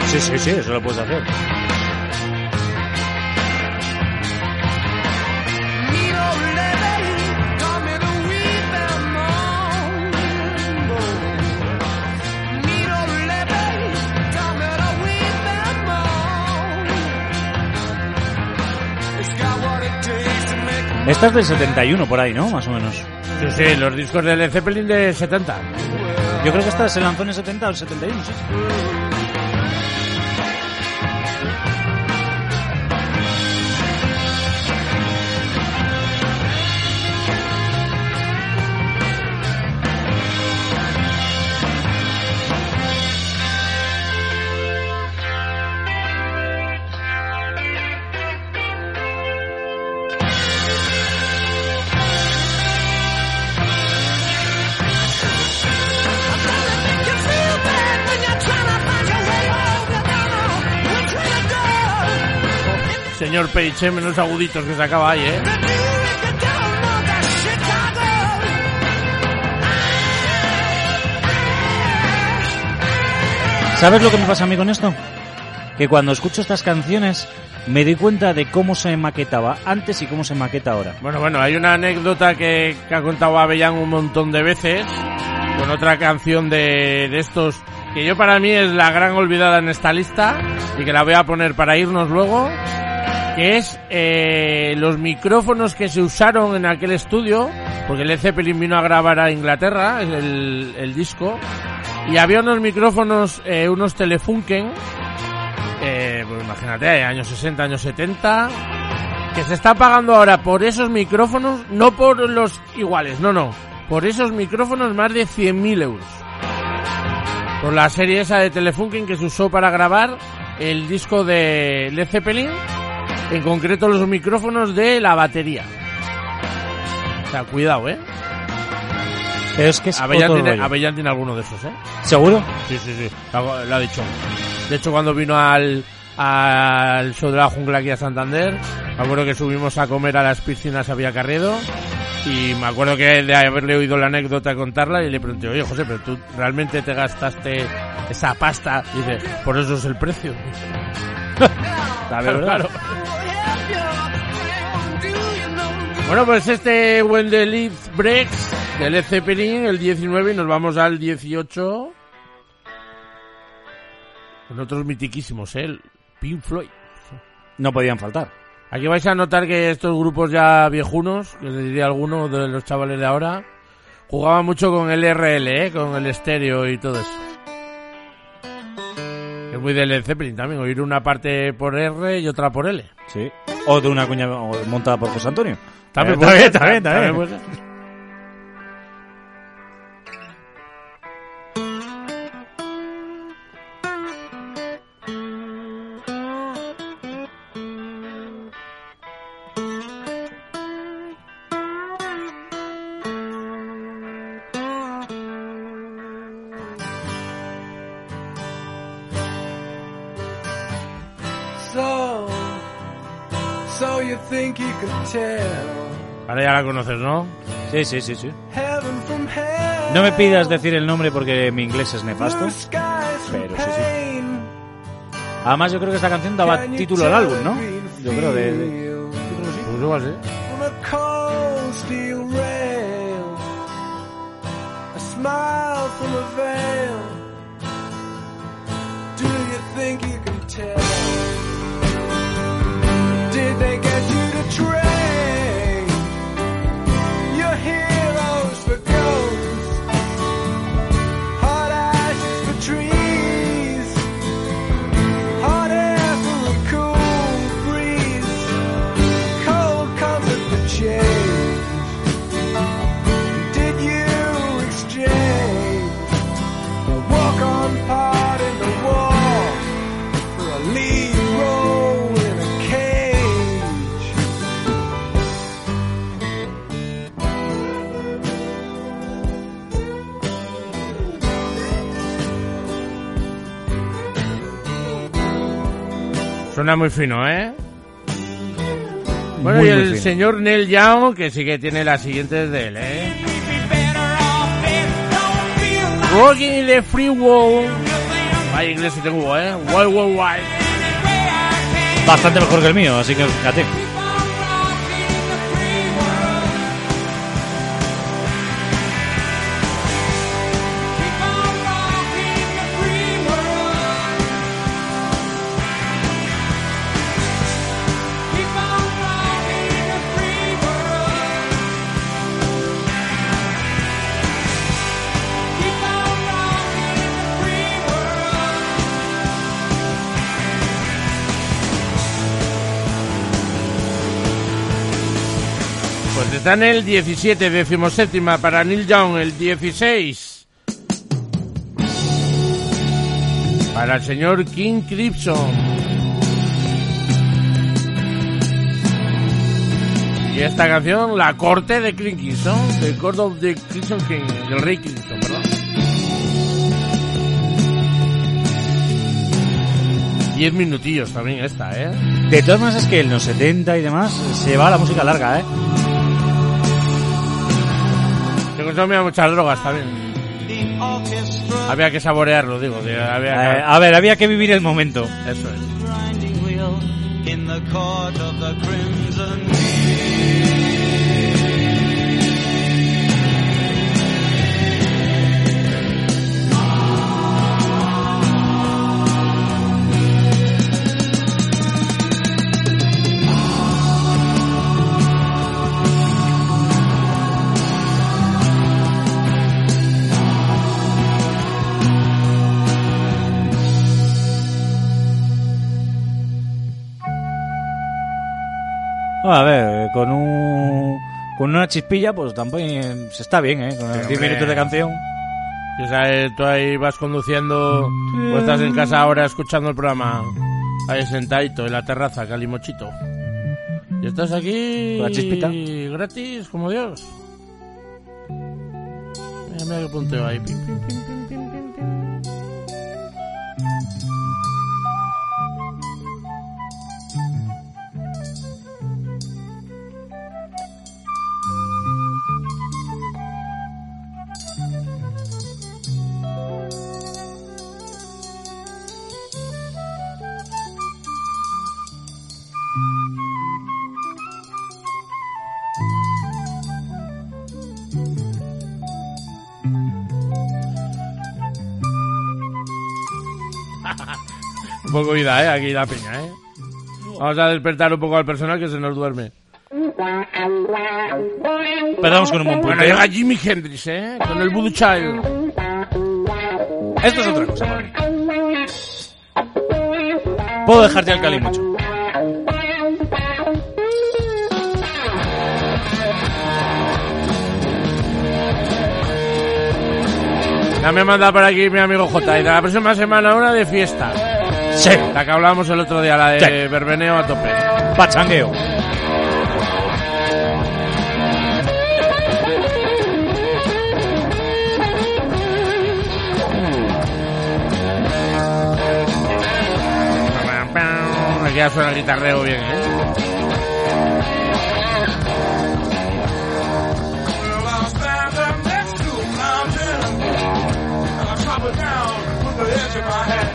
Sí, sí, sí, eso lo puedes hacer. Esta es del 71 por ahí, ¿no? Más o menos. Sí, sí, los discos de Led Zeppelin de 70. Yo creo que esta se lanzó en el 70 o el 71, sí. Señor Page, ¿eh? menos aguditos que sacaba ahí, ¿eh? ¿Sabes lo que me pasa a mí con esto? Que cuando escucho estas canciones me doy cuenta de cómo se maquetaba antes y cómo se maqueta ahora. Bueno, bueno, hay una anécdota que, que ha contado Avellán un montón de veces con otra canción de, de estos que yo para mí es la gran olvidada en esta lista y que la voy a poner para irnos luego, que es eh, los micrófonos que se usaron en aquel estudio, porque Led Zeppelin vino a grabar a Inglaterra el, el disco, y había unos micrófonos, eh, unos Telefunken, eh, pues imagínate, años 60, años 70, que se está pagando ahora por esos micrófonos, no por los iguales, no, no, por esos micrófonos más de 100.000 euros. Por la serie esa de Telefunken que se usó para grabar el disco de Led Zeppelin, en concreto los micrófonos de la batería. O sea, cuidado, ¿eh? Es que es Avellán tiene. Avellán tiene alguno de esos, ¿eh? ¿Seguro? Sí, sí, sí. Lo, lo ha dicho. De hecho, cuando vino al, al show de la jungla aquí a Santander, me acuerdo que subimos a comer a las piscinas Había Carredo y me acuerdo que de haberle oído la anécdota contarla y le pregunté, oye José, pero tú realmente te gastaste esa pasta y dice, por eso es el precio. La verdad. Claro. Bueno, pues este When the Leaves Breaks de Led Zeppelin, el 19, y nos vamos al 18. Con otros mitiquísimos, ¿eh? El Pink Floyd. No podían faltar. Aquí vais a notar que estos grupos ya viejunos, que les diría alguno de los chavales de ahora, jugaban mucho con el RL, ¿eh? Con el estéreo y todo eso. Es muy de Led Zeppelin también, oír una parte por R y otra por L. Sí. O de una cuña montada por José Antonio. También Eh, también también. Think you can tell Ahora ya la conoces, ¿no? Sí, sí, sí, sí. No me pidas decir el nombre porque mi inglés es nefasto. Pero sí, sí. Además, yo creo que esta canción daba título al álbum, ¿no? Yo creo de... de- Pues igual, sí. Suena muy fino, ¿eh? Bueno, Muy, y el señor Neil Young, que sí que tiene las siguientes de él, ¿eh? Rocking in the Free World. Vaya inglés que tengo, ¿eh? Wild, wild, wild. Bastante mejor que el mío, así que fíjate. Pues está en el 17, decimoséptima para Neil Young, el 16. Para el señor King Crimson. Y esta canción, La Corte de Crimson, The Court of the Crimson King, del Rey Crimson, perdón. Diez minutillos también esta, ¿eh? De todas maneras es que en los 70 y demás se llevaba la música larga, ¿eh? Consumía muchas drogas también. Había que saborearlo, digo. había que- Eh, a ver, había que vivir el momento. Eso es. A ver, con un con una chispilla, pues tampoco eh, se está bien, ¿eh? Con Sí, 10 hombre. minutos de canción. O sea, eh, tú ahí vas conduciendo o estás en casa ahora escuchando el programa ahí sentadito en la terraza, calimochito. Y estás aquí Con la chispita. gratis como Dios. Mira, mira qué punteo ahí. Pim, pim, pim. Poco vida, eh, aquí la peña, eh. Vamos a despertar un poco al personal que se nos duerme. Empezamos con un buen Bueno, punteo. llega Jimi Hendrix, eh, con el Voodoo Child. Esto es otra cosa mí. Puedo dejarte al cali mucho. Ya me manda por aquí mi amigo J. Y de la próxima semana una de fiesta. Sí. La que hablábamos el otro día, la de Sí. Berbeneo a tope. Pachangueo. Aquí ya suena el guitarreo bien, ¿eh?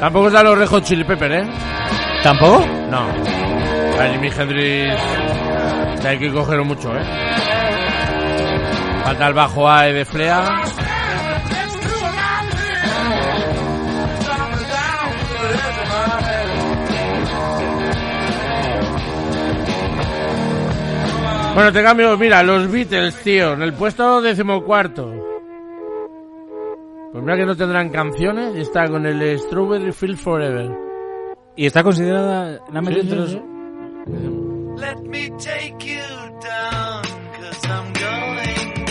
Tampoco está los Rejo Chili Pepper, ¿eh? ¿Tampoco? No. A Jimi Hendrix hay que cogerlo mucho, ¿eh? Falta el bajo A de Flea. Bueno, te cambio, mira, los Beatles, tío, en el puesto decimocuarto. Pues mira que no tendrán canciones y está con el Strawberry Field Forever. Y está considerada la Sí, entre los... sí. Let me take you down, 'cause I'm going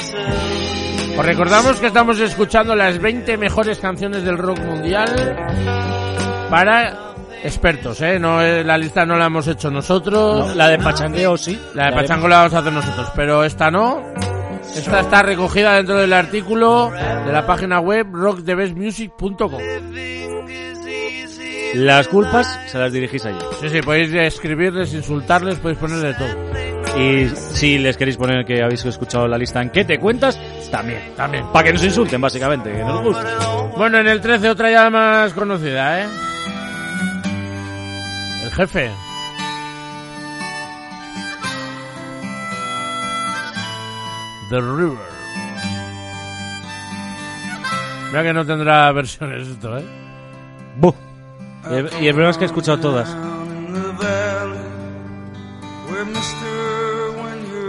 to. Os recordamos que estamos escuchando las 20 mejores canciones del rock mundial para expertos, ¿eh? No, eh, la lista no la hemos hecho nosotros. No, la de Pachangueo sí. La de Pachango la vamos a hacer nosotros, pero esta no. Esta está recogida dentro del artículo de la página web rockthebestmusic.com. Las culpas se las dirigís allí. Sí, sí, podéis escribirles, insultarles, podéis poner de todo. Y si les queréis poner que habéis escuchado la lista en qué te cuentas, también. También. Para que nos insulten, básicamente, que nos guste. Bueno, en el 13 otra ya más conocida, ¿eh? El jefe. The River. Mira que no tendrá versiones esto, ¿eh? Buh. Y el, y el problema es que he escuchado todas.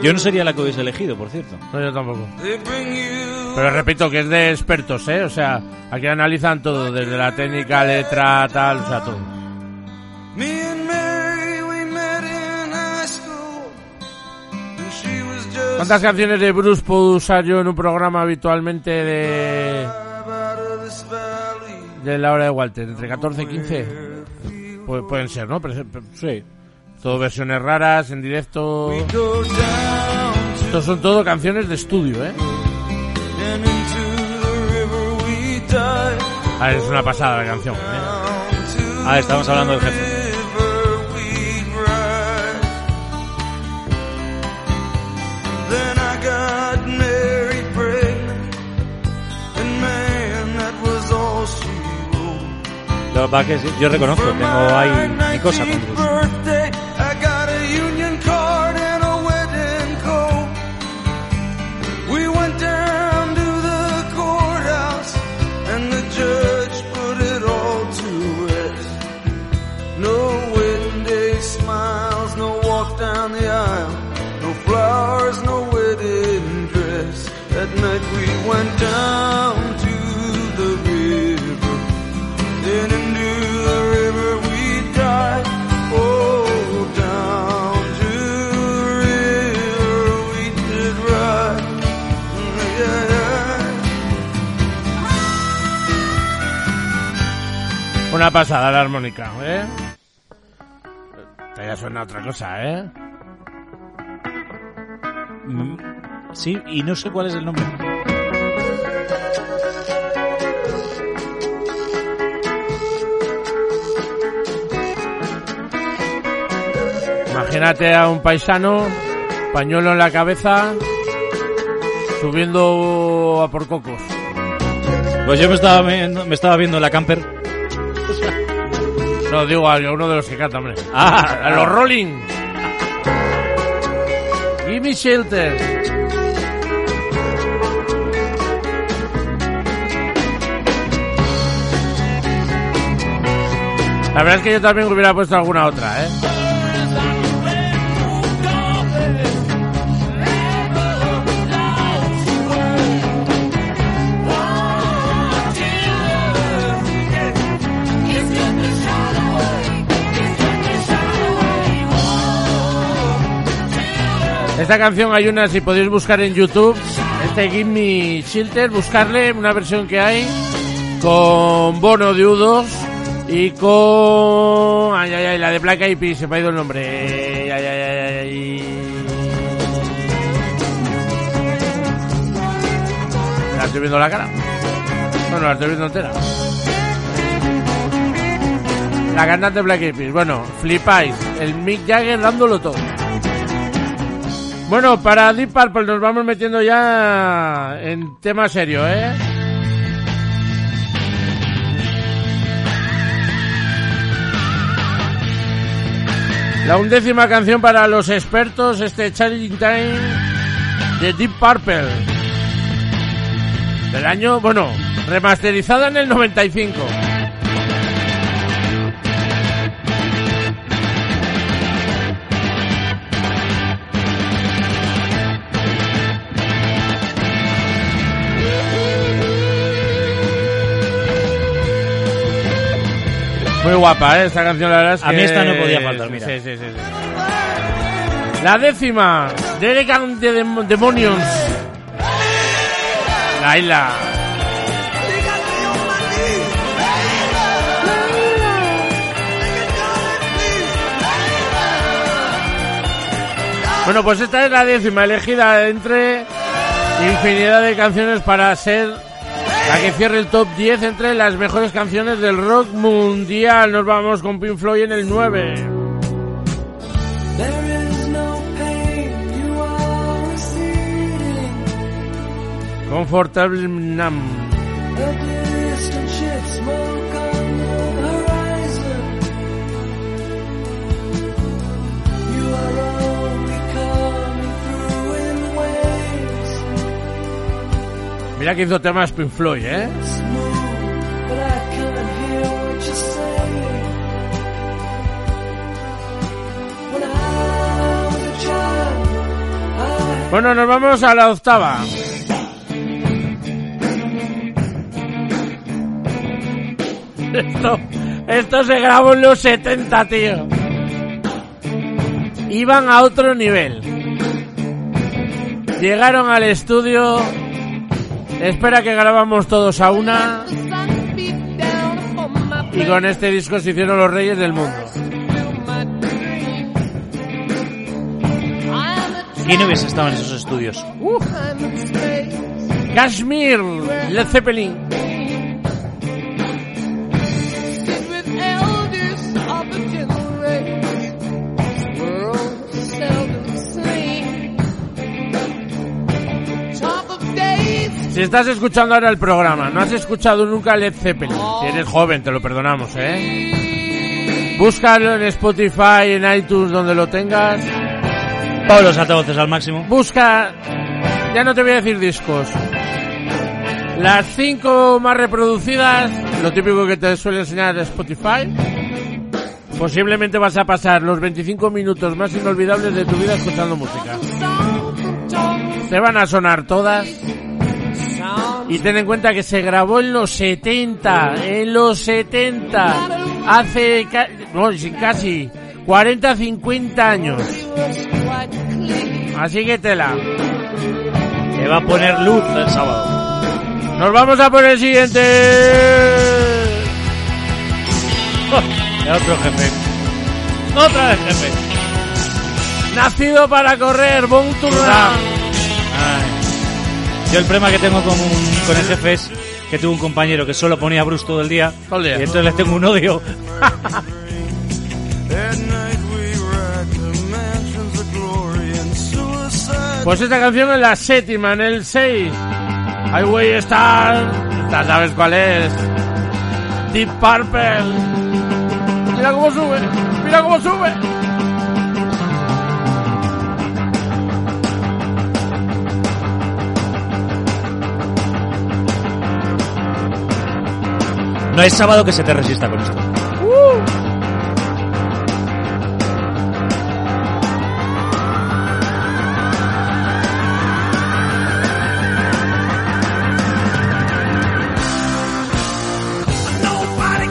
Yo no sería la que hubiese elegido, por cierto. No, yo tampoco. Pero repito que es de expertos, ¿eh? O sea, aquí analizan todo, desde la técnica, letra, tal, o sea, todo. ¿Cuántas canciones de Bruce puedo usar yo en un programa habitualmente de de la hora de Walter? ¿Entre 14 y 15? Pu- pueden ser, ¿no? Pero- sí. Todo versiones raras, en directo. Estos son todo canciones de estudio, ¿eh? A ver, es una pasada la canción, ¿eh? Ah, estamos hablando del jefe. Lo que pasa es que yo reconozco, tengo ahí mi cosa con Bruce. Pasada la armónica, ¿eh? Esta ya suena otra cosa, ¿eh? Mm, Sí, y no sé cuál es el nombre. Imagínate a un paisano, pañuelo en la cabeza, subiendo a por cocos. Pues yo me estaba me estaba viendo en la camper. No, digo a uno de los que canta, hombre. Ah, a los Rolling. Gimme Shelter. La verdad es que yo también hubiera puesto alguna otra, ¿eh? Esta canción hay una, si podéis buscar en YouTube, este Give Me Shelter, buscarle una versión que hay con Bono de U2 y con... Ay, ay, ay, la de Black Eyed Peas, se me ha ido el nombre. Ay, ay. La estoy viendo la cara. Bueno, la estoy viendo entera. La cantante Black Eyed Peas. Bueno, flipáis. El Mick Jagger dándolo todo. Bueno, para Deep Purple nos vamos metiendo ya en tema serio, ¿eh? La undécima canción para los expertos, este Challenging Time de Deep Purple. Del año, bueno, remasterizada en el 95. Muy guapa, ¿eh? Esta canción, la verdad es que... A mí esta no podía faltar, mira. Sí, sí, sí. sí. La décima, the Dem- Demonions. Laila. Bueno, pues esta es la décima elegida entre infinidad de canciones para ser la que cierre el top 10 entre las mejores canciones del rock mundial. Nos vamos con Pink Floyd en el 9. There is no pain you are receding. Comfortable Nam. Mira que hizo temas Pink ¿eh? Bueno, nos vamos a la octava. Esto, esto se grabó en los 70, tío. Iban a otro nivel. Llegaron al estudio. Espera que grabamos todos a una. Y con este disco se hicieron los reyes del mundo. ¿Quién hubiese estado en esos estudios? Kashmir, Led Zeppelin. Si estás escuchando ahora el programa, no has escuchado nunca Led Zeppelin, si eres joven, te lo perdonamos, ¿eh? Búscalo en Spotify, en iTunes, donde lo tengas. Todos los altavoces al máximo. Busca, ya no te voy a decir discos. Las cinco más reproducidas, lo típico que te suele enseñar Spotify. Posiblemente vas a pasar los 25 minutos más inolvidables de tu vida escuchando música. Te van a sonar todas. Y ten en cuenta que se grabó en los 70, en los 70, hace no, casi 40, 50 años. Así que tela. Se va a poner luz el sábado. Nos vamos a por el siguiente. Ya otro jefe. Otra vez jefe. Nacido para correr, Bon. Yo el problema que tengo con, con el jefe es que tuve un compañero que solo ponía Bruce todo el día. Todo el día. Y entonces les tengo un odio. Pues esta canción es la séptima, en el 6. Highway Star. Ya sabes cuál es. Deep Purple. Mira cómo sube. Mira cómo sube. No es sábado que se te resista con esto. Nobody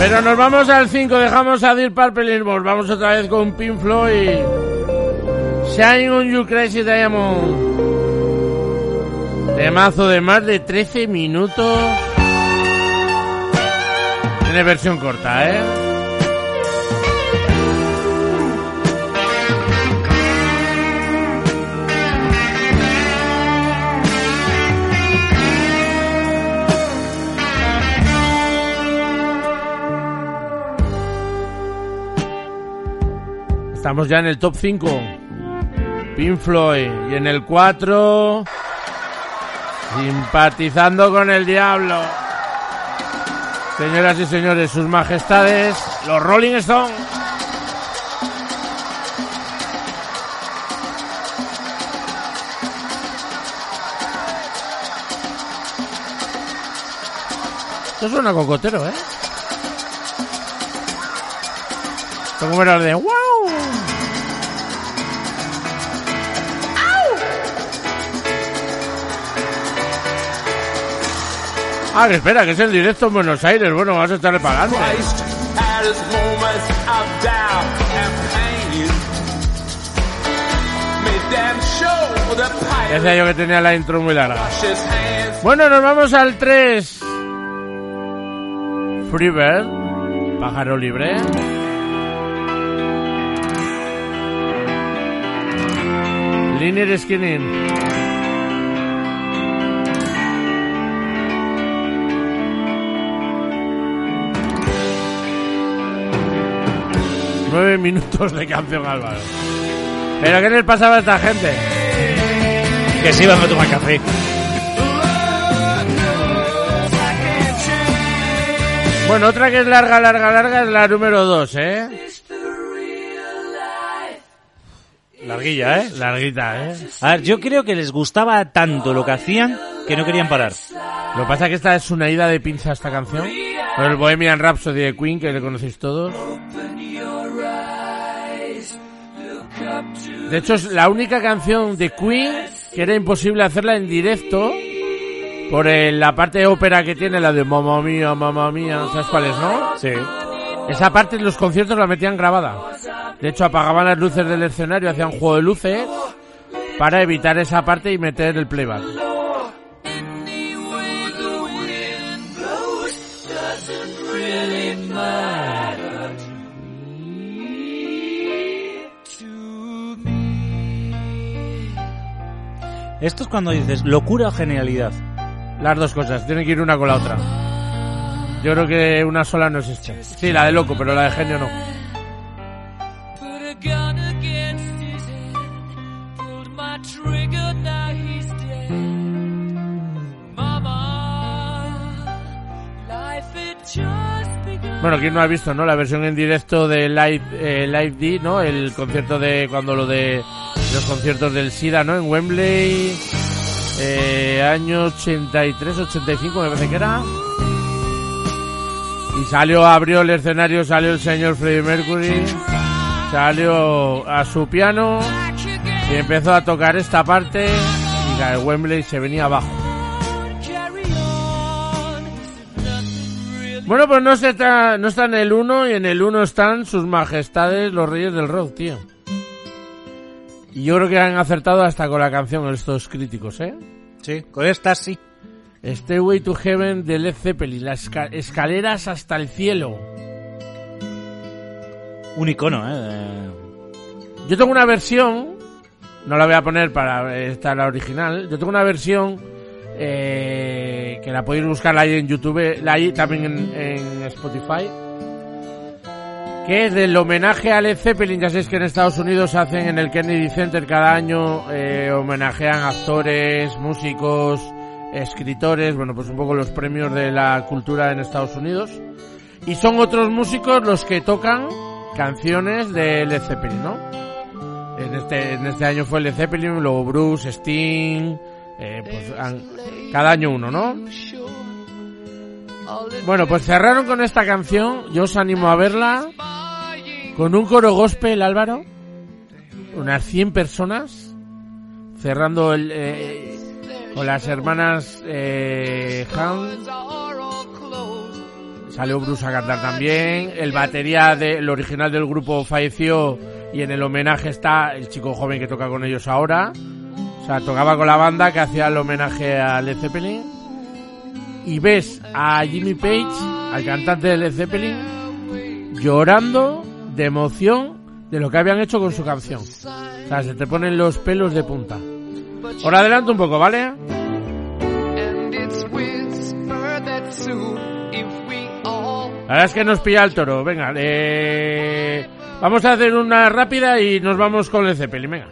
Pero nos vamos al 5, dejamos a Deep Purple nos vamos otra vez con Pink Floyd. Shine on You Crazy Diamond. Temazo de más de 13 minutos. Tiene versión corta, ¿eh? Estamos ya en el top 5. Pink Floyd. Y en el 4. Simpatizando con el diablo. Señoras y señores, sus majestades, los Rolling Stones. Esto suena cocotero, ¿eh? Esto como de ¡Wow! Ah, que espera, que es el directo en Buenos Aires. Bueno, vamos a estarle pagando. Pipe. Decía yo que tenía la intro muy larga. Bueno, nos vamos al 3. Freebird, pájaro libre. Linear Skinning. Nueve minutos de canción, Álvaro. ¿Pero qué les pasaba a esta gente? Que se iban a tomar café. Bueno, otra que es larga, larga, larga es la número 2, ¿eh? Larguilla, ¿eh? Larguita, ¿eh? A ver, yo creo que les gustaba tanto lo que hacían que no querían parar. Lo que pasa es que esta es una ida de pinza esta canción. Con el Bohemian Rhapsody de Queen, que le conocéis todos. De hecho, es la única canción de Queen que era imposible hacerla en directo por el- la parte de ópera que tiene, la de mamá mía, mamá mía, ¿sabes cuál es, no? Sí. Esa parte en los conciertos la metían grabada. De hecho, apagaban las luces del escenario, hacían juego de luces para evitar esa parte y meter el playback. Esto es cuando dices locura o genialidad. Las dos cosas, tienen que ir una con la otra. Yo creo que una sola no existe. Sí, la de loco, pero la de genio no. Bueno, ¿quién no ha visto, no? La versión en directo de Live, eh, Live D, ¿no? El concierto de cuando lo de los conciertos del SIDA, ¿no? En Wembley, eh, año 83, 85 me parece que era. Y salió, abrió el escenario, salió el señor Freddie Mercury, salió a su piano y empezó a tocar esta parte y de Wembley se venía abajo. Bueno, pues no, se está, no está en el 1 y en el 1 están sus majestades los reyes del rock, tío. Y yo creo que han acertado hasta con la canción estos críticos, ¿eh? Sí, con esta sí. Stairway to Heaven de Led Zeppelin, las esca- escaleras hasta el cielo. Un icono, ¿eh? Yo tengo una versión, no la voy a poner para esta la original, yo tengo una versión eh, que la podéis buscar ahí en YouTube, la hay también en, en Spotify, que es del homenaje a Led Zeppelin, ya sabéis que en Estados Unidos hacen en el Kennedy Center cada año, eh, homenajean actores, músicos, escritores, bueno, pues un poco los premios de la cultura en Estados Unidos. Y son otros músicos los que tocan canciones de Led Zeppelin, ¿no? En este, en este año fue Led Zeppelin, luego Bruce, Sting, eh, pues cada año uno, ¿no? Bueno, pues cerraron con esta canción, yo os animo a verla, con un coro gospel, Álvaro, unas 100 personas, cerrando el, eh, con las hermanas eh, Hans, Salió Bruce a cantar también. El batería del original del grupo falleció y en el homenaje está el chico joven que toca con ellos ahora. O sea, tocaba con la banda que hacía el homenaje a Led Zeppelin. Y ves a Jimmy Page, al cantante de Led Zeppelin, llorando de emoción de lo que habían hecho con su canción. O sea, se te ponen los pelos de punta. Ahora adelanto un poco, ¿vale? La verdad es que nos pilla el toro. Venga, eh, vamos a hacer una rápida y nos vamos con el Zeppelin. Venga.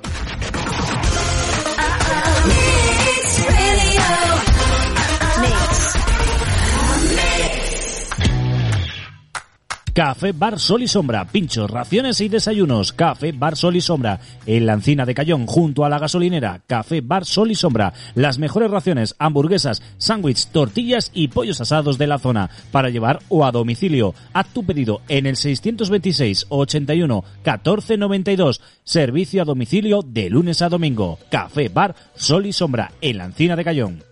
Café Bar Sol y Sombra, pinchos, raciones y desayunos. Café Bar Sol y Sombra, en la encina de Cayón, junto a la gasolinera. Café Bar Sol y Sombra, las mejores raciones, hamburguesas, sándwiches, tortillas y pollos asados de la zona, para llevar o a domicilio. Haz tu pedido en el 626 81 14 92. Servicio a domicilio de lunes a domingo. Café Bar Sol y Sombra, en la encina de Cayón.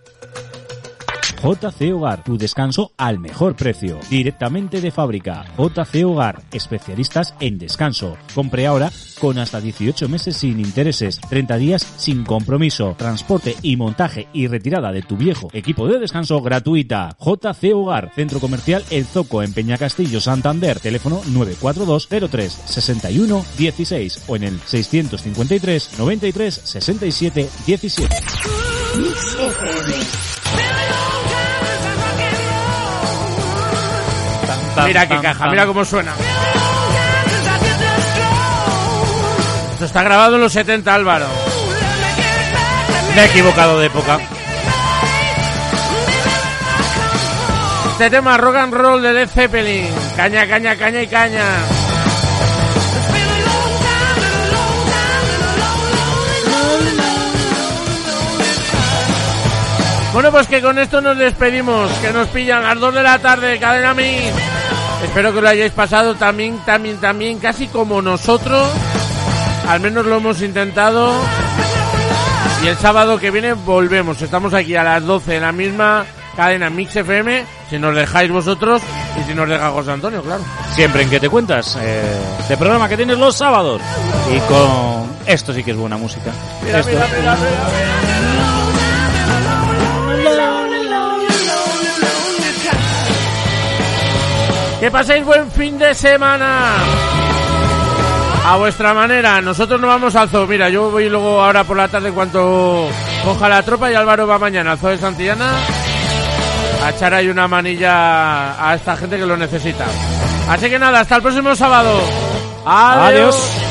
JC Hogar, tu descanso al mejor precio. Directamente de fábrica. JC Hogar, especialistas en descanso. Compre ahora con hasta 18 meses sin intereses, 30 días sin compromiso, transporte y montaje y retirada de tu viejo equipo de descanso gratuita. JC Hogar, Centro Comercial El Zoco en Peñacastillo, Santander, teléfono 942 03 61 16 o en el 653 93 67 17. Mira qué caja, mira cómo suena. Esto está grabado en los 70, Álvaro. Me he equivocado de época. Este tema rock and roll de Led Zeppelin. Caña, caña, caña y caña. Bueno, pues que con esto nos despedimos, que nos pillan a las 2 de la tarde, cadena Mix. Espero que lo hayáis pasado también, también, también, casi como nosotros. Al menos lo hemos intentado. Y el sábado que viene volvemos. Estamos aquí a las 12 en la misma cadena Mix FM. Si nos dejáis vosotros y si nos deja José Antonio, claro. Siempre en que te cuentas. Eh, de programa que tienes los sábados. Y con... Esto sí que es buena música. Mira, Esto. mira, mira, Que paséis buen fin de semana. A vuestra manera, nosotros nos vamos al zoo. Mira, yo voy luego ahora por la tarde en cuanto coja la tropa y Álvaro va mañana al zoo de Santillana a echar ahí una manilla a esta gente que lo necesita. Así que nada, hasta el próximo sábado. Adiós.